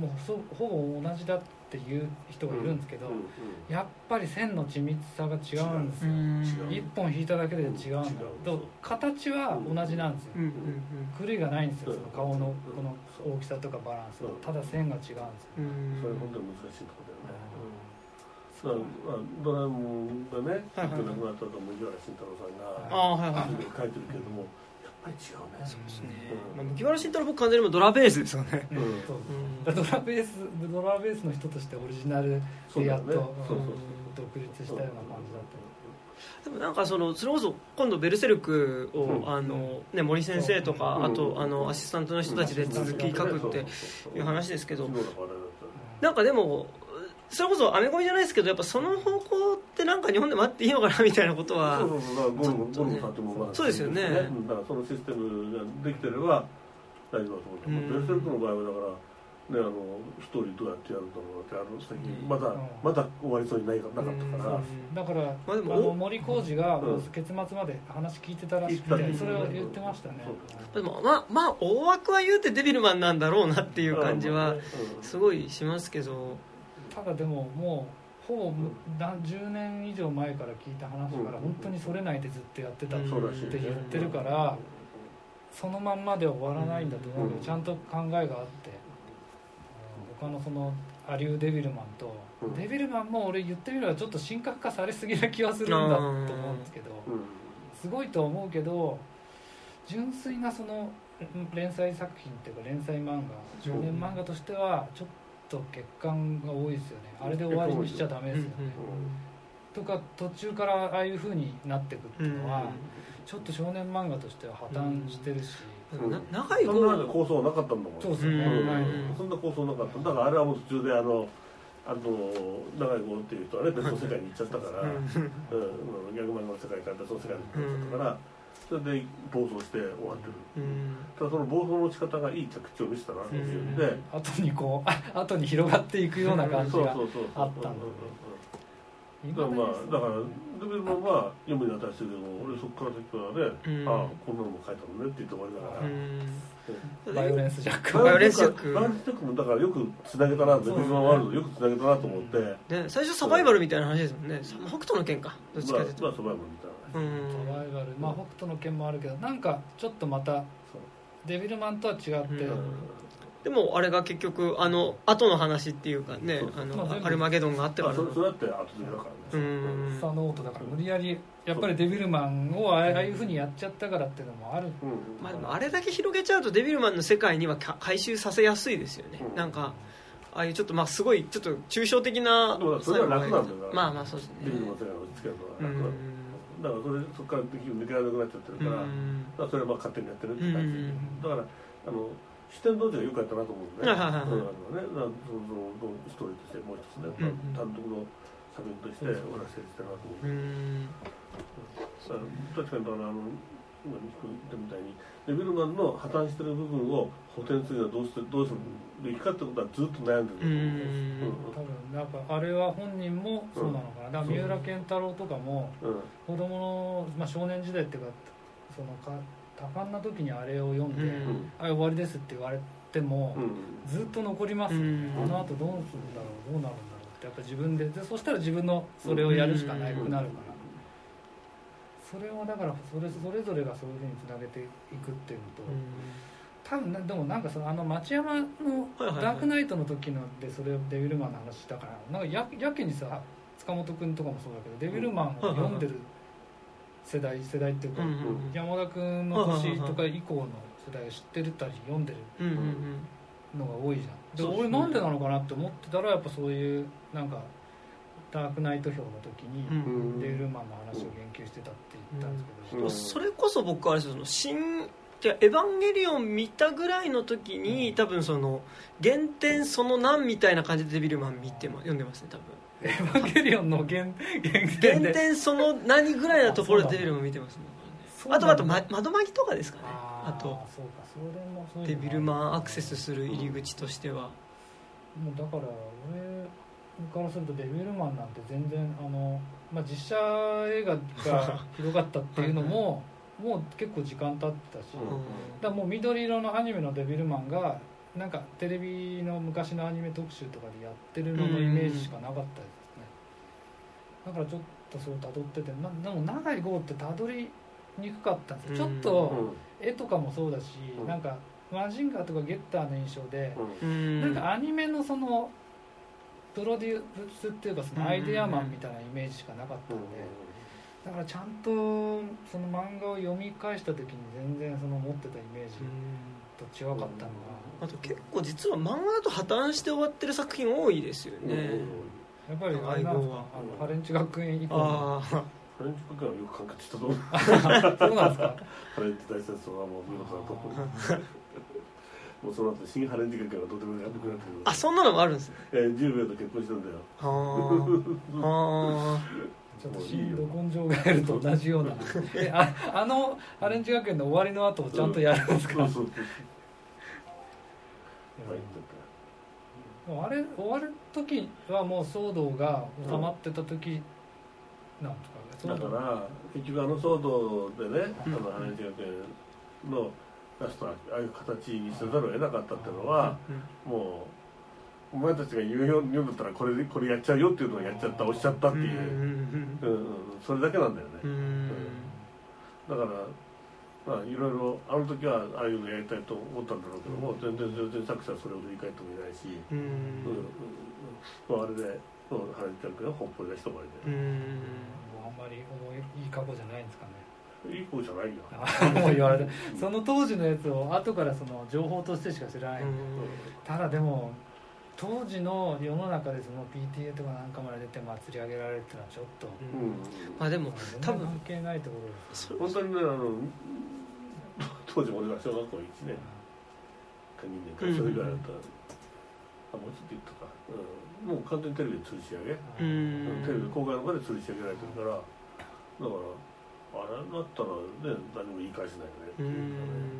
うん。もうそほぼ同じだっていう人がいるんですけど、うんうんやっぱり線の緻密さが違うんですよ、うん違う一本引いただけで違うんだ、うん。形は同じなんですよ、うんうん狂いがないんですよう。んその顔のこの大きさとかバランス。ただ線が違うんですよ、うん。それ本当に難しいところだよね、うん。まあ、ドラえもんがね、はいはい亡くなった後麦わら慎太郎さんがああはいはい書いてるけれどもぱり違うね。そうですね。うん。まあ麦わら慎太郎僕完全にドラベースですよね。うん。うん。そううん。ドラベースドラベースの人としてオリジナルでやっとそうそう独立したような感じだったでもなんかそのそれこそ今度ベルセルクを、うん。あのね、森先生とか、う。んあとあのアシスタントの人たちで続き書くっていう話ですけど、なんかでもそれこそアメコミじゃないですけどやっぱその方向ってなんか日本でもあっていいのかなみたいなことはそうそうそうゴルゴゴルゴさんともそうですよね。うんだからそのシステムができてれば大丈夫だと思う、うん。ベルセルクの場合はだからねあのストーリーどうやってやるんだろうなってあの最近うん。まだ、うんまだ終わりそうにないなかったから、うん。だから、まあでもあの森浩二がうん。結末まで話聞いてたらしくて、それを言ってましたね、でもまあまあ大枠は言うてデビルマンなんだろうなっていう感じはすごいしますけどただでももうほぼ何10年以上前から聞いた話からうん本当にそれないでずっとやってたって言ってるからそのまんまで終わらないんだと思うけうんどちゃんと考えがあって。うん他のそのアリュー・デビルマンとうん。デビルマンも俺言ってみればちょっと神格化されすぎな気はするんだと思うんですけどうん。すごいと思うけど純粋なそのうん連載作品っていうか連載漫画少年漫画としてはちょっと欠陥が多いですよね。あれで終わりにしちゃダメですよね。とか途中からああいう風になっていくっていうのはちょっと少年漫画としては破綻してるし。うん。な長いそんな方構想なかったんだもんそうですよね。うん。そんな構想なかった。だからあれはもう途中であのあの長い子っていう人はね別の世界に行っちゃったから、うん、逆漫画の世界から別の世界に行っちゃったから、それで暴走して終わってる。うん。ただその暴走の仕方がいい着地を見せたなっていう。ん。で、後にこうあ後に広がっていくような感じがそうそうそうそうあったんだ。だからまあだからデビルマンは読むに値してるけど俺そこから先からね、うん。ああこんなのも書いたのねって言って終わりだから、バイオレンスジャック。バイオレンスジャック。バイオレンスジャック。もだからよくつなげたなデビルマンワールドよくつなげたなと思って、ね、最初サバイバルみたいな話ですもんね。北斗の拳か。どっちまあかというと、まあサバイバルみたいな、うん。サバイバルまあ北斗の拳もあるけどなんかちょっとまたデビルマンとは違って、うん。でもあれが結局あの後の話っていうかねあのまあアルマゲドンがあってからそれそれだって後付けだからうねん。スタノートだから無理やりやっぱりデビルマンをあああいうふうにやっちゃったからっていうのもある。うんまあでもあれだけ広げちゃうとデビルマンの世界にはか回収させやすいですよね、うん。なんかああいうちょっとまあすごいちょっと抽象的なそれは楽なんだよな。まあまあそうですね。デビルマンの世界に落ち着けるのうは楽。なん。だよだからそれそこから抜けられなくなっちゃってるから、だからそれはまあ勝手にやってるって感じ、うん。だからあの視点同士がよくやったなと思うんでね、うんねなそのそのストーリーとしてもう一つね、単独の作品として俺は成立してるなと思う、うん。さ確かにだからあの今言ったみたいにデビルマンの破綻してる部分を補填するにはどうしてどうするべきかってことはずっと悩んでる。うん。多分なんかあれは本人もそうなのかな、だから三浦健太郎とかもうんうん子供のまあ、少年時代っていうかそのか多感な時にあれを読んで、うん。あ終わりですって言われても、うん。ずっと残ります。よね、うん。あの後どうするんだろうどうなるんだろうってやっぱ自分ででそしたら自分のそれをやるしかなくなるから、それをだからそれそれぞれがそういうふうにつなげていくっていうのと、多分ねでもなんかそのあの町山のダークナイトの時のでそれをデビルマンの話したからなんかややけにさ塚本君とかもそうだけどデビルマンを読んでる世代世代っていうか、うんうん山田君の年とか以降の世代を知ってたり読んでるうんうんのが多いじゃん。で俺なんでなのかなって思ってたらやっぱそういうなんかダークナイト票の時に、デールマンの話を言及してたって言ったんですけど、うん。それこそ僕あれですよその新じゃエヴァンゲリオン見たぐらいの時に多分その原点その何みたいな感じでデビルマン見て、ま、読んでますね多分。エヴァンゲリオンの原原原点で。点その何ぐらいのところでデビルマン見てますね。あとあと、ま、窓マギとかですかね。あと。そうかそれもそういうのもデビルマンアクセスする入り口としては。もうだから俺からするとデビルマンなんて全然あの、まあ、実写映画が 広がったっていうのももう結構時間経ってたし、うんだからもう緑色のアニメのデビルマンがなんかテレビの昔のアニメ特集とかでやってるののイメージしかなかったですね。だからちょっとそれをたどっててなでも長い号ってたどりにくかったんですよ。ちょっうん。と絵とかもそうだし、うん。なんかマジンガーとかゲッターの印象で、うん。うん。なんかアニメのそのプロデュースっていうかそのアイデアマンみたいなイメージしかなかったんで、だからちゃんとその漫画を読み返した時に全然その持ってたイメージと違かったのあと結構実は漫画だと破綻して終わってる作品多いですよね、やっぱりあれなんですかあのハレンチ学園以降の。ああハレンチ国はよく完結したと思う。そうなんですか？ハレンチ大戦争はもう見事だと思うもうその後新ハレンチ学園はどうでもよくなってるあそんなのもあるんですね。えー、10秒と結婚したんだよ。はあ。ちょっと新ど根性ガエルと同じような。えああのハレンチ学園の終わりの後をちゃんとやるんですか、そうそうそう。あれ終わる時はもう騒動が収まってた時なんですかね、だから結局あの騒動でね、うん。あのハレンチ学園のラストはああいう形にせざるを得なかったっていうのは、もうお前たちが言うように言うんだったらこれでこれやっちゃうよっていうのをやっちゃったおっしゃったっていう、うんうんうんそれだけなんだよね、うん。うん。だからまあいろいろあの時はああいうのやりたいと思ったんだろうけども、全然全然作者はそれを振り返ってもいないし、ううん。うん。ん。まあ、あれでうんハレンチ学園はほっぽり出した終わうりん。もうあんまり重いいい過去じゃないんですかね。で、いい子じゃないよ、あもう言われてその当時のやつを後からその情報としてしか知らない、ただでも当時の世の中でその PTA とかなんかまで出て祭り上げられるっていうのはちょっとうん。まあでも全多分然関係ないところです。そ本当にねあの 当時俺が小学校1年。か2年かそれぐらいだった。ら、あもうちょっと言ったか、うん、もう完全にテレビで吊るし上げ、ううん。んテレビ公開の場で吊るし上げられてるから。だからあれだったらね何も言い返せないよねってういうかね。ん。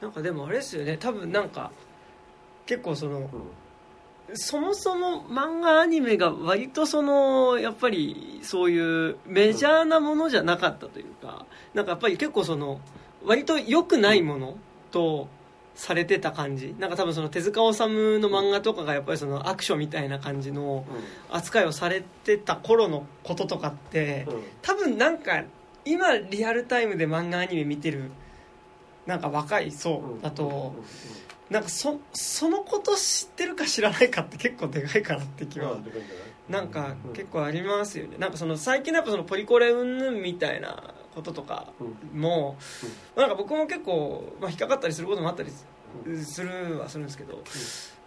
なんかでもあれですよね。多分なんか結構そのうん。そもそも漫画アニメが割とそのやっぱりそういうメジャーなものじゃなかったというかなんかやっぱり結構その割と良くないものとされてた感じ。なんか多分その手塚治虫の漫画とかがやっぱりそのアクションみたいな感じの扱いをされてた頃のこととかってうん。多分なんか今リアルタイムで漫画アニメ見てるなんか若い層だとなんかそそのこと知ってるか知らないかって結構でかいかなって気はなんかうん。結構ありますよね。なんかその最近のやっぱそのポリコレ云々みたいなこととかうん。もなんか僕も結構、まあ、引っかかったりすることもあったりするはするんですけど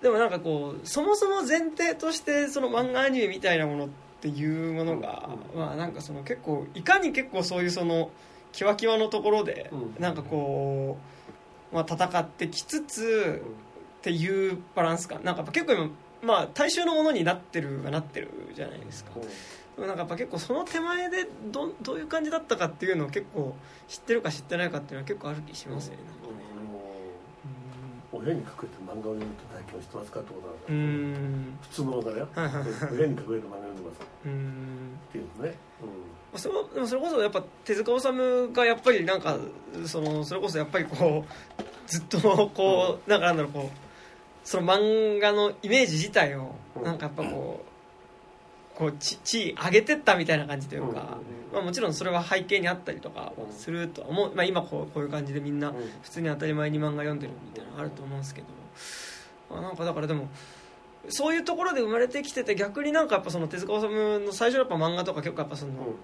でもなんかこうそもそも前提としてその漫画アニメみたいなものっていうものが、うん。まあなんかその結構いかに結構そういうそのキワキワのところでうん。なんかこう、まあ、戦ってきつつっていうバランス感なんか結構今まあ大衆のものになってるはなってるじゃないですか。でもなんかやっぱ結構その手前でどどういう感じだったかっていうのを結構知ってるか知ってないかっていうのは結構ある気しますよね親に隠れて漫画を読むって体験をしてますかってことなん。だ普通の漫画だよ。親に隠れて漫画読んでますかっていうのね、それはでもそれこそやっぱ手塚治虫がやっぱりなんかそのそれこそやっぱりこうずっとこうなんかなんだろうこうその漫画のイメージ自体をうん。なんかやっぱこうこう地地位上げてったみたいな感じというか、まあ、もちろんそれは背景にあったりとかするとは思う、まあ、今こうこういう感じでみんなうん。普通に当たり前に漫画読んでるみたいなのあると思うんですけど、まあ、なんかだからでもそういうところで生まれてきてて逆になんかやっぱその手塚治虫の最初のやっぱ漫画とか結構やっぱその、こ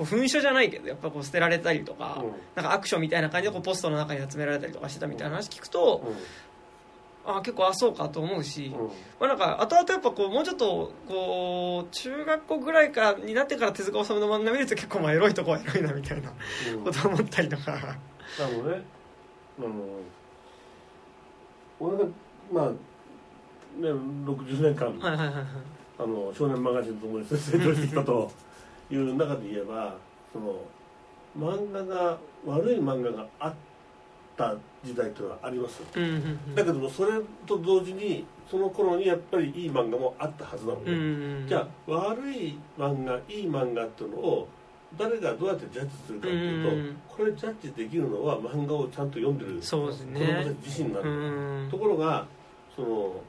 う噴書じゃないけどやっぱこう捨てられたりとか、うん。なんかアクションみたいな感じでこうポストの中に集められたりとかしてたみたいな話聞くと、あ結構あそうかと思うし、うん。うんまあ、なんか後々やっぱこうもうちょっとこう中学校ぐらいからになってから手塚治虫の漫画見ると結構まあエロいとこはエロいなみたいなうん。ことを思ったりとか、あのね。あの俺がまあね60年間、はいはいはいはい。あの少年マガジンともに成長してきたという中で言えばその漫画が悪い漫画があった時代というのはあります。うんうんうん。だけどもそれと同時にその頃にやっぱりいい漫画もあったはずなのね、うんうんじゃあ悪い漫画いい漫画っていうのを誰がどうやってジャッジするかっていうと、うんこれジャッジできるのは漫画をちゃんと読んでるそうですね。子供たち自身なんだ、うん。ところがその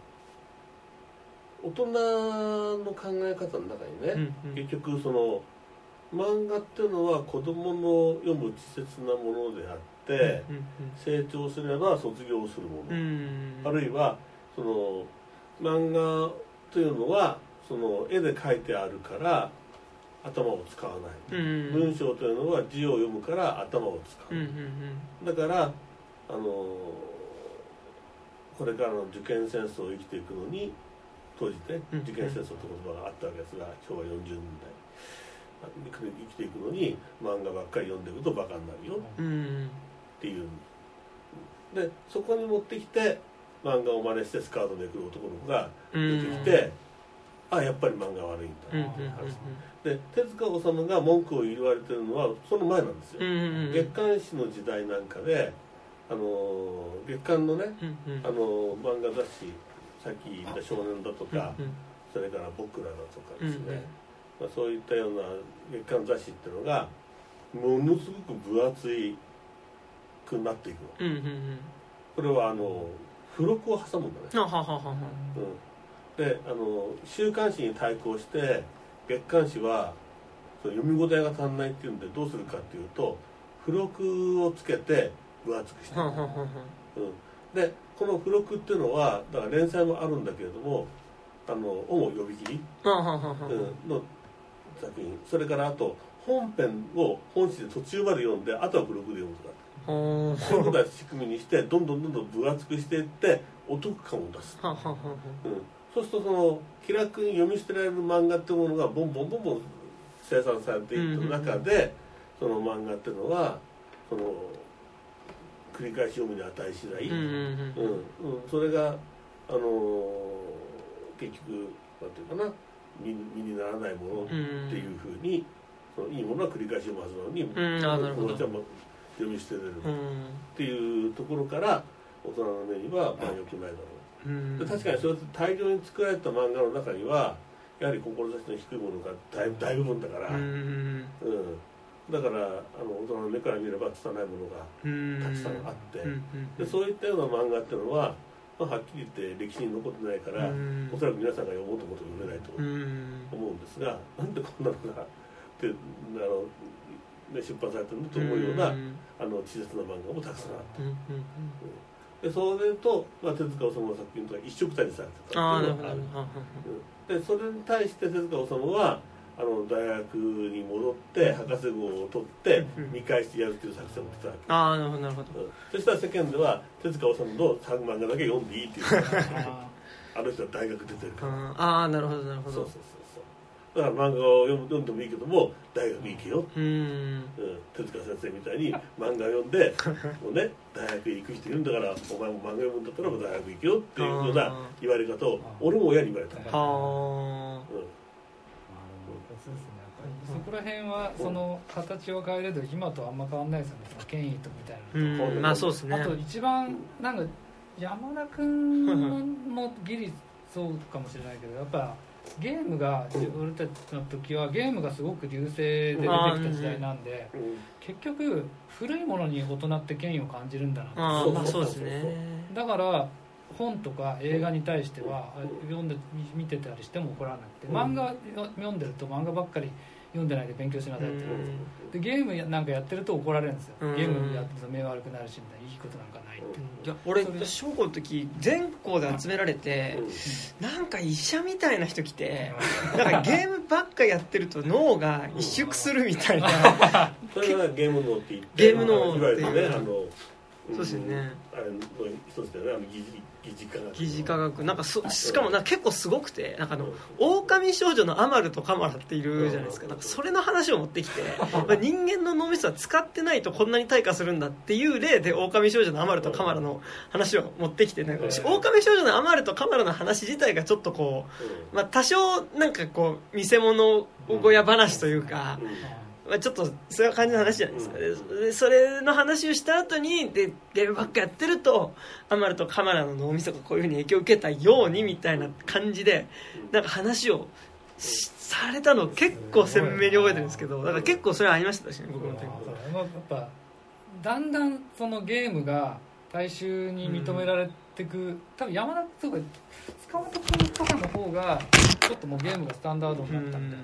大人の考え方の中にね、うんうん。結局その漫画っていうのは子供の読む稚拙なものであって、うん成長すれば卒業するもの、あるいはその漫画というのはその絵で描いてあるから頭を使わない、うん文章というのは字を読むから頭を使う、だからあのこれからの受験戦争を生きていくのに当時ねうん受験戦争という言葉があったわけですが昭和40年代。生きていくのに漫画ばっかり読んでるとバカになるよ。うんうんっていう。でそこに持ってきて漫画を真似してスカートめくる男の子がうん。出てきて、あやっぱり漫画悪いんだ、うんうんで手塚治虫が文句を言われてるのはその前なんですよ、うんうんうん。月刊誌の時代なんかであの月刊のねうんうん。あの漫画雑誌さっき言った「少年」だとか、うん。それから「僕ら」だとかですね、うんうん。まあ、そういったような月刊雑誌っていうのがものすごく分厚いくなっていくのうんうんうん。これはあの付録を挟むんだね、あはははは。うん、であの週刊誌に対抗して月刊誌はその読み応えが足んないっていうんでどうするかっていうと付録をつけて分厚くして。るはははは。うん、でこの付録っていうのはだから連載もあるんだけれどもあの主呼び切り、の作品。それからあと本編を本誌で途中まで読んであとは付録で読むとかそういうことは仕組みにしてどんどんどんどん分厚くしていってお得感を出す、うん、そうするとその気楽に読み捨てられる漫画っていうものがボンボンボンボン生産されていく中で、その漫画っていうのはその繰り返し読むに値しない、うんそれがあのー結局なんていうかな身身にならないものっていうふうに、そのいいものは繰り返し読むはずなのに、ん。あーなるほど。このちゃんも読み捨てれるっうん。ていうところから大人の目にはまあ良くないだろう、確かにそうやって大量に作られた漫画の中にはやはり志の低いものが大大部分だから、うん。うん。だからあの大人の目から見れば拙いものがうん。たくさんあって、うん。でそういったような漫画っていうのは、まあ、はっきり言って歴史に残ってないから、うん。おそらく皆さんが読もうと思っても読めないとうん。思うんですが、なんでこんなのがってあの、ね、出版されてるのと思うような、ん。あの稚拙な漫画もたくさんあって。うんうんでそれと、まあ、手塚治虫の作品とか一緒くたにされてたっていうのがあなるでそれに対して手塚治虫はあの大学に戻って博士号を取ってうん。見返してやるっていう作戦を取ってたわけ。ああなるほどなるほど。うん。そしたら世間では手塚治虫の作漫画だけ読んでいいっていう。あ あの人は大学出てるから。ああなるほどなるほど。そうそうそう漫画を読む読んでもいいけども大学行けよ、うん。うん、手塚先生みたいに漫画読んで もうね大学行く人いるんだからお前も漫画読むんだったら大学行けよっていうような言われ方を俺も親に言われた、はうん。そうですね。やっぱりそこら辺はその形を変えると今とあんま変わんないですよね。その権威とみたいあなうん。まあそうですね。あと一番なんか山田君もギリそうかもしれないけどやっぱゲームが俺たちの時はゲームがすごく優勢で出てきた時代なんでうん。結局古いものに大人って権威を感じるんだなああそうまあそうですね。だから本とか映画に対しては読んで見てたりしても怒らなくて。漫画読んでると漫画ばっかり読んでないで勉強しなさいって。言われてでゲームやなんかやってると怒られるんですよ。うん。ゲームやってると目悪くなるしみたいないいことなんかないって。いや俺小学校の時全校で集められてなんか医者みたいな人来てなんかゲームばっかやってると脳が萎縮するみたいな。それがゲーム脳って言ってゲーム脳っていう。ねあのそうですよね。あれの一つだよねあの疑似科学なんかそしかもなんか結構すごくてなんかあの狼少女のアマルとカマラっているじゃないですか。なんかそれの話を持ってきて、まあ、人間の脳みそは使ってないとこんなに退化するんだっていう例で狼少女のアマルとカマラの話を持ってきてなんか狼少女のアマルとカマラの話自体がちょっとこう、まあ、多少なんかこう見せ物小屋話というか、まあ、ちょっとそういう感じの話じゃないですか、ででそれの話をした後にでゲームばっかやってるとアマルとカマラの脳みそがこういうふうに影響を受けたようにみたいな感じでなんか話をしされたのを結構鮮明に覚えてるんですけどだから結構それはありましたしね僕の時も。そうやっぱだんだんそのゲームが大衆に認められてく、多分山田とか塚本君とかの方がちょっともうゲームがスタンダードになったみたいな、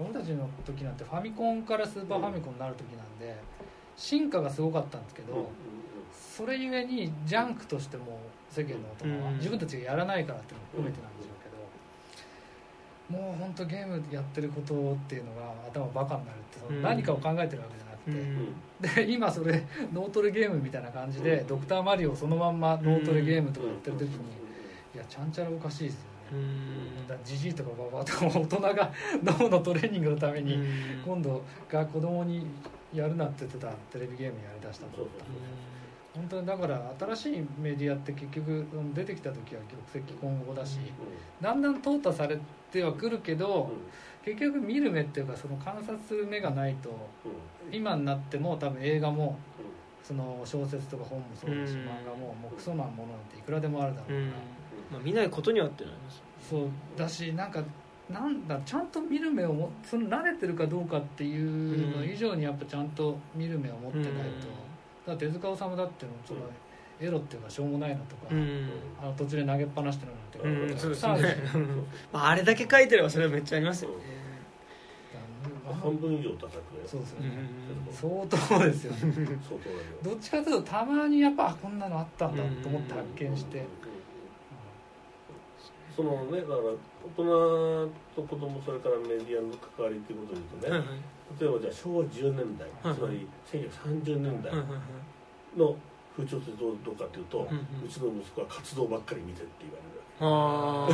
俺たちの時なんてファミコンからスーパーファミコンになる時なんで進化がすごかったんですけど、それゆえにジャンクとしても世間の大人はうん。自分たちがやらないからっていうのも含めてなんでしょうけど、もう本当ゲームやってることっていうのが頭バカになるってそのうん。何かを考えてるわけじゃなくて、で今それ脳トレゲームみたいな感じで「ドクターマリオ」そのまんま脳トレゲームとかやってる時にいやちゃん。ちゃらおかしいですよねだからジジイとかババアとかも大人が脳のトレーニングのために今度が子供にやるなって言ってたテレビゲームやりだしたと思った本当にだから新しいメディアって結局出てきた時は玉石混合だしだんだん淘汰されてはくるけど結局見る目っていうかその観察する目がないと今になっても多分映画もその小説とか本もそうだしうん。漫画ももうクソなものなんていくらでもあるだろうから、まあ、見ないことにはってなります。そうだしなんかなんだちゃんと見る目をもその慣れてるかどうかっていうの以上にやっぱちゃんと見る目を持ってないと、だから手塚治虫だってのそのエロっていうかしょうもないのとか、うん。あの途中で投げっぱなしてるのなんて、うんそうですね。まああれだけ書いてればそれはめっちゃありますよ。ねだから半分以上叩くねそうですよね、うん。相当ですよ相当だよ。どっちかというとたまにやっぱあこんなのあったんだと思って発見して、そのねだから大人と子供それからメディアの関わりっていうことで言うとね、例えばじゃあ昭和10年代、はいつまり1930年代はいはいはい。の風潮ってどうどうかっていうと、ううんうん。ちの息子は活動ばっかり見てって言われるあ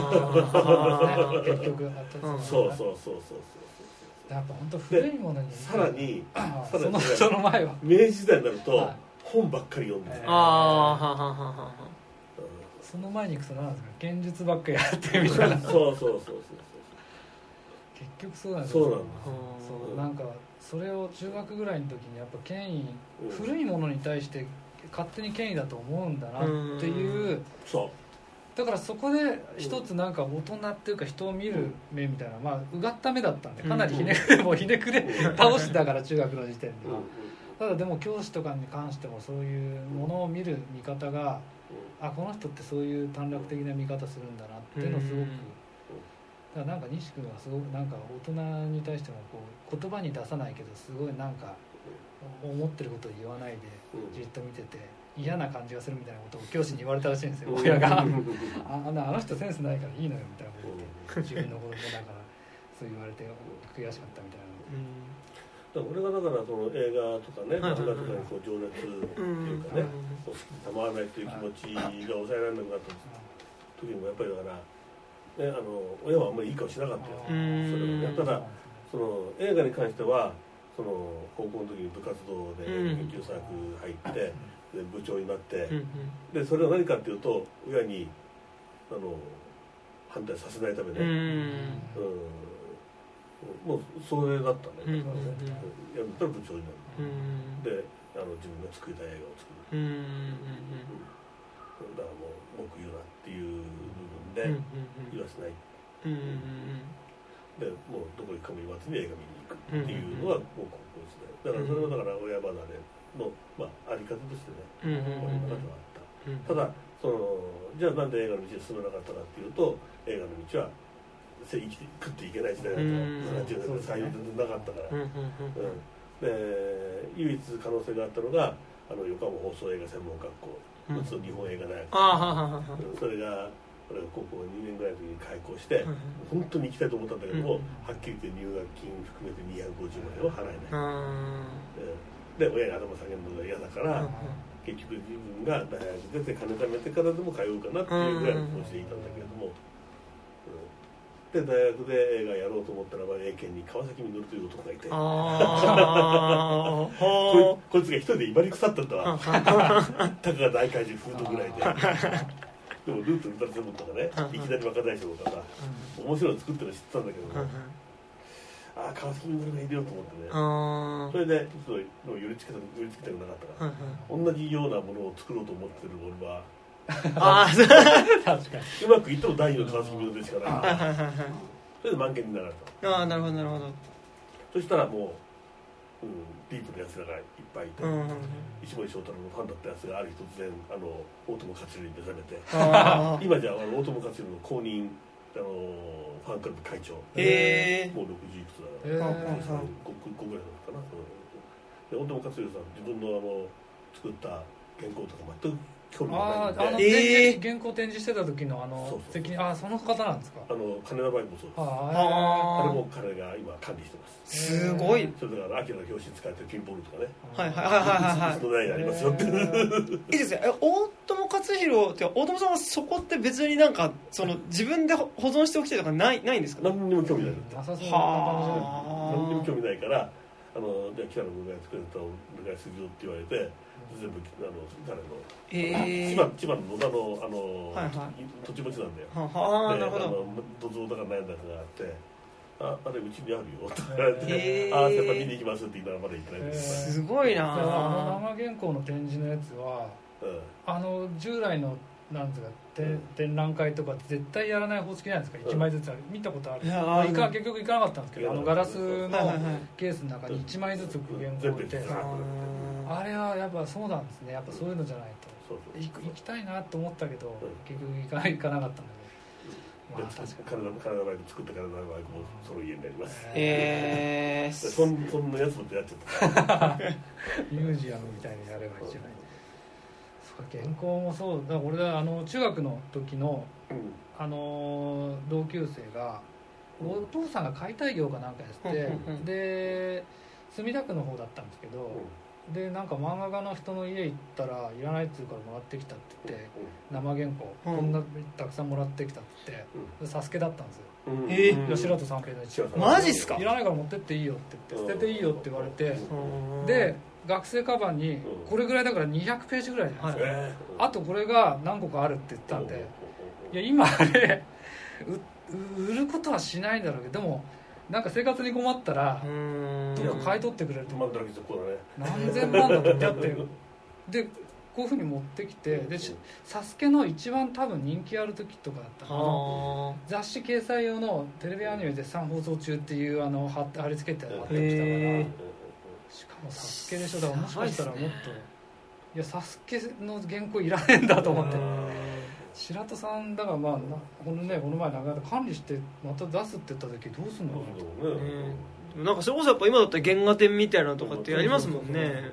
ー。結局あったうんそうそうそうそうそうやっぱ本当古いものにさらにあさらにそのその前は。明治時代になると、はい。本ばっかり読んであーはははははその前に行くと何ですか現実ばっかやってみたいな。うんそうそうそうそう。結局そうなんですそうなんだそうなんかそれを中学ぐらいの時にやっぱ権威うん古いものに対して勝手に権威だと思うんだなっていう。そう。だからそこで一つなんか大人っていうか人を見る目みたいな。まあうがった目だったんでかなりひねくれもうひねくれ倒してたから中学の時点でうん。うん。ただでも教師とかに関してもそういうものを見る見方があこの人ってそういう短絡的な見方するんだなっていうのをすごくだからなんか西君はすごくなんか大人に対してもこう言葉に出さないけどすごいなんか思ってることを言わないでうん。じっと見てて嫌な感じがするみたいなことを教師に言われたらしいんですようん。親が。うん。ああのあの人センスないからいいのよみたいなこと言って自分の子供だからそう言われて悔しかったみたいなだから俺がだからその映画とかねはいはいはい。漫画とかにこう情熱っていうかねこう好きでたまらないっていう気持ちが抑えられなくなった時にもやっぱりだから、ね、あの親はあんまりいい顔しなかったよ。そうん。れただその映画に関してはその高校の時に部活動でうん。研究サークル入ってで部長になってでそれは何かっていうと親にあの反対させないためうね、ん。うんもうそれだったんだからねやるんだったら部長になる。うんであの自分が作りたい映画を作る、うんだからもう文句言うなっていう部分で言わせない。うんでもうどこ行くかも言わずに映画見に行くっていうのはもう高校時代。だからそれはだから親離れの、まあ、あり方としてね親離れはあった。うんただそのじゃあなんで映画の道に進めなかったかっていうと映画の道は生きて食っていけない時代だったうん。70年代採用全然なかったから、うんで唯一可能性があったのがあの横浜放送映画専門学校、うん。うちの日本映画大学、うん。それが俺が高校2年ぐらいの時に開校して、うん本当に行きたいと思ったんだけども、うん。はっきり言って入学金含めて250万円を払えない、あうん。で親に頭下げるのが嫌だから、結局自分が大学出て金貯めてからでも通うかなっていうぐらいの気持ちでいたんだけれども、うんで大学で映画やろうと思ったらば英検に川崎実という男がいて。こいこいつが一人で威張り腐ったんだわはたかが大怪獣フードぐらいで。でもルート歌ってるとかね。いきなり若大将とかさ面白いの作ってるの知ってたんだけど。ねああ川崎実がいるよと思ってね。あそれでちょっと寄りつけた寄りつけたくなかったから。同じようなものを作ろうと思ってる俺はあ確かに。うまくいっても第二の川崎実でしかないそれで満件になられたああなるほどなるほど。そしたらもう、うん、ディープなやつらがいっぱいいて、うん石森章太郎のファンだったやつがある日突然あの大友克洋に目覚めて。ああ 今じゃあの大友克洋の公認あのファンクラブ会長。へえもう60いくつだから、えーうん5個ぐらいなのかな、うんで大友克洋さん自分のあの作った原稿とか全く興味があーあの、ないんでえー。原稿展示してた時のあのそうそう。責任あーその方なんですか？あの金田バイクもそうです。ああれも彼が今管理してます。すごい。それだから秋の表紙に使われてるピンボールとかね。はいはいはいはいはいい。つの代にありますよ。っていいですね。え大友克洋って大友さんはそこって別になんかその自分で保保存しておきたいとかないないんですか？何にも興味ない。って何にも興は味ないからあのじゃあ北野君が作れたお願いするよって言われて全部あの彼の？あええ千葉千葉の野田のあの、はいはい。土地持ちなんだよ。はは。あでなるほど。あの土蔵だか何だかがあって「ああれうちにあるよ」って言われてへー。ああやっぱ見に行きます」って言ったらまだ行ってないんです、すごいじ。あなの生原稿の展示のやつはうん。あの従来のなんですか展展覧会とか絶対やらない方式なんですか？1枚ずつある。見たことある。いやまあーいか結局行かなかったんですけどあのガラスのケースの中に1枚ずつ原稿置いてあれはやっぱそうなんですね。やっぱそういうのじゃないと。そうそう行く行きたいなと思ったけどん。結局行かない行かなかったんだけど。まあで確か体の体のバイク作った体のバイクもその家になります。ー。えでそんそんなやつもってやっちゃった。に ミュージアムみたいにやればいいそうか原稿もそうだ俺はあの中学の時のうん。あのー同級生がお父さんが解体業かなんかやってうんうん。う んで墨田区の方だったんですけどでなんか漫画家の人の家行ったらいらないっつうからもらってきたって言って生原稿うん。こんなたくさんもらってきたって言ってでサスケだったんですよ。うん。うん。えーうん吉本三平の一応マジっすか？いらないから持ってっていいよって言って捨てていいよって言われてーで学生カバンにうん。これぐらいだから200ページぐらいじゃないですか。えあとこれが何個かあるって言ったんで。いや今あれう売ることはしないんだろうけどでもなんか生活に困ったらどっか買い取ってくれるとまんだらけそこだね。何千万だってだって でこういうふうに持ってきてでしサスケの一番多分人気ある時とかだったかな。は雑誌掲載用のテレビアニメ絶賛放送中っていうあの貼って貼り付けて貼ってきたからへしかもサスケでしょ。だからもしかしたらもっといやサスケの原稿いらねえんだと思って。白戸さんだからまあなこのねこの前なかなか管理してまた出すって言った時どうすんのかなと。うん。なんかそれこそやっぱ今だったら原画展みたいなのとかってやりますもんね。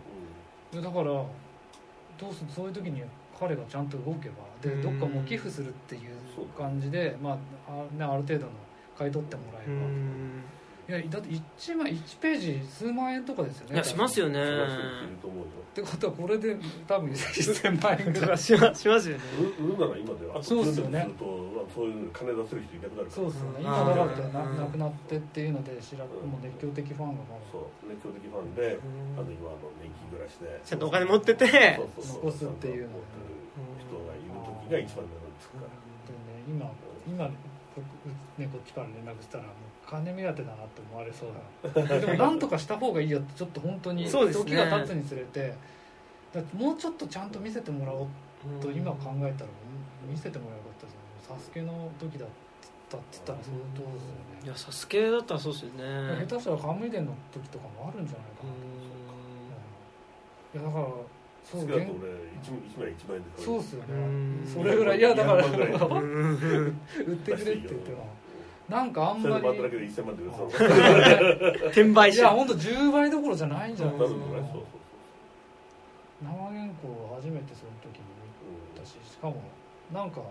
だからどうするそういう時に彼がちゃんと動けばでうん。どっかもう寄付するっていう感じで、まああ,、ね、ある程度の買い取ってもらえば、うんいやだって1枚1ページ数万円とかですよね。いやしますよね。ってことはこれで多分1000万円ぐらい。しましますよね。売るなら今ではそうっすよねするとまあそういう金出せる人いなくなるから。そうですよねうん。今だからってなうんなくなってっていうので知らもう熱狂的ファンがまそう。熱狂的ファンであの今あの年金暮らしで。ちゃんとお金持ってて。そうそうそう。残すっていうの人がいる時が一番なんですから。でね今今こねこっちから連絡したらもう金目当てだなって思われそうだ。でもなんとかした方がいいよってちょっと本当にそうですね。時が経つにつれてだってもうちょっとちゃんと見せてもらおうと今考えたら見せてもらよかったですよサスケの時だったって言ったら相当ですよね。いやサスケだったらそうですよね。下手したらカムイ伝の時とかもあるんじゃないかな。うん。いやだからそうで買そうっすよね。うん。それぐらいいやだから。200万ぐらいうん売ってくれって言ってもなんかあんまり。で回っただけで1000万で売れそう。転売者いや本当10倍どころじゃないんじゃない？なですか生原稿を初めてその時に見たししかもなんか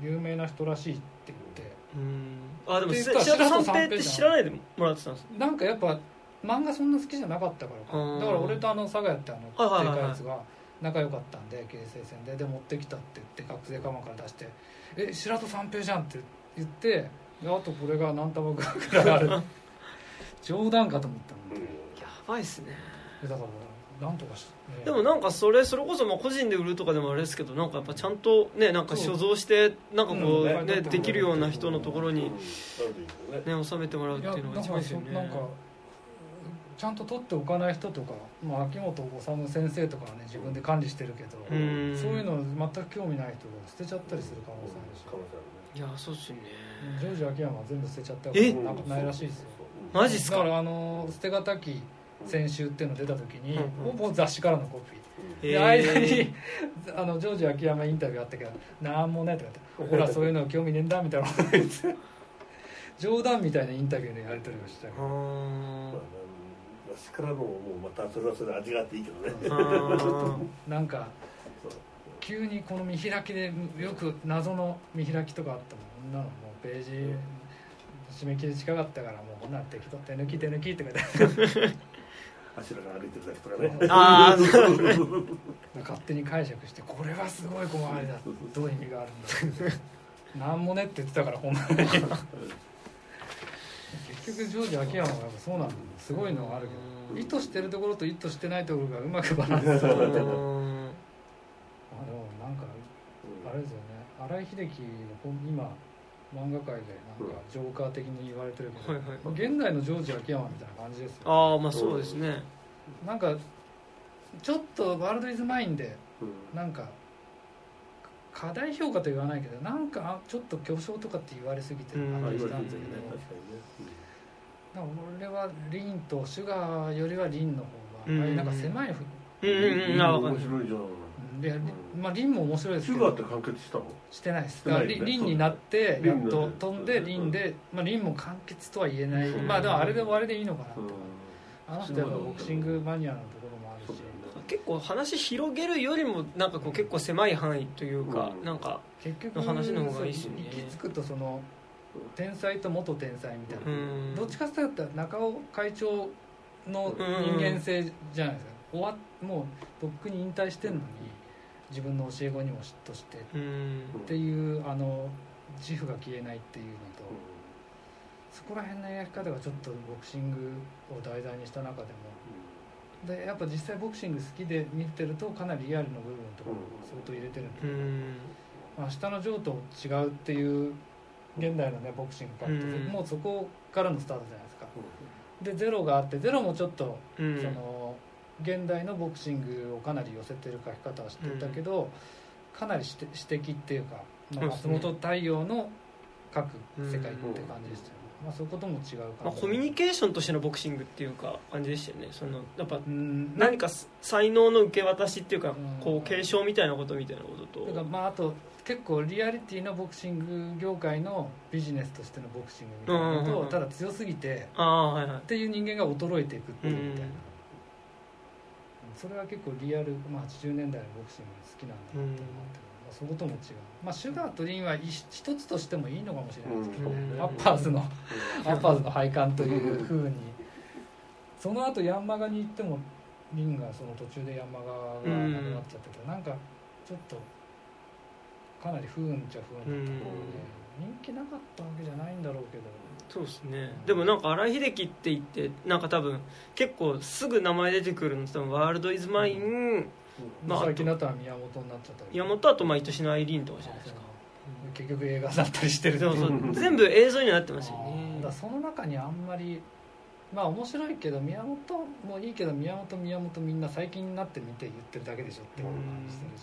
有名な人らしいって言って。うん。あでも白ら戸三平って知らないでもらってたんですなんかやっぱ漫画そんな好きじゃなかったからか。うん。だから俺とあの佐賀やってあのはいはいはい。はいでかいやつが仲良かったんで京成線で。で持ってきたって言って学生カバンから出して「え白戸三平じゃん」って言ってであとこれが何玉ぐらいある？冗談かと思ったのうん。やばいっすね。でだからなんとかし、ね。でもなんかそれそれこそまあ個人で売るとかでもあれですけどなんかやっぱちゃんとねなんか所蔵してなんかこううんねできるような人のところにねね収めてもらうっていうのが一番いいですよね。なんかちゃんと取っておかない人とか、まあ、秋元治先生とかはね自分で管理してるけど、うん。そういうの全く興味ない人が捨てちゃったりする可能性あるし、いやそうっすよねジョージ秋山は全部捨てちゃったえからなんかないらしいですよ。マジっすか？だからあの捨てがたき先週っていうの出た時に、うんほぼ雑誌からのコピー、へでー間に あのジョージ秋山インタビューあったけど「なんもね」とか言って「ほらそういうの興味ねえんだ」みたいなこと言って 冗談みたいなインタビューのやり取りをしたけどあー。まあ昔からのもうまたそれはそれで味があっていいけどね。あ なんか急にこの見開きでよく謎の見開きとかあったもん女のもうページ。締め切り近かったからもうこんなん適当手抜き手抜きって書いてあが歩いてるだけとかね。ーあー。勝手に解釈してこれはすごい小回りだどういう意味があるんだ。なんもねって言ってたからほんまに。結局ジョージ秋山はやっぱそうなんだ。すごいのがあるけど。意図してるところと意図してないところがうまくバランス取れてる。あでもうんなんかあれですよね。新井秀樹の本今漫画界でなんかジョーカー的に言われてるけど、はいはい現代のジョージ秋山みたいな感じですよ。ああまあそうですね。なんかちょっとワールドイズマインでうん。なんか課題評価と言わないけどなんかあちょっと巨匠とかって言われすぎてるまあ感じしたんですけど、るね確かなん。か俺はリンとシュガーよりはリンの方うん。が、うなんか狭いふうんうんうん。面白いじゃんで、まあ、リンも面白いですけど。シュガーって完結したの？してないです。だからリンになってやっと飛んでリンで、まあ、リンも完結とは言えない、うんまあでもあれで終わりでいいのかなと、うん。あの人やっぱボクシングマニアのところもあるし。結構話広げるよりもなんかこう結構狭い範囲というかうん。なんか結局の話の方がいいっすよね。そう行き着くとその天才と元天才みたいな、うん。どっちかっていうと中尾会長の人間性じゃないですか、終わもうとっくに引退してんのに自分の教え子にも嫉妬してっうん。ていうあの自負が消えないっていうのとそこら辺の描き方がちょっとボクシングを題材にした中でもでやっぱ実際ボクシング好きで見てるとかなりリアルの部分とかも相当入れてるんで、うん。まあ、下のジョーと違うっていう現代のねボクシングかって、うん。もうそこからのスタートじゃないですか。でゼロがあってゼロもちょっと、うん。その現代のボクシングをかなり寄せてる書き方はしてたけど、かなり指指摘っていうか、まあ、松本太陽の書く世界って感じでしたよね、まあ、そういうことも違うまあ、コミュニケーションとしてのボクシングっていうか感じでしたよね。そのやっぱうん。何か才能の受け渡しっていうかうん。こう継承みたいなことみたいなことと。だからまああと結構リアリティのボクシング業界のビジネスとしてのボクシングみたいなのと、うんうんうんただ強すぎてっていう人間が衰えていくっていうみたいな、うんそれは結構リアル、まあ、80年代のボクシング好きなんだなって思ってる、まあ、そことも違う、まあ、シュガーとリンは一つとしてもいいのかもしれないですけど、うん。アッパーズのアッパーズの廃刊というふうに。その後ヤンマガに行ってもリンがその途中でヤンマガがなくなっちゃってて、なんかちょっとかなり不運っちゃ不運だったので、人気なかったわけじゃないんだろうけどそうですね。でもなんか新井英樹って言ってなんか多分結構すぐ名前出てくるの多分ワールドイズマインまあ最近だったら宮本になっちゃったり。山本あと毎年のアイリーンとかじゃないですか。結局映画だったりしてるそうそう。全部映像になってますよね。だからその中にあんまりまあ面白いけど宮本もいいけど宮本宮本みんな最近になって見て言ってるだけでしょっていう感じしてるし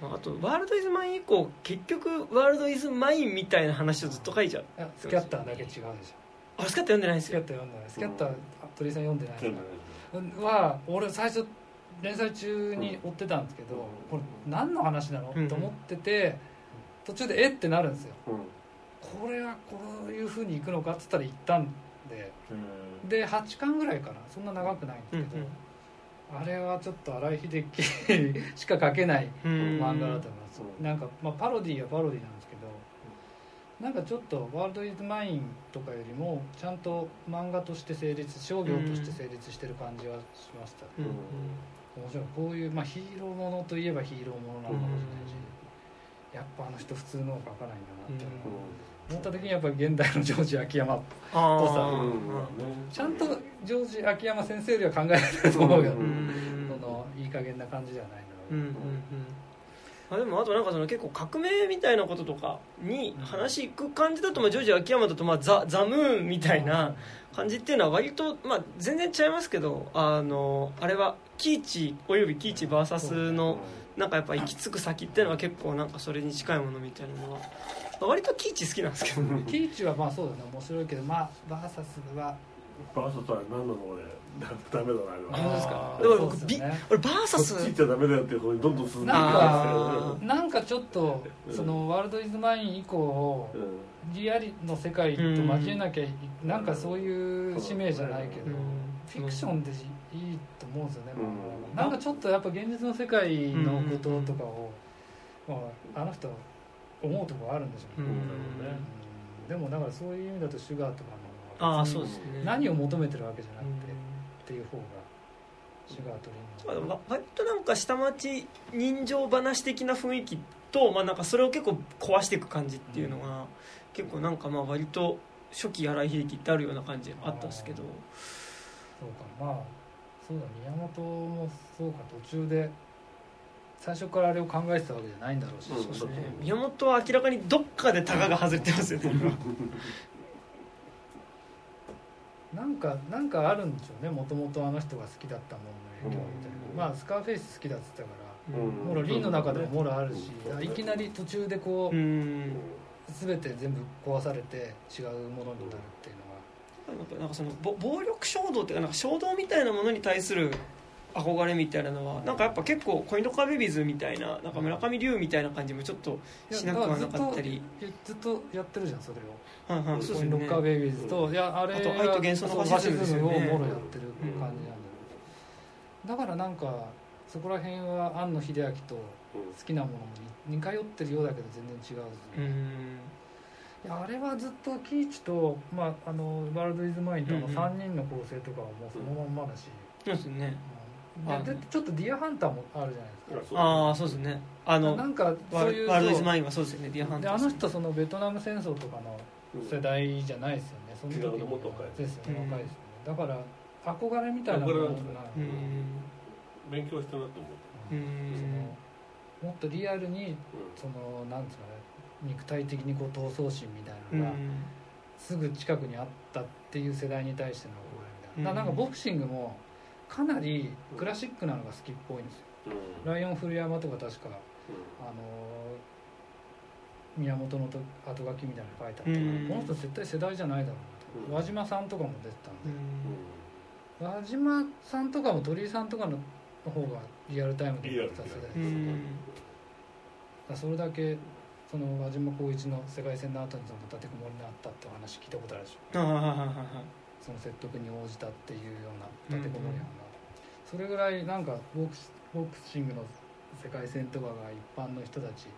あとワールドイズマイン以降結局ワールドイズマインみたいな話をずっと書いちゃう。スキャッターだけ違うでしょあスカッと読んでないんですよ。スキャッター読んでない。スキャッター鳥居さん読んでない。うん。は俺最初連載中に追ってたんですけど、うん。これ何の話なの、うん。と思ってて途中でえってなるんですよ。うん。これはこういうふうにいくのかっつったら行ったんで。で8巻ぐらいかな。そんな長くないんですけど、あれはちょっと荒井秀樹 しか描けない漫画だと思います。うん。なんか、まあ、パロディはパロディなんですけどなんかちょっと「ワールド・イズ・マイン」とかよりもちゃんと漫画として成立商業として成立してる感じはしました、うん。うん面白い。こういう、まあ、ヒーローものといえばヒーローものなのかもしれないし、やっぱあの人普通のを描かないんだなって。いう思った時にやっぱり現代のジョージ秋山あぽさ。あちゃんとジョージ秋山先生よりは考えられると思うけど、ううん。そのいい加減な感じではないうんうんうあでもあとなんかその結構革命みたいなこととかに話いく感じだと、まあ、ジョージ秋山だと、まあ、ザ・ザ・ムーンみたいな感じっていうのは割と、まあ、全然違いますけどあのあれはキーチおよびキーチ VS のなんかやっぱ行き着く先っていうのは結構なんかそれに近いものみたいなのは割とキーチ好きなんですけどね。キイチはまあそうだね面白いけどまあバーサスはバーサスは何なの俺ダダメだなあれは。ですか？ですよね。俺バーサスこっち行っちゃダメだよっていう方にどんどん進んでいくなんあかーなんかちょっとうんそのワールド・イズ・マイン以降うん。リアリの世界と交えなきゃいなんかそういう使命じゃないけどフィクションでいいと思うんですよね、うん。なんかちょっとやっぱ現実の世界のこととかを、まあ、あの人思うところあるんでしょうね、うん。でもだからそういう意味だとシュガーとかのあそうですね。何を求めてるわけじゃなくて、うん。っていう方がシュガーとリンゴ。まあわ割となんか下町人情話的な雰囲気と、まあ、なんかそれを結構壊していく感じっていうのが、結構なんかまあ割と初期荒井秀樹ってあるような感じあったんですけど。そうかまあそうだ宮本もそうか途中で最初からあれを考えてたわけじゃないんだろうし、うんそうですね。宮本は明らかにどっかでタガが外れてますよね。なんかなんかあるんでしょうね。もともとあの人が好きだったものの影響みたいな、うん。まあスカーフェイス好きだって言ってたから、うん。モロリンの中でもモロあるし、うんいきなり途中でこうう、ん全て全部壊されて違うものになるっていうのがなんかなんかそのぼ暴力衝動っていうかなんか衝動みたいなものに対する憧れみたいなのはなんかやっぱ結構コインロッカーベイビーズみたいななんか村上龍みたいな感じもちょっとしなくはなかったり。いやずっとやってるじゃんそれを。はいはいそうですよね。コインロッカーベイビーズと、いやあれあと愛と幻想のファシズムをもろやってる感じなん。だよ、だからなんかそこら辺は庵野秀明と好きなものも似通ってるようだけど全然違うし、うん。いやあれはずっとキーチと、まあ、あのワールド・イズ・マインとのうんうん。3人の構成とかはもうそのまんまだし、そうですね。うんちょっとディアハンターもあるじゃないですか。ああそうですね。あのなんかワそういうワールドイズマインはそうですよねディアハンター。であの人そのベトナム戦争とかの世代じゃないですよね、その時もっと若いですよね、うん。若いですよね。だから憧れみたいなものがな勉強したなと思う。うん。もっとリアルにそのなんですかね肉体的にこう闘争心みたいなのがうん。すぐ近くにあったっていう世代に対しての憧れみたいな、うん。ななんかボクシングもかなりクラシックなのが好きっぽいんですよ。うん。ライオン古山とか確かあの宮本のと後書きみたいなの書いてあって、うん。この人絶対世代じゃないだろうなと、うん輪島さんとかも出てたんうで、ん。輪島さんとかも鳥居さんとかの方がリアルタイムでリアル出てた世代です、うだかんらそれだけその輪島光一の世界戦の後にその立てこもりにあったってお話聞いたことあるでしょその説得に応じたっていうような立てこもり犯が、それぐらいなんかボクシボクシングの世界戦とかが一般の人たち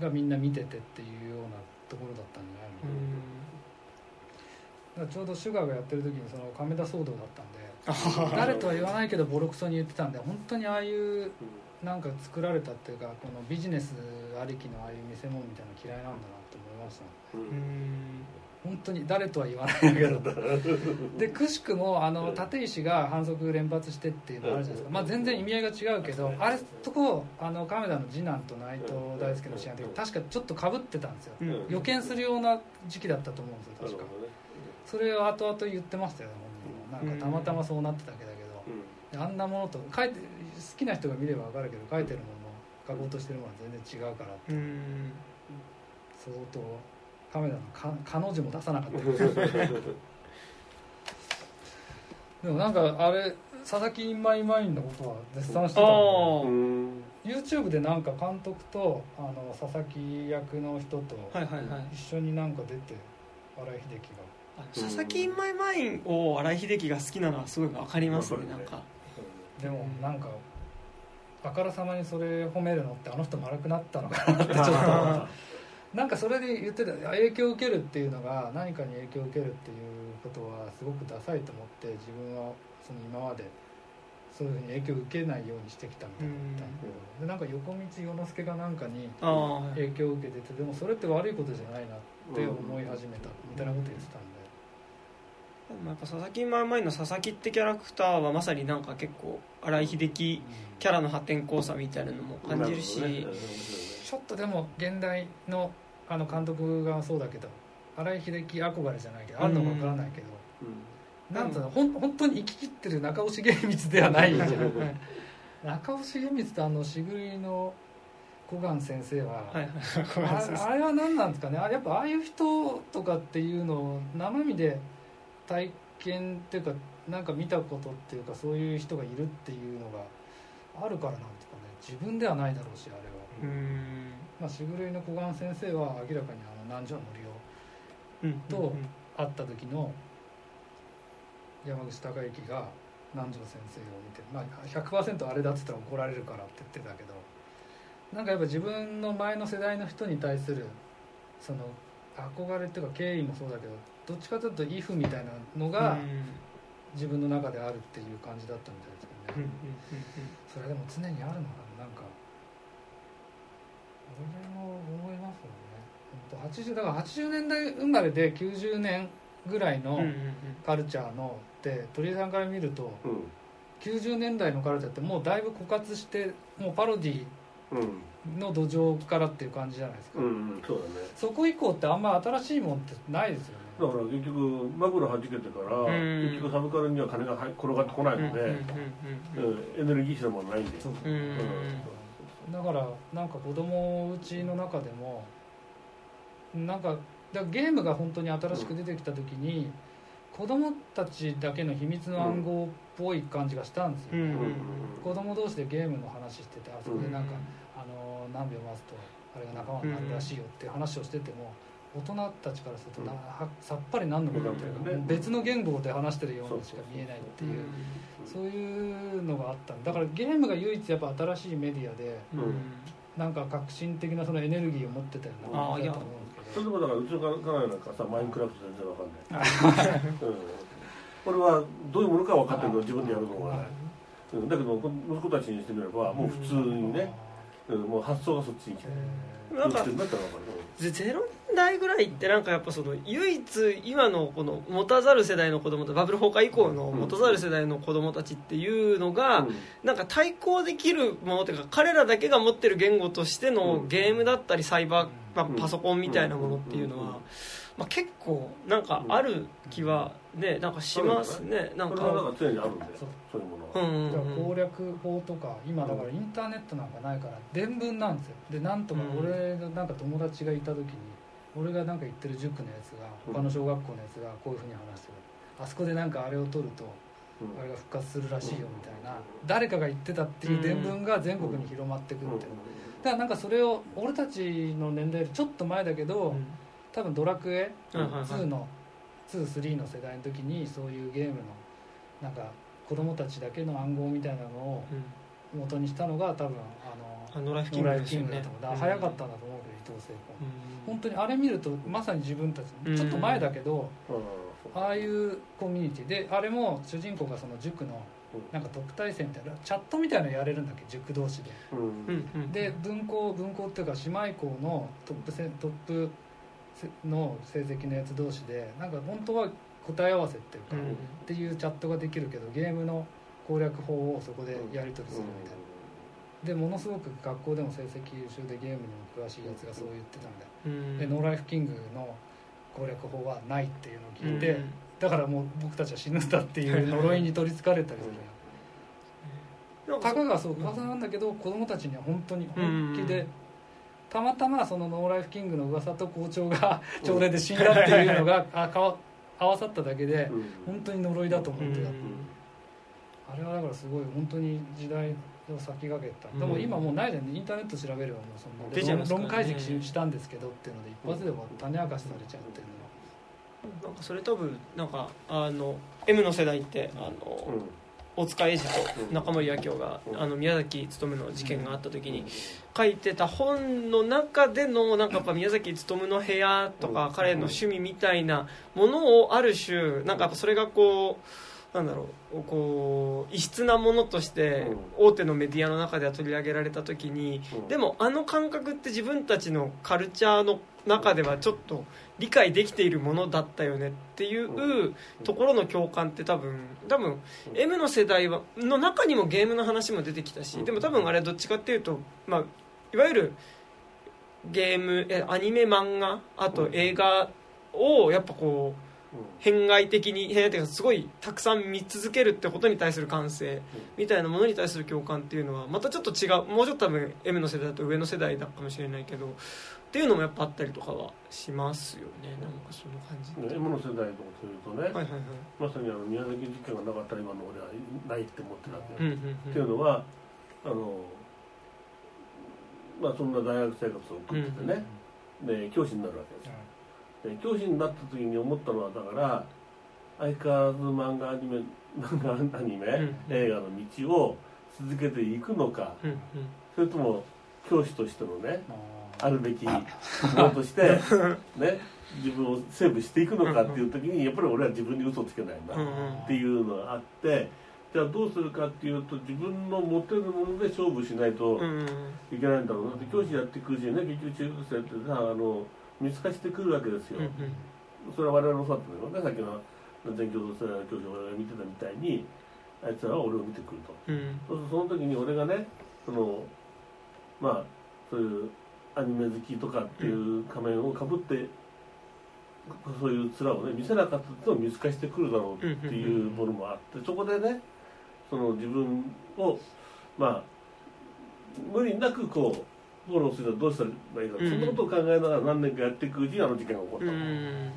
がみんな見ててっていうようなところだったんじゃないの？かな、だからちょうどシュガーがやってる時にその亀田騒動だったんで誰とは言わないけどボロクソに言ってたんで本当にああいうなんか作られたっていうかこのビジネスありきのああいう見せ物みたいなの嫌いなんだなと思いましたうんうん本当に誰とは言わないんだけど。でくしくもあの立石が反則連発してっていうのあるじゃないですか、まあ、全然意味合いが違うけどあれとこあの亀田の次男と内藤大輔の試合の時確かちょっとかぶってたんですよ。うん。予見するような時期だったと思うんですよ確か。それを後々言ってましたよね本人も。なんかたまたまそうなってただけだけど、うん。であんなものと書いて好きな人が見れば分かるけど書いてるもの書こうとしてるものは全然違うからうん。相当カメラのか彼女も出さなかった。でもなんかあれ佐々木インマイマインのことは絶賛してたんで YouTube でなんか監督とあの佐々木役の人と一緒になんか出て新井秀樹が。あ佐々木インマイマインを新井秀樹が好きなのはすごい分かりますねなんか。でもなんかあからさまにそれ褒めるのってあの人丸くなったのかなって ちょっと思ったなんかそれで言ってた影響を受けるっていうのが何かに影響を受けるっていうことはすごくダサいと思って自分はその今までそういうふうに影響を受けないようにしてきたみたいなの言ったんだけどでなんか横道世之助がなんかに影響を受けててでもそれって悪いことじゃないなって思い始めたみたいなこと言ってたんで。でもやっぱ佐々木インマイマインの佐々木ってキャラクターはまさになんか結構新井秀樹キャラの破天荒さみたいなのも感じるし、なほどねちょっとでも現代のあの監督がそうだけど新井秀樹憧れじゃないけどあるのかわからないけど、うん。なんつうのほん本当に生き切ってる中尾重光ではない。じゃん中尾重光とあのしぐりの小雁先生は、はいああれは何なんですかね。あやっぱああいう人とかっていうのを生身で体験っていうかなんか見たことっていうかそういう人がいるっていうのがあるからなんですかね。自分ではないだろうしあれは、うーん。まあ、しぐるいの小雁先生は明らかにあの南條のりうんとを会った時の山口孝之が南條先生を見て、まあ、100%あれだっつったら怒られるからって言ってたけどなんかやっぱ自分の前の世代の人に対するその憧れっていうか敬意もそうだけどどっちかというと「イフ」みたいなのが自分の中であるっていう感じだったみたいですけどね、それでも常にあるのかななんか俺も思いますよね。本当80だから80年代生まれで90年ぐらいのカルチャーのって鳥居さんから見るとうん。90年代のカルチャーってもうだいぶ枯渇してもうパロディうんの土壌からっていう感じじゃないですか、うんうんそうだね。そこ以降ってあんま新しいもんってないですよだねから結局マグロ弾けてからうん。結局サブカルには金が入転がってこないのでうんエネルギッシュなものないんで。そう。うん。うんだからなんか子供うちの中でもなんかだゲームが本当に新しく出てきた時に、子供たちだけの秘密の暗号っぽい感じがしたんですよ、うん子供同士でゲームの話しててあそこでなんか、あの何秒待つとあれが仲間になるらしいよっていう話をしてても大人たちからするとな、はさっぱり何のことかっていうか、うん。もう別の言語で話してるようにしか見えないっていう、そういうのがあったんだからゲームが唯一やっぱ新しいメディアでなんか革新的なそのエネルギーを持ってたような感じだと思うんですけど。それでもだからうちの家内なんかさマインクラフト全然わかんない、うん、これはどういうものか分かってるの自分でやるのが、うん、だけど息子たちにしてみればもう普通にね、うん、もう発想がそっちに来てなん。かだったら分かるゼゼロ年代ぐらいってなんかやっぱその唯一今のこの持たざる世代の子供とバブル崩壊以降の持たざる世代の子供たちっていうのが、うん。なんか対抗できるものというか彼らだけが持ってる言語としてのうん。ゲームだったりサイバー、まあうん。パソコンみたいなものっていうのうん。は、まあ、結構なんかある気はねなんかしますね。なんそれはなんかか常にあるんだよそう。そういうものは、うんうんうん。攻略法とか今だからインターネットなんかないから伝聞なんですよ。でなんとかうん。俺のなんか友達がいた時に俺がなんか行ってる塾のやつが他の小学校のやつがこういうふうに話してる。あそこでなんかあれを取るとうん。あれが復活するらしいよみたいな。誰かが言ってたっていう伝聞が全国に広まってくるっていうだからなんかそれを俺たちの年代よりちょっと前だけど多分ドラクエはいはいはい2の23の世代の時にそういうゲームのなんか子供たちだけの暗号みたいなのをうん。元にしたのが多分あのあノライフキングだと思う。だから早かったんだと思うけど伊藤聖子うん。本当にあれ見るとまさに自分たちうん。ちょっと前だけどうん。ああいうコミュニティであれも主人公がその塾のなんか特待生みたいなチャットみたいなのやれるんだっけ？塾同士で。うん。で分校分校っていうか姉妹校のトップせトップせの成績のやつ同士でなんか本当は答え合わせっていうか、うん。っていうチャットができるけどゲームの攻略法をそこでやり取りするみたいな、でものすごく学校でも成績優秀でゲームにも詳しいやつがそう言ってたんだよ、うん。でノーライフキングの攻略法はないっていうのを聞いて、うん。だからもう僕たちは死ぬんだっていう 呪いに取りつかれたりする。たかがそう噂なんだけど子供たちには本当に本気で、うんたまたまそのノーライフキングの噂と校長が朝礼で死んだっていうのがあかわ合わさっただけでうん。本当に呪いだと思ってた、う。ん。あれはだからすごい本当に時代を先駆けた、でも今もうないじゃんインターネット調べればもうその出ちゃいますからね。論解析したんですけどっていうので一発でも種明かしされちゃうっていうのはなんかそれ多分なんかあの M の世代ってあの、うん大塚英二とうん。中森明夫が、うん。あの宮崎勉の事件があった時に書いてた本の中でのなんかやっぱ宮崎勉の部屋とか、うん。彼の趣味みたいなものをある種なんかそれがこうなんだろうこう異質なものとしてうん。大手のメディアの中では取り上げられた時にうん。でもあの感覚って自分たちのカルチャーの中ではちょっと理解できているものだったよねっていうところの共感って多分多分 M の世代はの中にもゲームの話も出てきたしでも多分あれはどっちかっていうと、まあ、いわゆるゲームえアニメ漫画あと映画をやっぱこう変外的に変外的にすごいたくさん見続けるってことに対する感性みたいなものに対する共感っていうのはまたちょっと違うもうちょっと多分 M の世代だと上の世代だかもしれないけどっていうのもやっぱあったりとかはしますよね。なんかその感じって、M の世代とするとね、はいはいはい。まさにあの宮崎事件がなかったら今の俺はないって思ってるわけよ、うんうんうん。っていうのはあのまあそんな大学生活を送っててね、で教師になるわけですで教師になった時に思ったのはだから相変わらず漫画アニメ 漫画アニメ、ん映画の道を続けていくのかうんうん。それとも教師としてのねああるべき ものとしてね自分をセーブしていくのかっていう時にやっぱり俺は自分に嘘つけないんだっていうのがあってじゃあどうするかっていうと自分の持てるもので勝負しないとうんいけないんだろうなって教師やっていくうちにね結局中学生ってさあの見透かしてくるわけですよ、うんそれは我々のそうだったのよね。さっきの全教同世代の教師が俺が見てたみたいにあいつらは俺を見てくると。うん。そうするとその時に俺がねそのまあそういうアニメ好きとかっていう仮面をかぶって、そういう面をね見せなかったと見透かしてくるだろうっていうものもあってそこでねその自分をまあ無理なくこうフォローするのはどうしたらいいか、うん。そんなことを考えながら何年かやっていくうちにあの事件が起こった。うの、ん。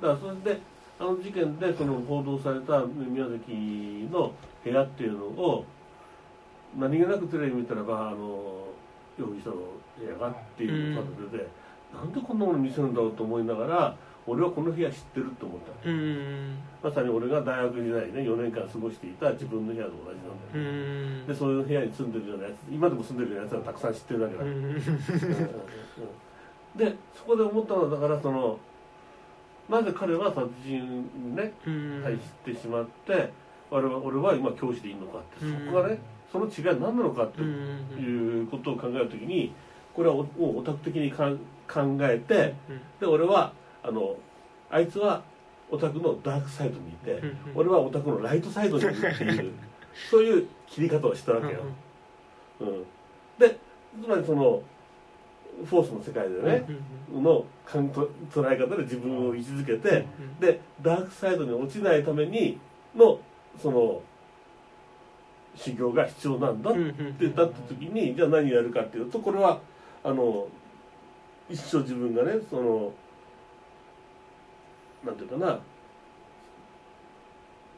だからそれであの事件でその報道された宮崎の部屋っていうのを何気なくテレビ見たらばあの容疑者の部屋がっていうことで、なんでこんなもの見せるんだろうと思いながら俺はこの部屋知ってるって思ったうのん。まさに俺が大学時代ね4年間過ごしていた自分の部屋と同じなんだうよ、ん。でそういう部屋に住んでるようなやつ今でも住んでるようなやつはたくさん知ってるわけだ、でそこで思ったのはだからそのなぜ彼は殺人にねうん。対してしまって俺は俺は今教師でいいのかってうん。そこがねその違いは何なのかってうん。いうことを考えるときにこれはおもうオタク的に考えてで俺はあのあいつはオタクのダークサイドにいてうん俺はオタクのライトサイドにいるっていう そういう切り方をしたわけよ。うん、でつまりそのフォースの世界でね、の捉え方で自分を位置づけて、でダークサイドに落ちないためにのその修行が必要なんだって言った時にじゃあ何やるかっていうとこれはあの一生自分がねそのなんていうかな。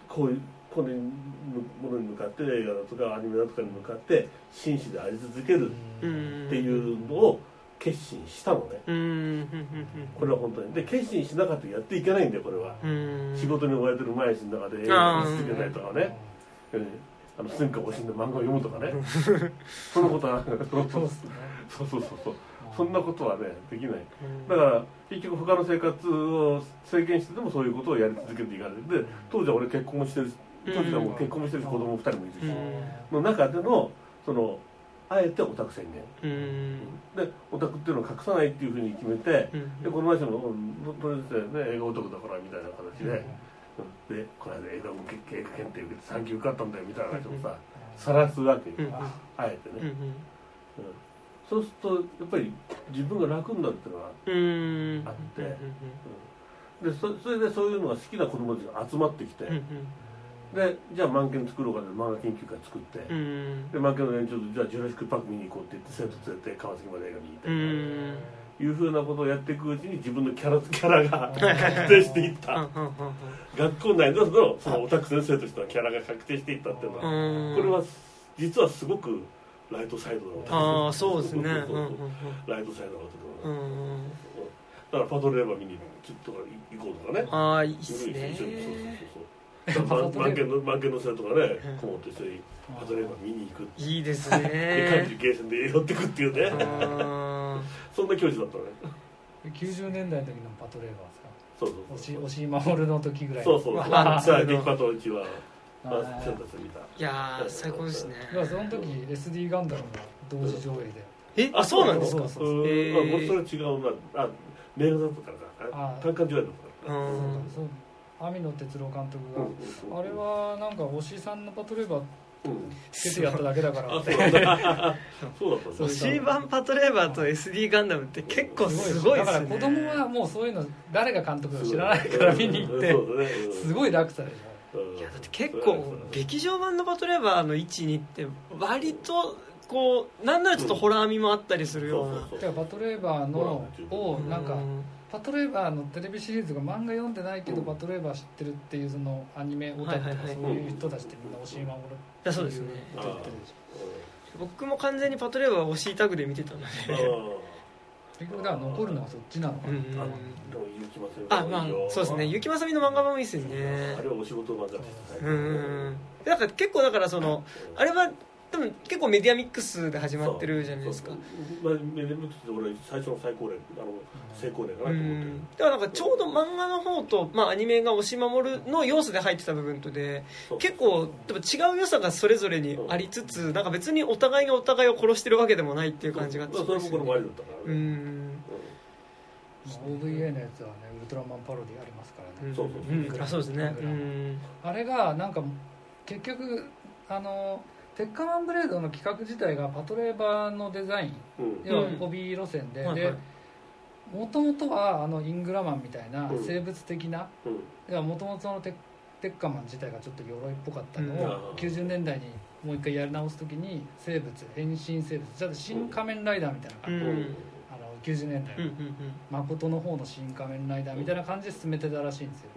こういうこのものに向かって映画だとかアニメだとかに向かって真摯であり続けるっていうのを決心したのね。これは本当に。で決心しなかったらやっていけないんだよこれは。仕事に追われてる毎日の中で映画を見続けないとかね。うん。あの寸暇欲しんで漫画を読むとかね。そんなことは。そうそうそうそうそんなことはねできない。だから結局他の生活を制限してでもそういうことをやり続けていかないで当時は俺結婚もしてるし当時はもう結婚もしてるし子供も2人もいるしの中でのそのあえてオタク宣言。でオタクっていうのを隠さないっていうふうに決めてでこの前もうんとりあえずね映画オタクだからみたいな形でうん。でこの間映画も映画検定受けて3級受かったんだよみたいな話をさ晒すわけよ。あえてね、うんそうするとやっぱり自分が楽になるっていうのがあって、でそそれでそういうのが好きな子供たちが集まってきて、でじゃあ満研作ろうかで漫画研究会作って、で満研の連中とじゃあジュラシック・パーク見に行こうって言って生徒連れて川崎まで映画見に行ったりとかいうふうなことをやっていくうちに自分のキャラキャラが 確定していった。うんうんうん学校内のそのそのオタク先生としてのキャラが確定していったっていうのはうん。これは実はすごくライトサイドのああそうですね。ライトサイドのだからパトレーバー見にちょっと行こうとかね。ああいいっすね。そうそうそうそう。ま満券の満券の生とかねうん。顧問と一緒にパトレーバー見に行くっていいですで漢字ねゲーセンで寄ってくっていうね。あ そんな教授だったのね。90年代の時のパトレーバーですか？そうそう押し押し守るの時ぐらいそうそうそう。あーさあ劇パト1は。あ見た。ーいやー最高ですね。だからその時 SD ガンダムが同時上映で。えあそうなんですか？そううん。へー。あもうそれ違うなあ名画だったから単館上映だったかうん。そう網野哲郎監督らが、あれはなんか押井さんのパトレーバーうん。つけてやっただけだから。あそうだ。ったそうだったんだ。そう C 版パトレーバーと SD ガンダムって結構すごいですね。だから子供はもうそういうの誰が監督か知らないから見に行ってすごい楽さでうんいやだって結構劇場版のパトレーバーの12って割とこうなんならちょっとホラー味もあったりするような。だからパトレーバーのをなんかうん。パトレーバーのテレビシリーズが漫画読んでないけどうん。パトレーバー知ってるっていうそのアニメオタクとかそういう人たちってみんな押し守るいやそうですね。って言ってるでしょ。僕も完全にパトレーバーを押しタグで見てたので結局だから残るのはそっちなのかな。うんでも結城あまあそうですね。雪雪まさみの漫画版もいいですよね。あれはお仕事漫画ですうんうんうん。だから結構だからそのあれは多分結構メディアミックスで始まってるじゃないですか。まあメディアミックスって俺最初の最高齢あの成功例かなうと思ってるん。だからなんかちょうど漫画の方と、まあ、アニメが押し守るの要素で入ってた部分とで結構でも違う良さがそれぞれにありつつなんか別にお互いがお互いを殺してるわけでもないっていう感じがまあそれもこれもありだったから。うね OVA のやつはねウルトラマンパロディありますからね。そうそうそう。ん。あそうですね。うん。あれがなんか結局あの鉄火マンブレードの企画自体がパトレーバーのデザインうん。要はー路線で、はいはい。でもともとはあのイングラマンみたいなうん。生物的なうん。もともとのテテッカマン自体がちょっと鎧っぽかったのうん。を90年代にもう一回やり直す時に生物変身生物じゃあ新仮面ライダーみたいな感じ、うん。うんあの90年代うんうのん。誠の方の新仮面ライダーみたいな感じで進めてたらしいんですよ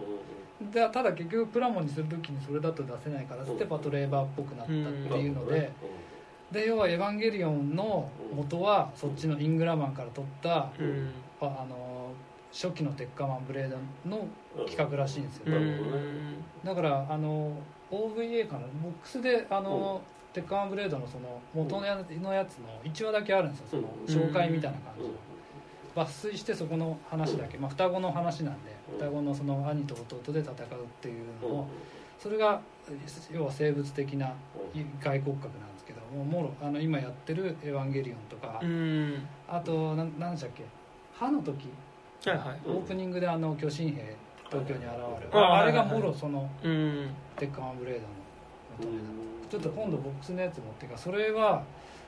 うんでただ結局プラモにする時にそれだと出せないからってうんパトレーバーっぽくなったっていうのでで要は「エヴァンゲリオン」の元はそっちのイングラマンから取ったああの初期の鉄火マンブレードの企画らしいんですよ、だからあの OVA かな？ボックスであの、鉄火マンブレードのその元のやつの1話だけあるんですよそのうん。紹介みたいな感じの。抜粋してそこの話だけ、まあ、双子の話なんで。うん双子のその兄と弟で戦うっていうのをそれが要は生物的な外骨格なんですけどもうもろあの今やってる「エヴァンゲリオン」とか、うん。あとなんなんでしたっけ？歯の時。はいはい。うん。オープニングであの巨神兵東京に現れる、ああれがもろそのうん。鉄火マンブレードの元ネタちょっと今度ボックスのやつ持ってかそれは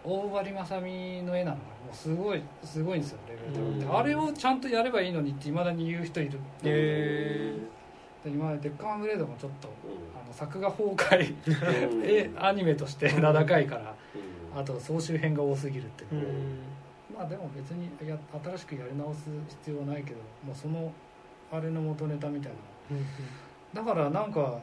大張正美の絵なのがもうすごいすごいんですよレベル高くてうん。あれをちゃんとやればいいのにっていまだに言う人いるへで今まで鉄火マンブレードもちょっとあの作画崩壊 えアニメとして名高いからあと総集編が多すぎるっていう。うん。まあでも別にや新しくやり直す必要はないけどもうそのあれの元ネタみたいな。だからなんか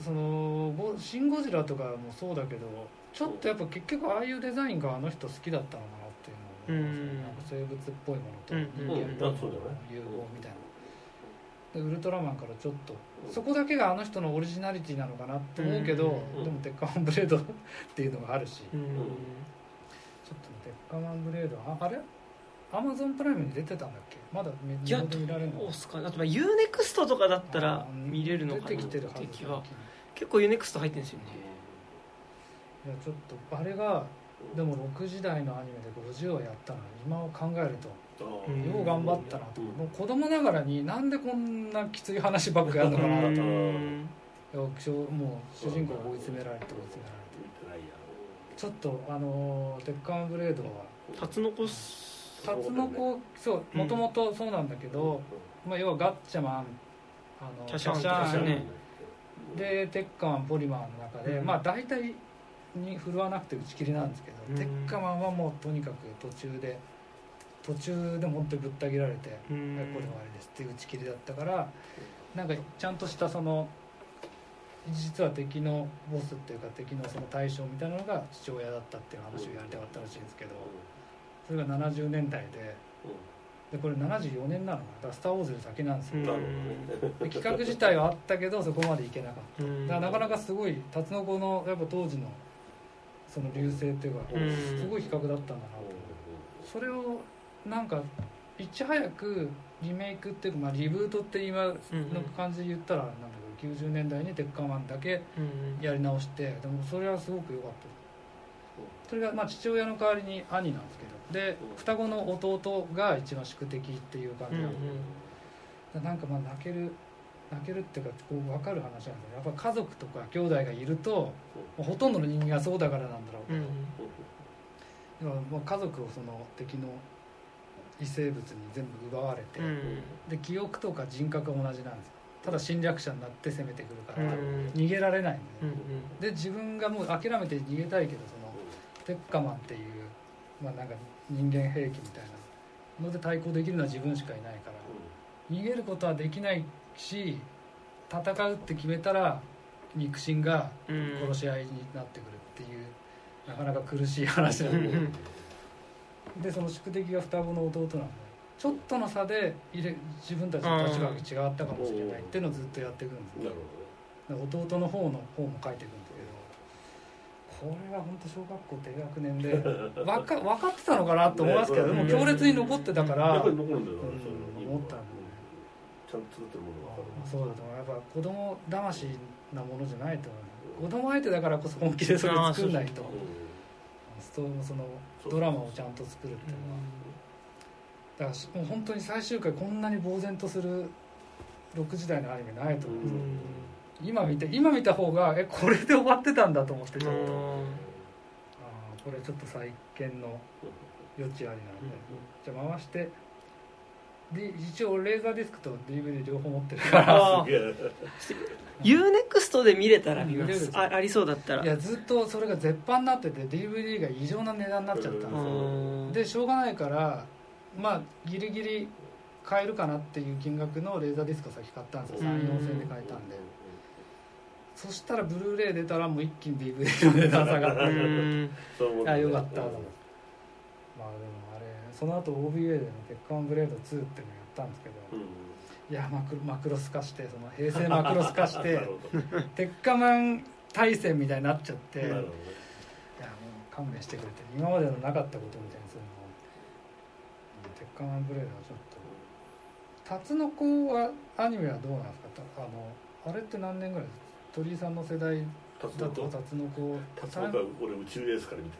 そのゴ「シン・ゴジラ」とかもそうだけどちょっとやっぱ結局ああいうデザインがあの人好きだったのかなっていうのを思いますね。うん。なんか生物っぽいものとうん。人間っぽいものうんの融合みたいな。でウルトラマンからちょっとそこだけがあの人のオリジナリティなのかなって思うけど、うん。でも「鉄火マンブレード」っていうのがあるし、うん。ちょっとね鉄火マンブレードああれ？アマゾンプライムに出てたんだっけ？まだ見いや見見られるのすか？あとまあ UNEXT とかだったら見れるのかな出てきてるはず敵は結構 UNEXT 入ってるんですよねいやちょっとあれがでも6時台のアニメで50話やったのに今を考えると。うんよう頑張ったなと、うん。もう子供ながらになんでこんなきつい話ばっかやるのかなと、いやうんしょもう主人公が追い詰められて追い詰められて。ちょっとあのー鉄管ブレードはタツノコスタツノコそううん。もともとそうなんだけど、まあ、要はガッチャマンあのキャシャーンキャキャシャーン。ねで鉄火マンポリマンの中で、うん。まあ大体に振るわなくて打ち切りなんですけど、うん。鉄火マンはもうとにかく途中で途中で本当にぶった切られて「うん。はいこれで終わりです」っていう打ち切りだったからなんかちゃんとしたその実は敵のボスっていうか敵のその対象みたいなのが父親だったっていう話をやりたかったらしいんですけどそれが70年代ででこれ74年なのかな？だから「スター・ウォーズ」より先なんですよ。うん。企画自体はあったけどそこまでいけなかった。うん。だからなかなかすごいタツノコのやっぱ当時のその流星っていうかうん。すごい企画だったんだな。とそれをなんかいち早くリメイクっていうか、まあ、リブートって今の感じで言ったらなんだけど90年代に「鉄火マン」だけうんやり直してでもそれはすごく良かった。それがまあ父親の代わりに兄なんですけどで双子の弟が一番宿敵っていう感うんじなんで、なんかまあ泣ける泣けるっていうかこう分かる話なんだよやっぱ家族とか兄弟がいると、ほとんどの人間がそうだからなんだろうけど、う。んでももう家族をその敵の異生物に全部奪われて、うんで記憶とか人格が同じなんですよ。ただ侵略者になって攻めてくるから、うん逃げられないんうんだよね、で自分がもう諦めて逃げたいけどそのテッカマンっていう、まあ、なんか人間兵器みたいなので対抗できるのは自分しかいないから逃げることはできないし戦うって決めたら肉親がうん。殺し合いになってくるっていう、なかなか苦しい話なんでう。ん。でその宿敵が双子の弟なんでちょっとの差で入れ自分たちの立場が違ったかもしれないっていうのをずっとやっていくんですな弟の方の方も書いていくんですけどこれは本当小学校低学年で わか分かってたのかなと思いますけど、ねでも強烈に残ってたから、うん。思ったんでちゃんと作ってるものが分かるそうだと思う。やっぱ子供騙しなものじゃないと思う。子供相手だからこそ本気でそれ作んないと。あストそのドラマをちゃんと作るっていうのは。だからしもう本当に最終回こんなに呆然とする6時代のアニメないと思う、うん。今見て今見た方がえこれで終わってたんだと思ってちょっと、あーこれちょっと再建の余地ありなんで、じゃあ回してで一応レーザーディスクと DVD 両方持ってる。からあすげえ。UNEXT で見れたら見ま見れるすあありそうだったら。いやずっとそれが絶版になってて DVD が異常な値段になっちゃったんですよ、うん。でしょうがないからまあギリギリ買えるかなっていう金額のレーザーディスクを先買ったんですよ。うん。34千円で買えたんで。そしたらブルーレイ出たらもう一気に DVD の値段下がっうてん。そう思うあよかった。まあでもその後 OBA での「鉄管ブレード2」っていうのやったんですけど、うんいやマク マクロス化してその平成マクロス化して鉄火マン対戦みたいになっちゃっていやもう勘弁してくれて今までのなかったことみたいにするのうん鉄火マンブレードはちょっと。タツノコはアニメはどうなんですか？たあのあれって何年ぐらいです鳥居さんの世代だとタツノコタツノコタツノコは俺宇宙エースから見て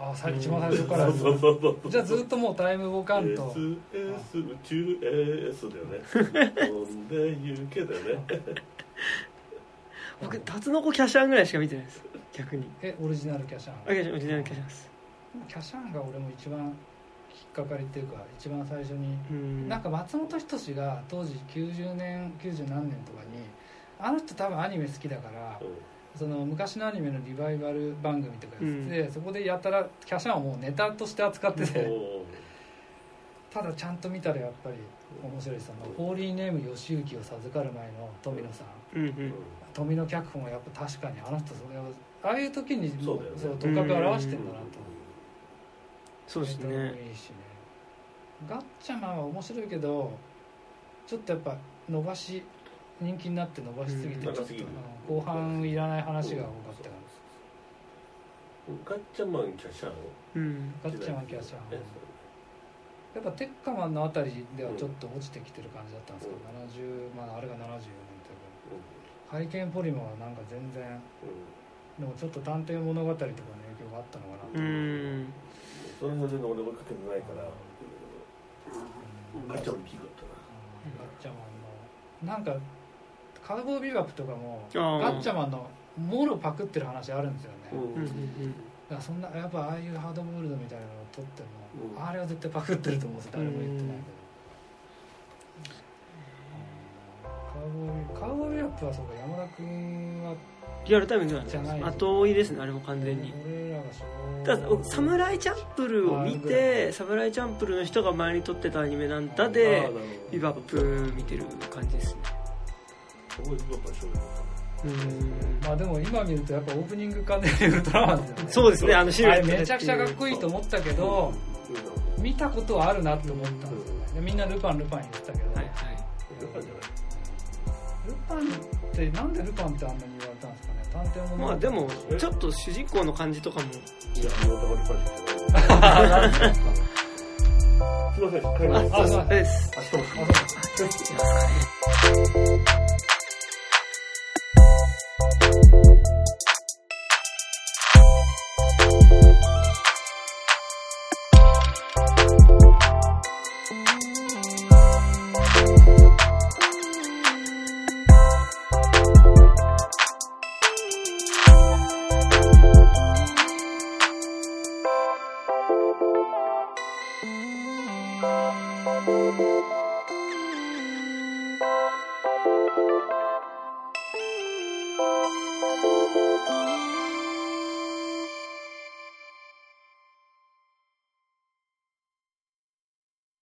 あ最一番最初から。そうそうそうそう。じゃあずっともうタイムボカンと。SS 宇宙 AS だよね。飛んで行けだよね。僕タツノコキャシャンぐらいしか見てないです。逆に。えオリジナルキャシャン。あキャシャンオリジナルキャシャンです。キャシャンが俺も一番引っかかりっていうか一番最初に。うん。なんか松本人志が当時90年90何年とかにあの人多分アニメ好きだからその昔のアニメのリバイバル番組とかやってて、そこでやたらキャシャンをもうネタとして扱ってて、おただちゃんと見たらやっぱり面白いそのホーリーネーム義行を授かる前の富野さん。うんうん。富野脚本はやっぱ確かにあの人それをああいう時にもそうそう頭角を表してんだなと。そうですね。いいしね。ガッチャマンは面白いけどちょっとやっぱ伸ばし人気になって伸ばしすぎてちょっと、後半いらない話が多かったからガッチャマンキャシャンうんガッチャマンキャッシャンねやっぱテッカマンのあたりではちょっと落ちてきてる感じだったんですけど、70まああれが74年というかハリケーンポリマはなんか全然でもちょっと探偵物語とかの影響があったのかなとうん。その辺で俺追いかけてないから。ガッチャマンキーだったガッチャマンの。なんかカウボーイビバップとかもガッチャマンのもろパクってる話あるんですよね、だからそんなやっぱああいうハードボールドみたいなのを撮っても、うん。あれは絶対パクってると思うんです誰も言ってない。けど、カウボーイカウボーイビバップはそうか山田君はリアルタイムじゃない。後追いですねあれも完全に。だサムライチャンプルを見てサムライチャンプルの人が前に撮ってたアニメなんだあでビバップ見てる感じですねすごいビバップは衝撃だうーん。まあでも今見るとやっぱオープニング完全にウルトラマンですよね。そうですねあのシルあエットめちゃくちゃかっこいいと思ったけど見たことはあるなって思ったんですよね。でみんなルパンルパン言ってたけど、はいはい。ルパンじゃない。ルパンってなんでルパンってあんなに言われたんですかね。探偵ものまあでもちょっと主人公の感じとかも。いや、もうだからルパンしかない。すいません、帰ります。あそうです。明日も「